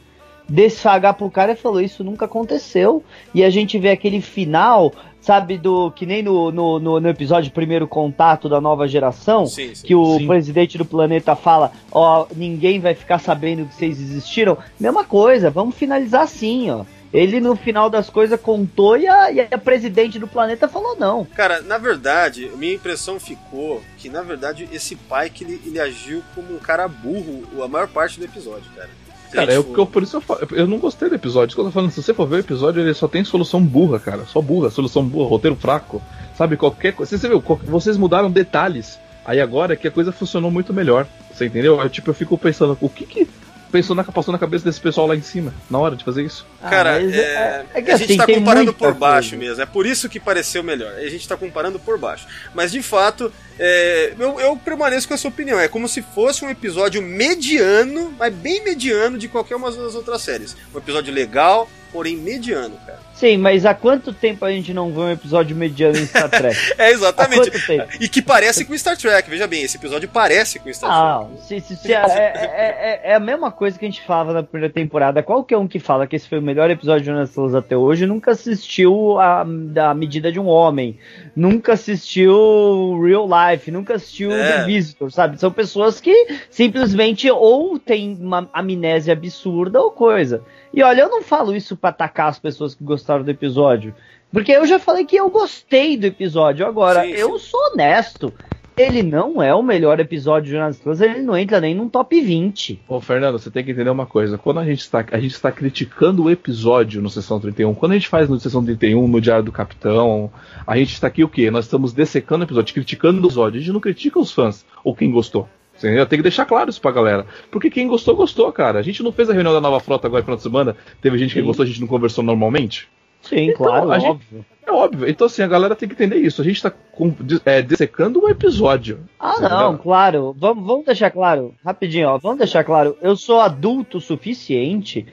desfagar pro cara e falou isso nunca aconteceu, e a gente vê aquele final, sabe, do que nem no, no, no, no episódio Primeiro Contato da nova geração, Sim, sim. que o Sim. presidente do planeta fala, ó, ninguém vai ficar sabendo que vocês existiram. Mesma coisa, vamos finalizar assim, ó. Ele no final das coisas contou e a, e a presidente do planeta falou não. Cara, na verdade, minha impressão ficou que, na verdade, esse pai que ele, ele agiu como um cara burro a maior parte do episódio, cara. Cara, gente eu, for- eu- por isso eu, falo- eu não gostei do episódio. Isso que eu tô falando, se você for ver o episódio, ele só tem solução burra, cara. Só burra, solução burra, roteiro fraco. Sabe, qualquer coisa. Você, viu, vocês mudaram detalhes. Aí agora é que a coisa funcionou muito melhor. Você entendeu? Eu, tipo, eu fico pensando, o que que pensou na, passou na cabeça desse pessoal lá em cima, na hora de fazer isso? Cara, Ah, é, é que a gente assim, tá tem comparando por baixo coisa. mesmo. É por isso que pareceu melhor. A gente tá comparando por baixo. Mas de fato, é, eu, eu permaneço com essa opinião. É como se fosse um episódio mediano, mas bem mediano de qualquer uma das outras séries. Um episódio legal, porém mediano, cara. Sim, mas há quanto tempo a gente não vê um episódio mediano em Star Trek? [laughs] É há exatamente. quanto tempo? E que parece com Star Trek. Veja bem, esse episódio parece com Star Trek. Não, se, se, se- é, é- é- é a mesma coisa que a gente falava na primeira temporada. Qualquer um que fala que esse foi o melhor episódio de Jonas até hoje nunca assistiu a, a medida de um homem, nunca assistiu Real Life, nunca assistiu É. The Visitor, sabe? São pessoas que simplesmente ou têm uma amnésia absurda ou coisa. E olha, eu não falo isso pra atacar as pessoas que gostaram do episódio. Porque eu já falei que eu gostei do episódio. Agora, Sim, sim. eu sou honesto. Ele não é o melhor episódio de Jonas Estrelas, ele não entra nem num top 20. Ô, Fernando, você tem que entender uma coisa. Quando a gente está, a gente está criticando o episódio no Sessão 31, quando a gente faz no Sessão 31, no Diário do Capitão, a gente está aqui o quê? Nós estamos dessecando o episódio, criticando o episódio. A gente não critica os fãs ou quem gostou. Você entendeu? Tem que deixar claro isso pra galera. Porque quem gostou, gostou, cara. A gente não fez a reunião da nova frota agora no final de semana. Teve gente que Sim. gostou, a gente não conversou normalmente. Sim, Então, claro, a gente- óbvio. É óbvio. Então, assim, a galera tem que entender isso. A gente tá com, é, dessecando um episódio. Ah, não, claro. Vamos, vamos deixar claro, rapidinho, ó. Vamos deixar claro. Eu sou adulto o suficiente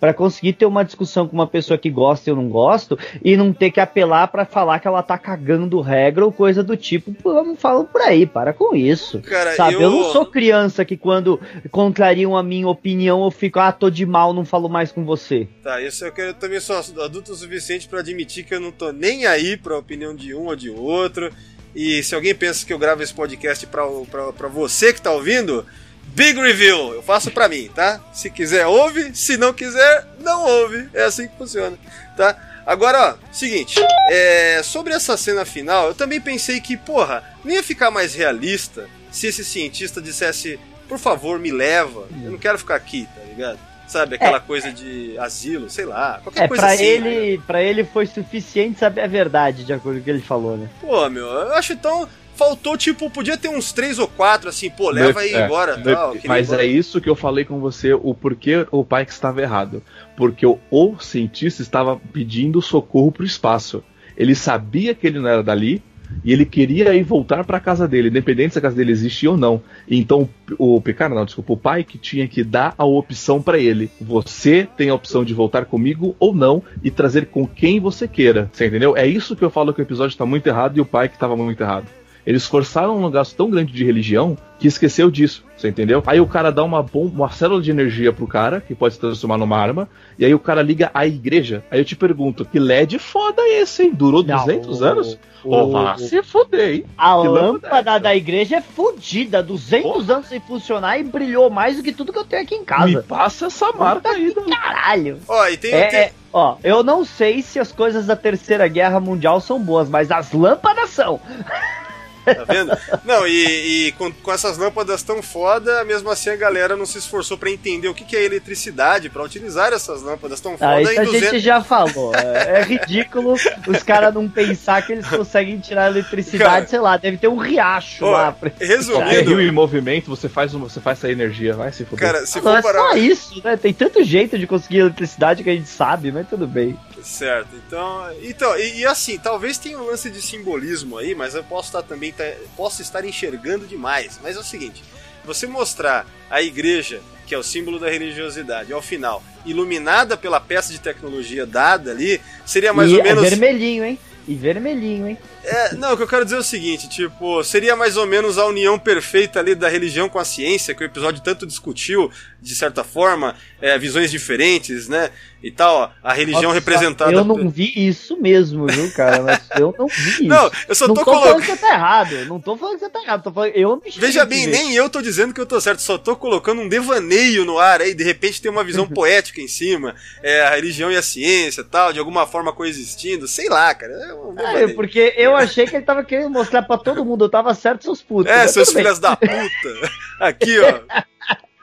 pra conseguir ter uma discussão com uma pessoa que gosta e eu não gosto e não ter que apelar pra falar que ela tá cagando regra ou coisa do tipo. Vamos falar por aí, para com isso. Cara, Sabe, eu... eu não sou criança que quando contrariam a minha opinião eu fico, ah, tô de mal, não falo mais com você. Tá, isso eu, quero, eu também sou adulto o suficiente pra admitir que eu não tô nem aí pra opinião de um ou de outro. E se alguém pensa que eu gravo esse podcast pra você que tá ouvindo, Big Review, eu faço pra mim, tá? Se quiser, ouve. Se não quiser, não ouve. É assim que funciona, tá? Agora, ó, seguinte, é, sobre essa cena final, eu também pensei que, porra, não ia ficar mais realista se esse cientista dissesse, por favor, me leva, eu não quero ficar aqui, tá ligado? Sabe, aquela coisa de asilo, sei lá, qualquer É, coisa pra assim. né? ele, pra ele foi suficiente saber a verdade, de acordo com o que ele falou, né? Pô, meu, eu acho então. Faltou, tipo, podia ter uns três ou quatro, assim, pô, leva aí É, embora no- tal. Mas é isso que eu falei com você, o porquê o pai que estava errado. Porque o, o cientista estava pedindo socorro pro espaço. Ele sabia que ele não era dali e ele queria ir voltar para casa dele, independente se a casa dele existia ou não. Então o Picard, não, desculpa, o pai que tinha que dar a opção para ele. Você tem a opção de voltar comigo ou não e trazer com quem você queira. Você entendeu? É isso que eu falo que o episódio está muito errado e o pai que estava muito errado. Eles forçaram um gasto tão grande de religião que esqueceu disso, você entendeu? Aí o cara dá uma bomba, uma célula de energia pro cara, que pode se transformar numa arma, e aí o cara liga a igreja. Aí eu te pergunto, que LED foda é esse, hein? Durou Não, 200 o- anos? o- Ô, vá se foder, hein? A Que lâmpada é da igreja é fodida, 200 anos sem funcionar e brilhou mais do que tudo que eu tenho aqui em casa. Me passa essa marca aí. Caralho. Ó, e tem, É, tem- é, ó, eu não sei se as coisas da Terceira Guerra Mundial são boas, mas as lâmpadas são. [laughs] Tá vendo? Não, e, e com, com essas lâmpadas tão foda, mesmo assim a galera não se esforçou pra entender o que, que é eletricidade, pra utilizar essas lâmpadas tão Ah, foda isso em a 200... gente já falou. É, é ridículo os caras não pensar que eles conseguem tirar eletricidade, Cara, sei lá, deve ter um riacho Ó, lá. Pra... Resumindo, rio em movimento, você faz, uma, você faz essa energia, vai se foder. cara, se Não for é parar... só isso, né? Tem tanto jeito de conseguir eletricidade que a gente sabe, mas tudo bem. Certo, então, então e, e assim, talvez tenha um lance de simbolismo aí, mas eu posso estar também tá- posso estar enxergando demais. Mas é o seguinte, você mostrar a igreja, que é o símbolo da religiosidade, ao final, iluminada pela peça de tecnologia dada ali, seria mais e ou menos é vermelhinho, hein? E vermelhinho, hein? É, não, o que eu quero dizer é o seguinte, tipo, seria mais ou menos a união perfeita ali da religião com a ciência, que o episódio tanto discutiu, de certa forma, é, visões diferentes, né? E tal, ó, a religião Nossa, representada. Eu não vi isso mesmo, viu, cara? Mas eu não vi [laughs] isso. Não, eu só não tô tô falando colocando. que você tá errado. Não tô falando que você tá errado. Tô falando... Eu não Veja bem, nem eu tô dizendo que eu tô certo, só tô colocando um devaneio no ar aí, de repente tem uma visão [laughs] poética em cima, é, a religião e a ciência tal, de alguma forma coexistindo, sei lá, cara. É um É, porque eu achei que ele tava querendo mostrar pra todo mundo. Eu tava certo, seus putos. É, seus filhos da puta. [laughs] Aqui, ó.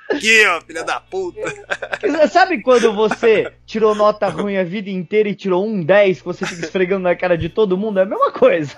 Aqui, ó, filha da puta. Sabe quando você tirou nota ruim a vida inteira e tirou um 10 que você fica esfregando na cara de todo mundo? É a mesma coisa.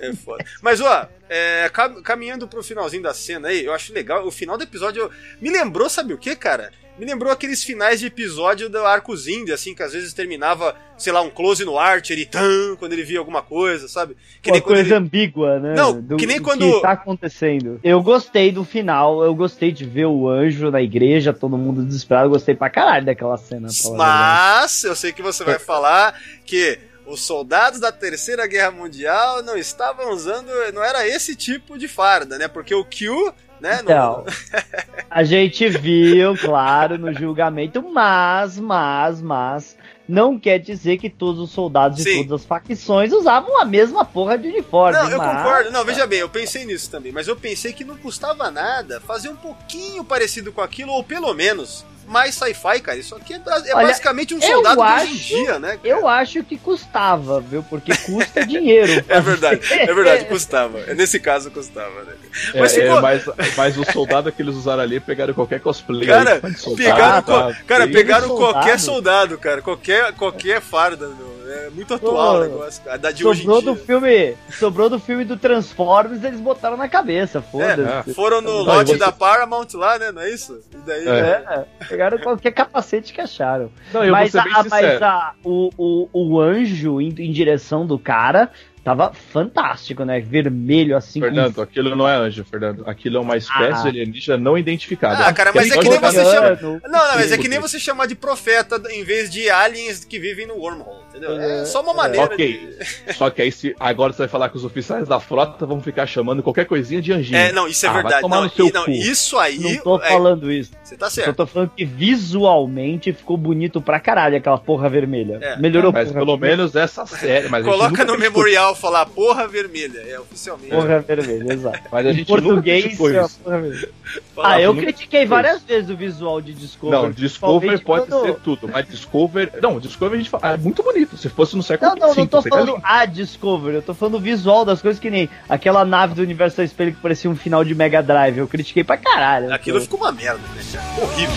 É foda. Mas, ó, é, cam- caminhando pro finalzinho da cena aí, eu acho legal. O final do episódio me lembrou, sabe o que, cara? Me lembrou aqueles finais de episódio do Arcos Indie, assim, que às vezes terminava, sei lá, um close no Archer e tan, quando ele via alguma coisa, sabe? Que Uma coisa ele- ambígua, né? Não, que nem quando- que tá acontecendo. Eu gostei do final, eu gostei de ver o anjo na igreja, todo mundo desesperado. Eu gostei pra caralho daquela cena. Mas eu sei que você vai falar que os soldados da Terceira Guerra Mundial não estavam usando, não era esse tipo de farda, né? Porque o Q, né? Então, [laughs] a gente viu, claro, no julgamento, mas, mas, mas, não quer dizer que todos os soldados de Sim. todas as facções usavam a mesma porra de uniforme. Não, eu mas- concordo. Não, veja bem, eu pensei nisso também, mas eu pensei que não custava nada fazer um pouquinho parecido com aquilo, ou pelo menos mais sci-fi, cara. Isso aqui é, é Olha, basicamente um soldado de hoje em acho- dia, né? cara? Eu acho que custava, viu? Porque custa dinheiro. [laughs] É verdade, é verdade, [laughs] custava. Nesse caso custava, né? É, Mas é, ficou- mas, mas o soldado que eles usaram ali pegaram qualquer cosplay. Cara, soldado, Pegaram, tá? cara, pegaram soldado. qualquer soldado, cara. Qualquer, qualquer farda. meu. É muito atual Pô, o negócio, cara. Da de hoje em Sobrou dia. do filme, sobrou do filme do Transformers, eles botaram na cabeça, foda-se. É, foram no lote você- da Paramount lá, né? Não é isso? E daí. É. É, pegaram qualquer capacete que acharam. Não, eu mas vou ser a- mas a- o, o, o anjo indo em direção do cara tava fantástico, né? Vermelho assim. com Fernando, aquilo não é anjo, Fernando. Aquilo é uma espécie Ah. de alienígena não identificada. Ah, cara, mas é que nem você chama-. Não, não, mas é que nem você chamar de profeta em vez de aliens que vivem no wormhole, entendeu? É só uma maneira Ok. de. [laughs] Só que aí se, agora você vai falar que os oficiais da frota vão ficar chamando qualquer coisinha de anjinho. É, não, isso é Ah, vai verdade. tomar Não, no seu e- não, isso aí. Não tô é, falando isso. Você tá Eu certo. tô falando que visualmente ficou bonito pra caralho aquela porra vermelha. É. Melhorou Mas porra pelo menos essa série. Mas Coloca nunca no memorial falar porra vermelha. É, oficialmente. Porra vermelha, exato. Mas a gente nunca português, criticou é isso. porra vermelha. Fala, Ah, eu nunca critiquei várias vezes o visual de Discovery. Não, Discover pode quando- ser tudo, mas Discover. Não, Discover a gente fala. É muito bonito. Se fosse no século Não, não, não tô falando lindo. a Discovery, eu tô falando o visual das coisas que nem aquela nave do Universo Espelho que parecia um final de Mega Drive. Eu critiquei pra caralho. Aquilo ficou uma merda, né? Horrível.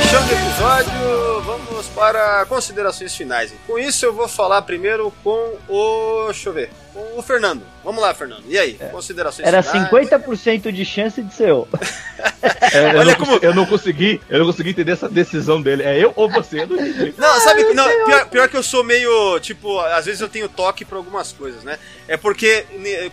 Fechando o episódio, vamos para considerações finais. Com isso, eu vou falar primeiro com o. Deixa eu ver. Com o Fernando. Vamos lá, Fernando. E aí? Considerações Era finais? 50% de chance de ser eu. [laughs] É, eu, Olha não, como- consegui- eu não consegui, eu não consegui entender essa decisão dele. É eu ou você? Eu não. [laughs] Não, sabe, que- não, pior, pior que eu sou meio, tipo, às vezes eu tenho toque pra algumas coisas, né? É porque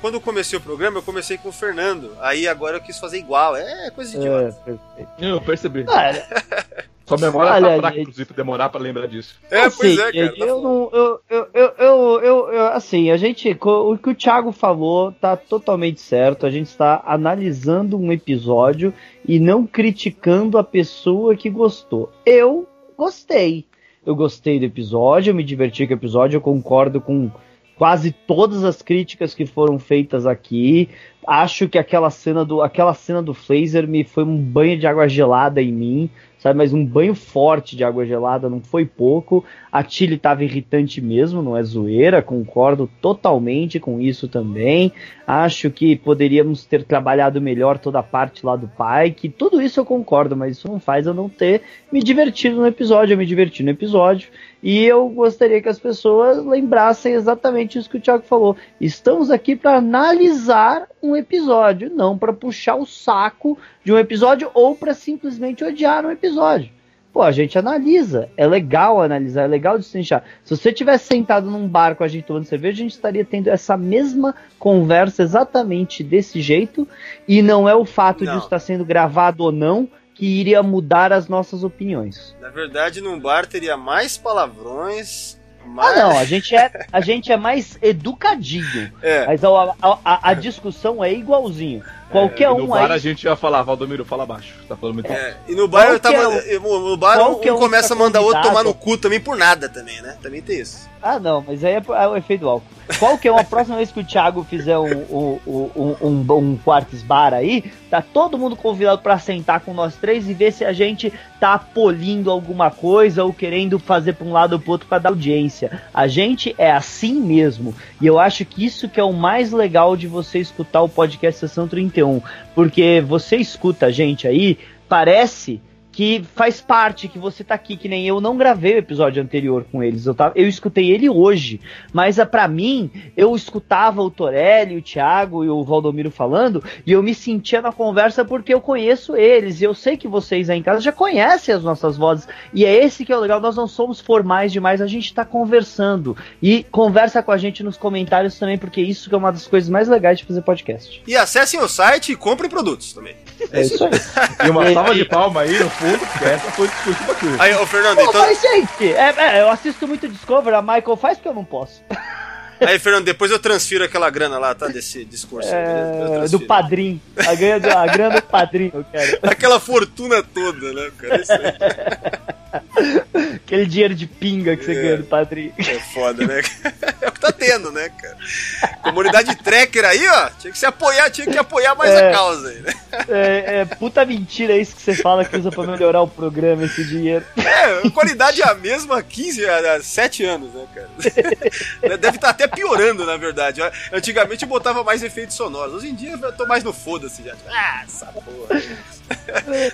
quando eu comecei o programa, eu comecei com o Fernando. Aí agora eu quis fazer igual. É coisa de idiota. É, perfeito. Eu percebi. Olha, [laughs] Sua memória Olha, tá fraca, gente. inclusive, demorar pra lembrar disso. É, assim, pois é, cara. gente, tá eu foda. não, eu, eu, eu, eu, eu- assim, a gente, o que o Thiago falou tá totalmente certo. A gente está analisando um episódio e não criticando a pessoa que gostou. Eu gostei. Eu gostei do episódio, eu me diverti com o episódio, eu concordo com quase todas as críticas que foram feitas aqui. Acho que aquela cena do, aquela cena do Flazer me foi um banho de água gelada em mim, sabe? Mas um banho forte de água gelada, não foi pouco. A Tilly tava irritante mesmo, não é zoeira, concordo totalmente com isso também. Acho que poderíamos ter trabalhado melhor toda a parte lá do pai, que tudo isso eu concordo, mas isso não faz eu não ter me divertido no episódio, eu me diverti no episódio. E eu gostaria que as pessoas lembrassem exatamente isso que o Thiago falou. Estamos aqui para analisar um episódio, não para puxar o saco de um episódio ou para simplesmente odiar um episódio. Pô, a gente analisa. É legal analisar, é legal destrinchar. Se você tivesse sentado num bar com a gente tomando cerveja, a gente estaria tendo essa mesma conversa exatamente desse jeito. E não é o fato Não. de estar sendo gravado ou não que iria mudar as nossas opiniões. Na verdade, num bar teria mais palavrões. Ah, Mais... não, a gente é, a gente é mais [laughs] educadinho. É. Mas a, a, a- a discussão é igualzinho. Qualquer É, um no bar aí. a gente ia falar, Valdomiro, fala baixo. Tá falando muito alto. É, e no bar eu tava. eu- no bar um, um começa a mandar outro tomar no cu também por nada também, né? Também tem isso. Ah, não, mas aí é, é o efeito do álcool. Qual que é uma próxima vez que o Thiago fizer um, um, um, um, um quartos bar aí, tá todo mundo convidado pra sentar com nós três e ver se a gente tá polindo alguma coisa ou querendo fazer pra um lado ou pro outro pra dar audiência. A gente é assim mesmo. E eu acho que isso que é o mais legal de você escutar o podcast Sessão 31. Porque você escuta a gente aí, parece que faz parte, que você tá aqui, que nem eu não gravei o episódio anterior com eles. Eu, tava, eu escutei ele hoje. Mas ah, pra mim, eu escutava o Torelli, o Thiago e o Valdomiro falando, e eu me sentia na conversa porque eu conheço eles. E eu sei que vocês aí em casa já conhecem as nossas vozes. E é esse que é o legal, nós não somos formais demais, a gente tá conversando. E conversa com a gente nos comentários também, porque isso que é uma das coisas mais legais de fazer podcast. E acessem o site e comprem produtos também. É isso aí. E uma salva de palma aí no fundo, que essa foi discutida aqui. Aí, ô Fernando, Pô, então. mas, gente, é, é, eu assisto muito Discovery, a Michael faz porque eu não posso. [laughs] Aí, Fernando, depois eu transfiro aquela grana lá, tá? Desse discurso. Eu É, do padrinho. A grana, do- a grana do padrinho, eu quero. Aquela fortuna toda, né, cara? Isso aí [laughs] [laughs] Aquele dinheiro de pinga que você É. ganha do padrinho. é foda, né? [laughs] É o que tá tendo, né, cara? Comunidade tracker aí, ó. Tinha que se apoiar, tinha que apoiar mais É. a causa aí, né? É, é puta mentira isso que você fala que usa pra melhorar o programa esse dinheiro. É, a qualidade é a mesma há 15, há 7 anos, né, cara? [laughs] Deve estar até piorando, na verdade. Antigamente eu botava mais efeitos sonoros. Hoje em dia eu tô mais no foda-se já. Ah, essa porra.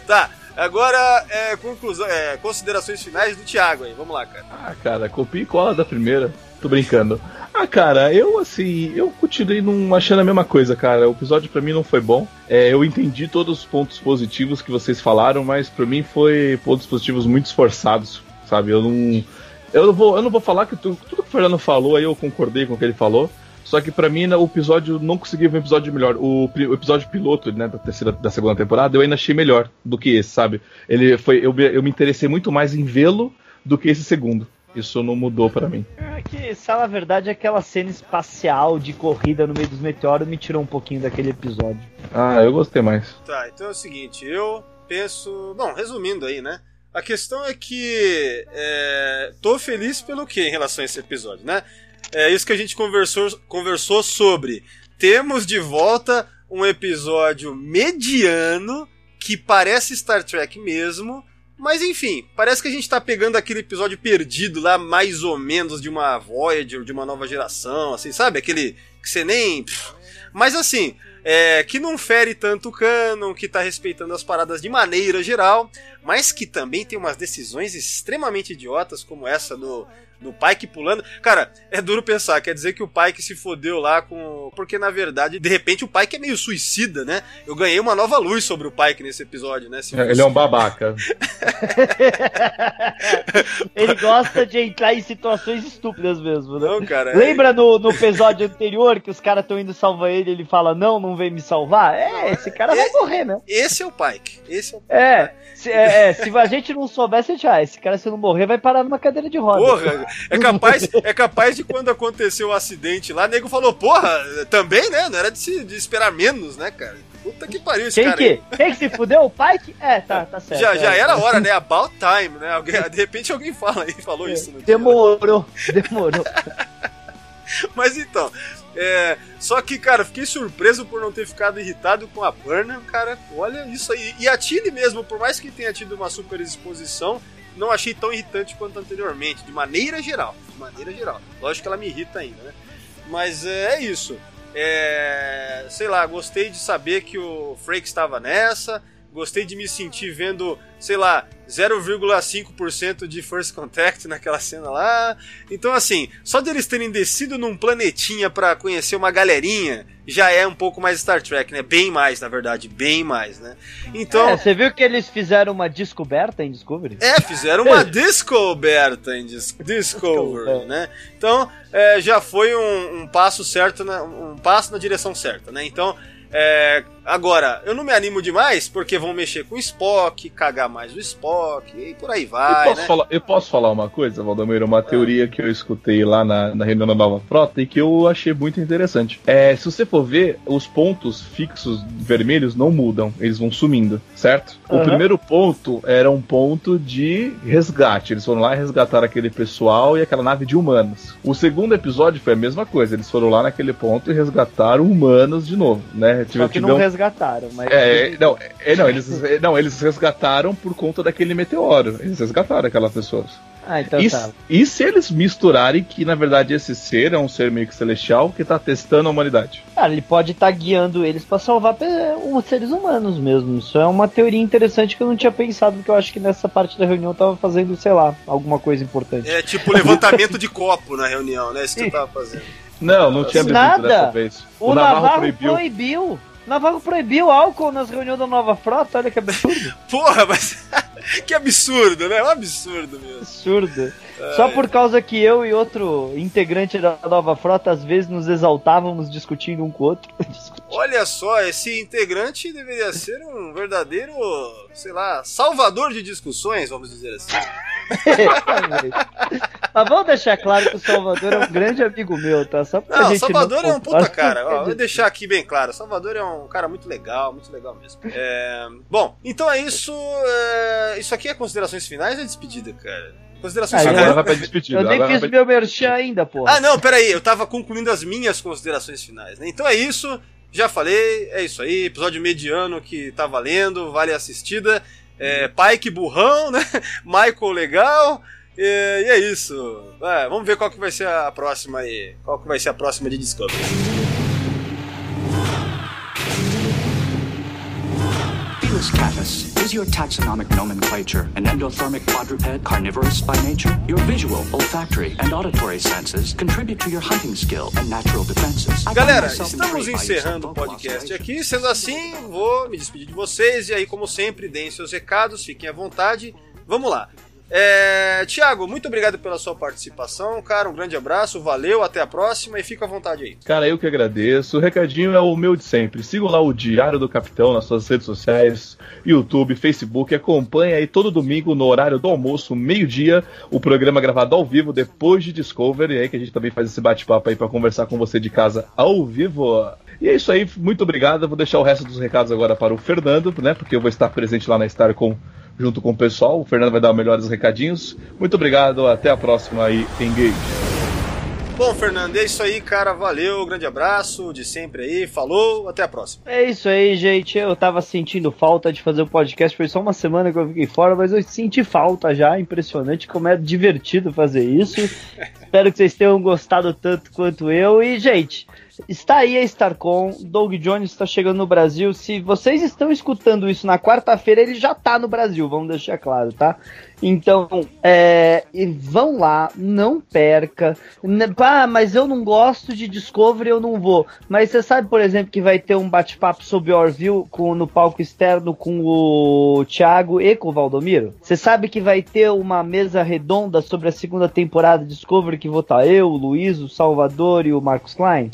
tá, agora é, conclusão, é, considerações finais do Thiago aí. Vamos lá, cara. Ah, cara, copia e cola da primeira. Tô brincando. Ah, cara, eu assim, eu continuei não achando a mesma coisa, cara. O episódio pra mim não foi bom. É, eu entendi todos os pontos positivos que vocês falaram, mas pra mim foi pontos positivos muito esforçados, sabe? Eu não. Eu não vou, eu não vou falar que tu- tudo que o Fernando falou aí eu concordei com o que ele falou. Só que pra mim o episódio não consegui ver um episódio melhor. O, o episódio piloto, né, da terceira, da segunda temporada, eu ainda achei melhor do que esse, sabe? Ele foi, eu, me- eu me interessei muito mais em vê-lo do que esse segundo. Isso não mudou pra mim. É que, sabe, a verdade, aquela cena espacial de corrida no meio dos meteoros me tirou um pouquinho daquele episódio. Ah, eu gostei mais. Tá, então é o seguinte, eu penso. Bom, resumindo aí, né? A questão é que. É, tô feliz pelo que em relação a esse episódio, né? É isso que a gente conversou, conversou sobre. Temos de volta um episódio mediano que parece Star Trek mesmo. Mas enfim, parece que a gente tá pegando aquele episódio perdido lá, mais ou menos, de uma Voyager, de uma nova geração, assim, sabe? Aquele que você nem. Mas assim, é, que não fere tanto o canon, que tá respeitando as paradas de maneira geral, mas que também tem umas decisões extremamente idiotas, como essa do, do Pike pulando. Cara, é duro pensar, quer dizer que o Pike se fodeu lá com. Porque na verdade, de repente, o Pike é meio suicida, né? Eu ganhei uma nova luz sobre o Pike nesse episódio, né? Se Ele é um babaca. [laughs] Ele gosta de entrar em situações estúpidas mesmo, né? Não, cara. é- Lembra no, no episódio anterior que os caras estão indo salvar ele ele fala, não, não vem me salvar? É, esse cara vai morrer, né? Esse é o Pike. Esse é o É, se, é, é, se a gente não soubesse, já, esse cara se não morrer vai parar numa cadeira de rodas. Porra, é capaz, é capaz de quando aconteceu o acidente lá, nego falou, porra, também, né? Não era de, se, de esperar menos, né, cara? Puta que pariu esse Quem cara. que? Quem que se fudeu? O Pike? É, tá, tá certo. Já, é. já era hora, né? About time, né? Alguém, de repente alguém fala aí, falou isso no dia. Demorou, demorou. [laughs] Mas então, é, só que, cara, fiquei surpreso por não ter ficado irritado com a Burnham, cara. Olha isso aí. E a Tilly mesmo, por mais que tenha tido uma super exposição, não achei tão irritante quanto anteriormente, de maneira geral. De maneira geral. Lógico que ela me irrita ainda, né? Mas é, é isso. É, sei lá, gostei de saber que o Frake estava nessa. Gostei de me sentir vendo, sei lá, 0,5% de First Contact naquela cena lá. Então, assim, só de eles terem descido num planetinha pra conhecer uma galerinha já é um pouco mais Star Trek, né? Bem mais, na verdade, bem mais, né? Então. É, você viu que eles fizeram uma descoberta em Discovery? É, fizeram uma descoberta em Dis [laughs] Discovery, né? Então, é, já foi um, um passo certo, na- um passo na direção certa, né? Então, é, agora, eu não me animo demais, porque vão mexer com o Spock, cagar mais o Spock, e por aí eu, vai, posso né? falar, eu posso falar uma coisa, Valdomiro? Uma teoria que eu escutei lá na, na reunião da Nova Frota e que eu achei muito interessante. É, se você for ver, os pontos fixos vermelhos não mudam, eles vão sumindo, certo? O Aham. primeiro ponto era um ponto de resgate. Eles foram lá e resgataram aquele pessoal e aquela nave de humanos. O segundo episódio foi a mesma coisa. Eles foram lá naquele ponto e resgataram humanos de novo, né? Só que não resgataram, mas. É, é, não, é, não, eles, é, não, eles resgataram por conta daquele meteoro. Eles resgataram aquelas pessoas. Ah, então E, tá. e se eles misturarem que, na verdade, esse ser é um ser meio que celestial que tá testando a humanidade? Cara, ele pode estar guiando eles pra salvar os seres humanos mesmo. Isso é uma teoria interessante que eu não tinha pensado, porque eu acho que nessa parte da reunião eu tava fazendo, sei lá, alguma coisa importante. É tipo levantamento de copo na reunião, né? Isso que eu [laughs] tava fazendo. Não, não tinha bebido Nada. dessa vez. O, Navarro, proibiu. O Navarro proibiu álcool nas reuniões da nova frota, olha que absurdo. [laughs] Porra, mas. [laughs] que absurdo, né? É um absurdo mesmo. absurdo. Só por causa que eu e outro integrante da nova frota às vezes nos exaltávamos discutindo um com o outro. [laughs] Olha só, esse integrante deveria ser um verdadeiro, sei lá, salvador de discussões, vamos dizer assim. [laughs] Mas vamos deixar claro que o Salvador é um grande amigo meu, tá? Só pra Não, gente Salvador não é um puta cara. Ó, vou deixar aqui bem claro. Salvador é um cara muito legal, muito legal mesmo. É, Bom, então é isso. é, Isso aqui é considerações finais ou é despedida, cara? Considerações Ah, finais. Agora vai pra despedida. Eu nem fiz vai meu merchan ainda, porra. Ah, não, peraí, eu tava concluindo as minhas considerações finais, né? Então é isso, já falei, é isso aí, episódio mediano que tá valendo, vale a assistida. É, Pike burrão, né? [laughs] Michael legal. E, e é isso. Vai, vamos ver qual que vai ser a próxima aí. Qual que vai ser a próxima de Discovery. Felis catus is your taxonomic nomenclature an endothermic quadruped carnivorous by nature? Your visual, olfactory, and auditory senses contribute to your hunting skill and natural defenses. Galera, estamos encerrando o podcast aqui. Sendo assim, vou me despedir de vocês. E aí, como sempre, deem seus recados, fiquem à vontade. Vamos lá. É... Tiago, muito obrigado pela sua participação, cara. Um grande abraço, valeu, até a próxima e fica à vontade aí. Cara, eu que agradeço. O recadinho é o meu de sempre. Sigam lá o Diário do Capitão nas suas redes sociais, YouTube, Facebook. Acompanhe aí todo domingo no horário do almoço, meio-dia, o programa gravado ao vivo depois de Discovery. Aí que a gente também faz esse bate-papo aí pra conversar com você de casa ao vivo. E é isso aí, muito obrigado. Vou deixar o resto dos recados agora para o Fernando, né? Porque eu vou estar presente lá na Starcom junto com o pessoal. O Fernando vai dar melhores recadinhos. Muito obrigado, até a próxima aí, Engage. Bom, Fernando, é isso aí, cara. Valeu, grande abraço de sempre aí. Falou, até a próxima. É isso aí, gente. Eu tava sentindo falta de fazer o podcast. Foi só uma semana que eu fiquei fora, mas eu senti falta já. Impressionante como é divertido fazer isso. [laughs] Espero que vocês tenham gostado tanto quanto eu. E, gente, está aí a StarCon, Doug Jones está chegando no Brasil. Se vocês estão escutando isso na quarta-feira, ele já está no Brasil, vamos deixar claro, tá? Então, é, vão lá, não perca. Ah, mas eu não gosto de Discovery, eu não vou. Mas você sabe, por exemplo, que vai ter um bate-papo sobre Orville com, no palco externo com o Thiago e com o Valdomiro? Você sabe que vai ter uma mesa redonda sobre a segunda temporada de Discovery que vou estar eu, o Luiz, o Salvador e o Marcos Klein?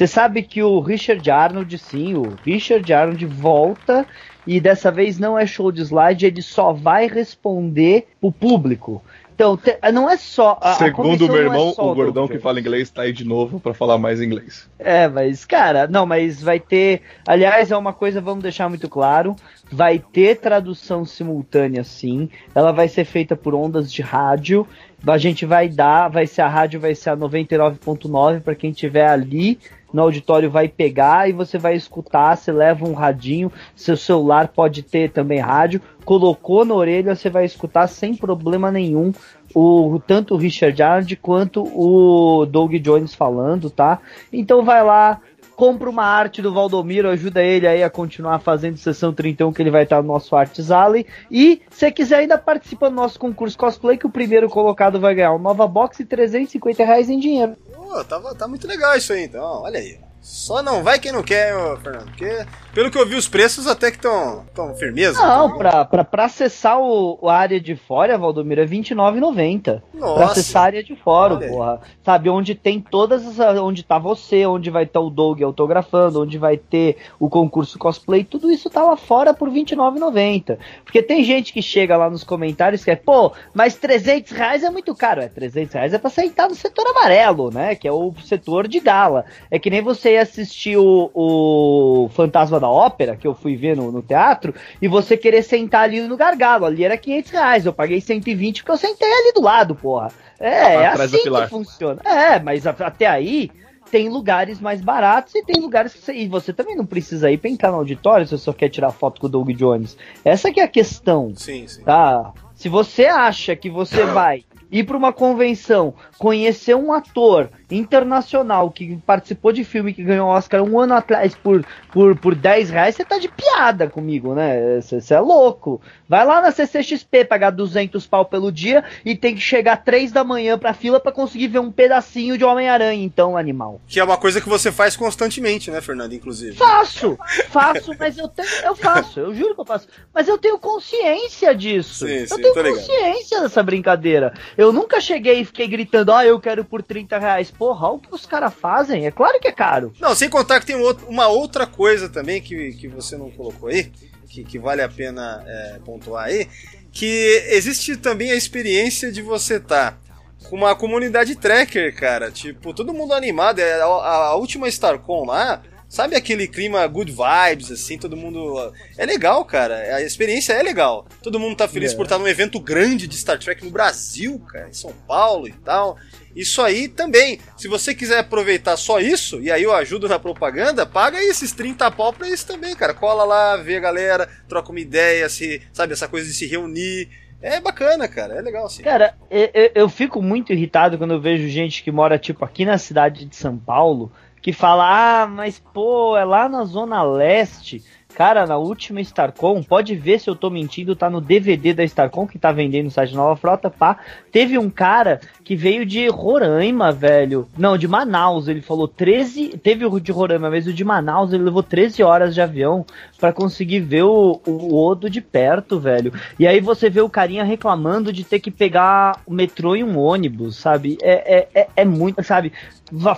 Você sabe que o Richard Arnold, sim, o Richard Arnold volta e dessa vez não é show de slide, ele só vai responder o público. Então, te- não é só. a- a Segundo convenção meu é irmão, só o gordão que fala inglês tá aí de novo pra falar mais inglês. é, mas, cara, não, mas vai ter. Aliás, é uma coisa, vamos deixar muito claro: vai ter tradução simultânea, sim. Ela vai ser feita por ondas de rádio. A gente vai dar, vai ser a rádio, vai ser a 99.9 para quem tiver ali no auditório vai pegar e você vai escutar, você leva um radinho, seu celular pode ter também rádio, colocou na orelha, você vai escutar sem problema nenhum o tanto o Richard Arnold quanto o Doug Jones falando, tá? Então vai lá, compra uma arte do Valdomiro, ajuda ele aí a continuar fazendo sessão 31 que ele vai estar no nosso Arts Alley. E se quiser ainda participa do nosso concurso cosplay que o primeiro colocado vai ganhar uma nova box e 350 reais em dinheiro. Pô, tá, tá muito legal isso aí, então. Olha aí. Só não vai quem não quer, Fernando. Porque, pelo que eu vi, os preços até que estão tão firmeza. Não, pra, pra, pra acessar o, a área de fora, Valdomiro, é R$29,90. Pra acessar a área de fora, Olha porra. Sabe, onde tem todas as. Onde tá você, onde vai estar o Doug autografando, onde vai ter o concurso cosplay, tudo isso tá lá fora por R$29,90. Porque tem gente que chega lá nos comentários que é, pô, mas 300 reais é muito caro. É, 300 reais é pra sentar no setor amarelo, né? Que é o setor de gala. É que nem você ia assistir o, o Fantasma da Ópera, que eu fui ver no, no teatro, e você querer sentar ali no gargalo. Ali era 500 reais. Eu paguei 120 porque eu sentei ali do lado, porra. É, é Atrás da assim que funciona. É, mas a- até aí tem lugares mais baratos e tem lugares que você, e você também não precisa ir pra entrar no auditório se você só quer tirar foto com o Doug Jones. Essa que é a questão, Sim, sim. tá? Se você acha que você [coughs] vai ir pra uma convenção, conhecer um ator internacional que participou de filme que ganhou Oscar um ano atrás por, por, por 10 reais, você tá de piada comigo, né? Você é louco. Vai lá na CCXP pagar 200 pau pelo dia e tem que chegar 3 da manhã pra fila pra conseguir ver um pedacinho de Homem-Aranha, então, animal. Que é uma coisa que você faz constantemente, né, Fernando? Inclusive. Faço, faço, mas eu tenho, eu faço, eu juro que eu faço. Mas eu tenho consciência disso. Sim, eu sim, tenho tô ligado. consciência dessa brincadeira. Eu nunca cheguei e fiquei gritando, ah, eu quero por 30 reais. Porra, olha o que os caras fazem. É claro que é caro. Não, sem contar que tem um uma outra coisa também que, que você não colocou aí, que, que vale a pena é, pontuar aí, que existe também a experiência de você estar com uma comunidade tracker, cara. Tipo, todo mundo animado. É, a, a última StarCon lá, sabe aquele clima good vibes, assim, todo mundo. É legal, cara. A experiência é legal. Todo mundo tá feliz É. por estar num evento grande de Star Trek no Brasil, cara, em São Paulo e tal. Isso aí também. Se você quiser aproveitar só isso, e aí eu ajudo na propaganda, paga aí esses 30 pau pra isso também, cara. Cola lá, vê a galera, troca uma ideia, se, sabe, essa coisa de se reunir. É bacana, cara. É legal, sim. Cara, eu, eu- eu fico muito irritado quando eu vejo gente que mora, tipo, aqui na cidade de São Paulo, que fala, ah, mas pô, é lá na Zona Leste. Cara, na última StarCon, pode ver se eu tô mentindo, tá no DVD da StarCon que tá vendendo no site Nova Frota, pá. Teve um cara que veio de Roraima, velho. Não, de Manaus. Ele falou 13. Teve o de Roraima, mas o de Manaus ele levou 13 horas de avião pra conseguir ver o, o Odo de perto, velho. E aí você vê o carinha reclamando de ter que pegar o metrô e um ônibus, sabe? É, é, é, é muito, sabe?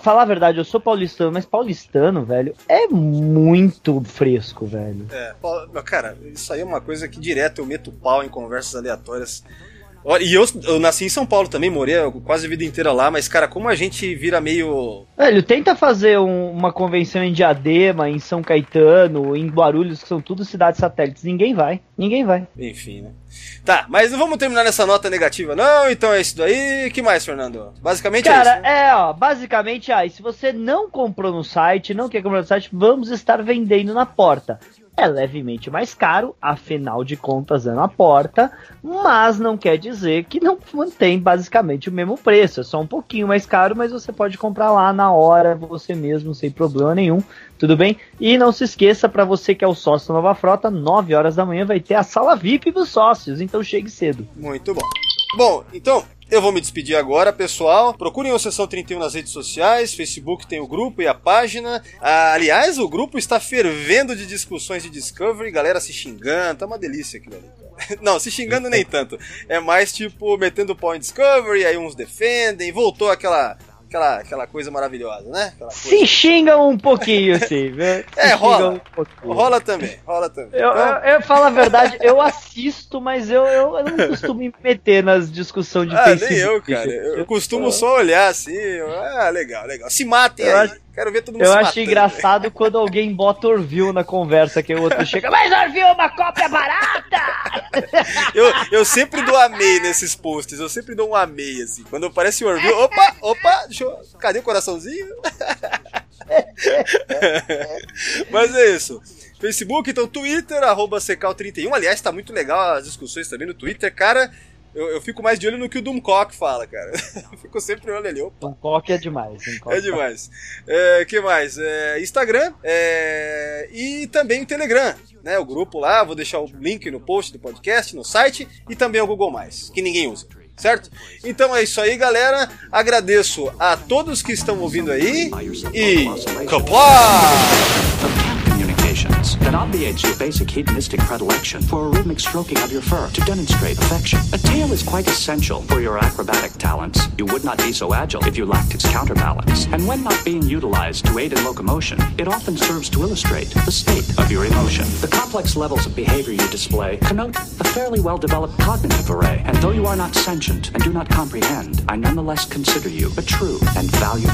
Falar a verdade, eu sou paulistano, mas paulistano, velho, é muito fresco, velho. É, cara, isso aí é uma coisa que direto eu meto pau em conversas aleatórias. Olha, E eu, eu nasci em São Paulo também, morei quase a vida inteira lá, mas, cara, como a gente vira meio. Velho, tenta fazer um- uma convenção em Diadema, em São Caetano, em Guarulhos, que são tudo cidades satélites. Ninguém vai. Ninguém vai. Enfim, né? Tá, mas não vamos terminar nessa nota negativa, não? Então é isso daí. que mais, Fernando? Basicamente é Cara, isso. né? é, ó, basicamente, ah, e se você não comprou no site, não quer comprar no site, vamos estar vendendo na porta. É levemente mais caro, afinal de contas é na porta, mas não quer dizer que não mantém basicamente o mesmo preço. É só um pouquinho mais caro, mas você pode comprar lá na hora, você mesmo, sem problema nenhum. Tudo bem? E não se esqueça, para você que é o sócio Nova Frota, 9 horas da manhã vai ter a sala VIP dos sócios, então chegue cedo. Muito bom. Bom, então, eu vou me despedir agora, pessoal. Procurem o Sessão 31 nas redes sociais. Facebook tem o grupo e a página. Ah, aliás, o grupo está fervendo de discussões de Discovery, galera se xingando. Tá uma delícia aquilo ali. [laughs] Não, se xingando nem tanto. É mais tipo metendo pau em Discovery, aí uns defendem. Voltou aquela. Aquela, aquela coisa maravilhosa, né? Coisa... Se xingam um pouquinho, sim, viu? [laughs] Se É, rola. um. Rola também, rola também. Eu, Então, eu, eu falo a verdade, eu assisto, mas eu, eu, eu não costumo me meter nas discussões de ah, Facebook. nem eu, cara. Eu, costumo só olhar assim. Ah, legal, legal. Se matem aí. acho- Quero ver todo mundo Eu acho matando. engraçado quando alguém bota Orville na conversa, que o outro chega, mas Orville é uma cópia barata! [laughs] Eu, eu sempre dou amei nesses posts, eu sempre dou um amei, assim. Quando aparece o Orville, opa, opa, deixa eu... Cadê o coraçãozinho? [laughs] Mas é isso. Facebook, então Twitter, arroba Secal31. Aliás, tá muito legal as discussões também no Twitter, cara. Eu, eu fico mais de olho no que o Doomcock fala, cara. Eu [laughs] fico sempre olhando ali, opa. Um coque é demais. Um coque É demais. É, que mais? É, Instagram é, e também o Telegram, né? O grupo lá, vou deixar o link no post do podcast, no site e também o Google Mais, que ninguém usa. Certo? Então é isso aí, galera. Agradeço a todos que estão ouvindo aí e. Kapla! That obviates your basic hedonistic predilection for a rhythmic stroking of your fur to demonstrate affection. A tail is quite essential for your acrobatic talents. You would not be so agile if you lacked its counterbalance. And when not being utilized to aid in locomotion, it often serves to illustrate the state of your emotion. The complex levels of behavior you display connote a fairly well-developed cognitive array. And though you are not sentient and do not comprehend, I nonetheless consider you a true and valued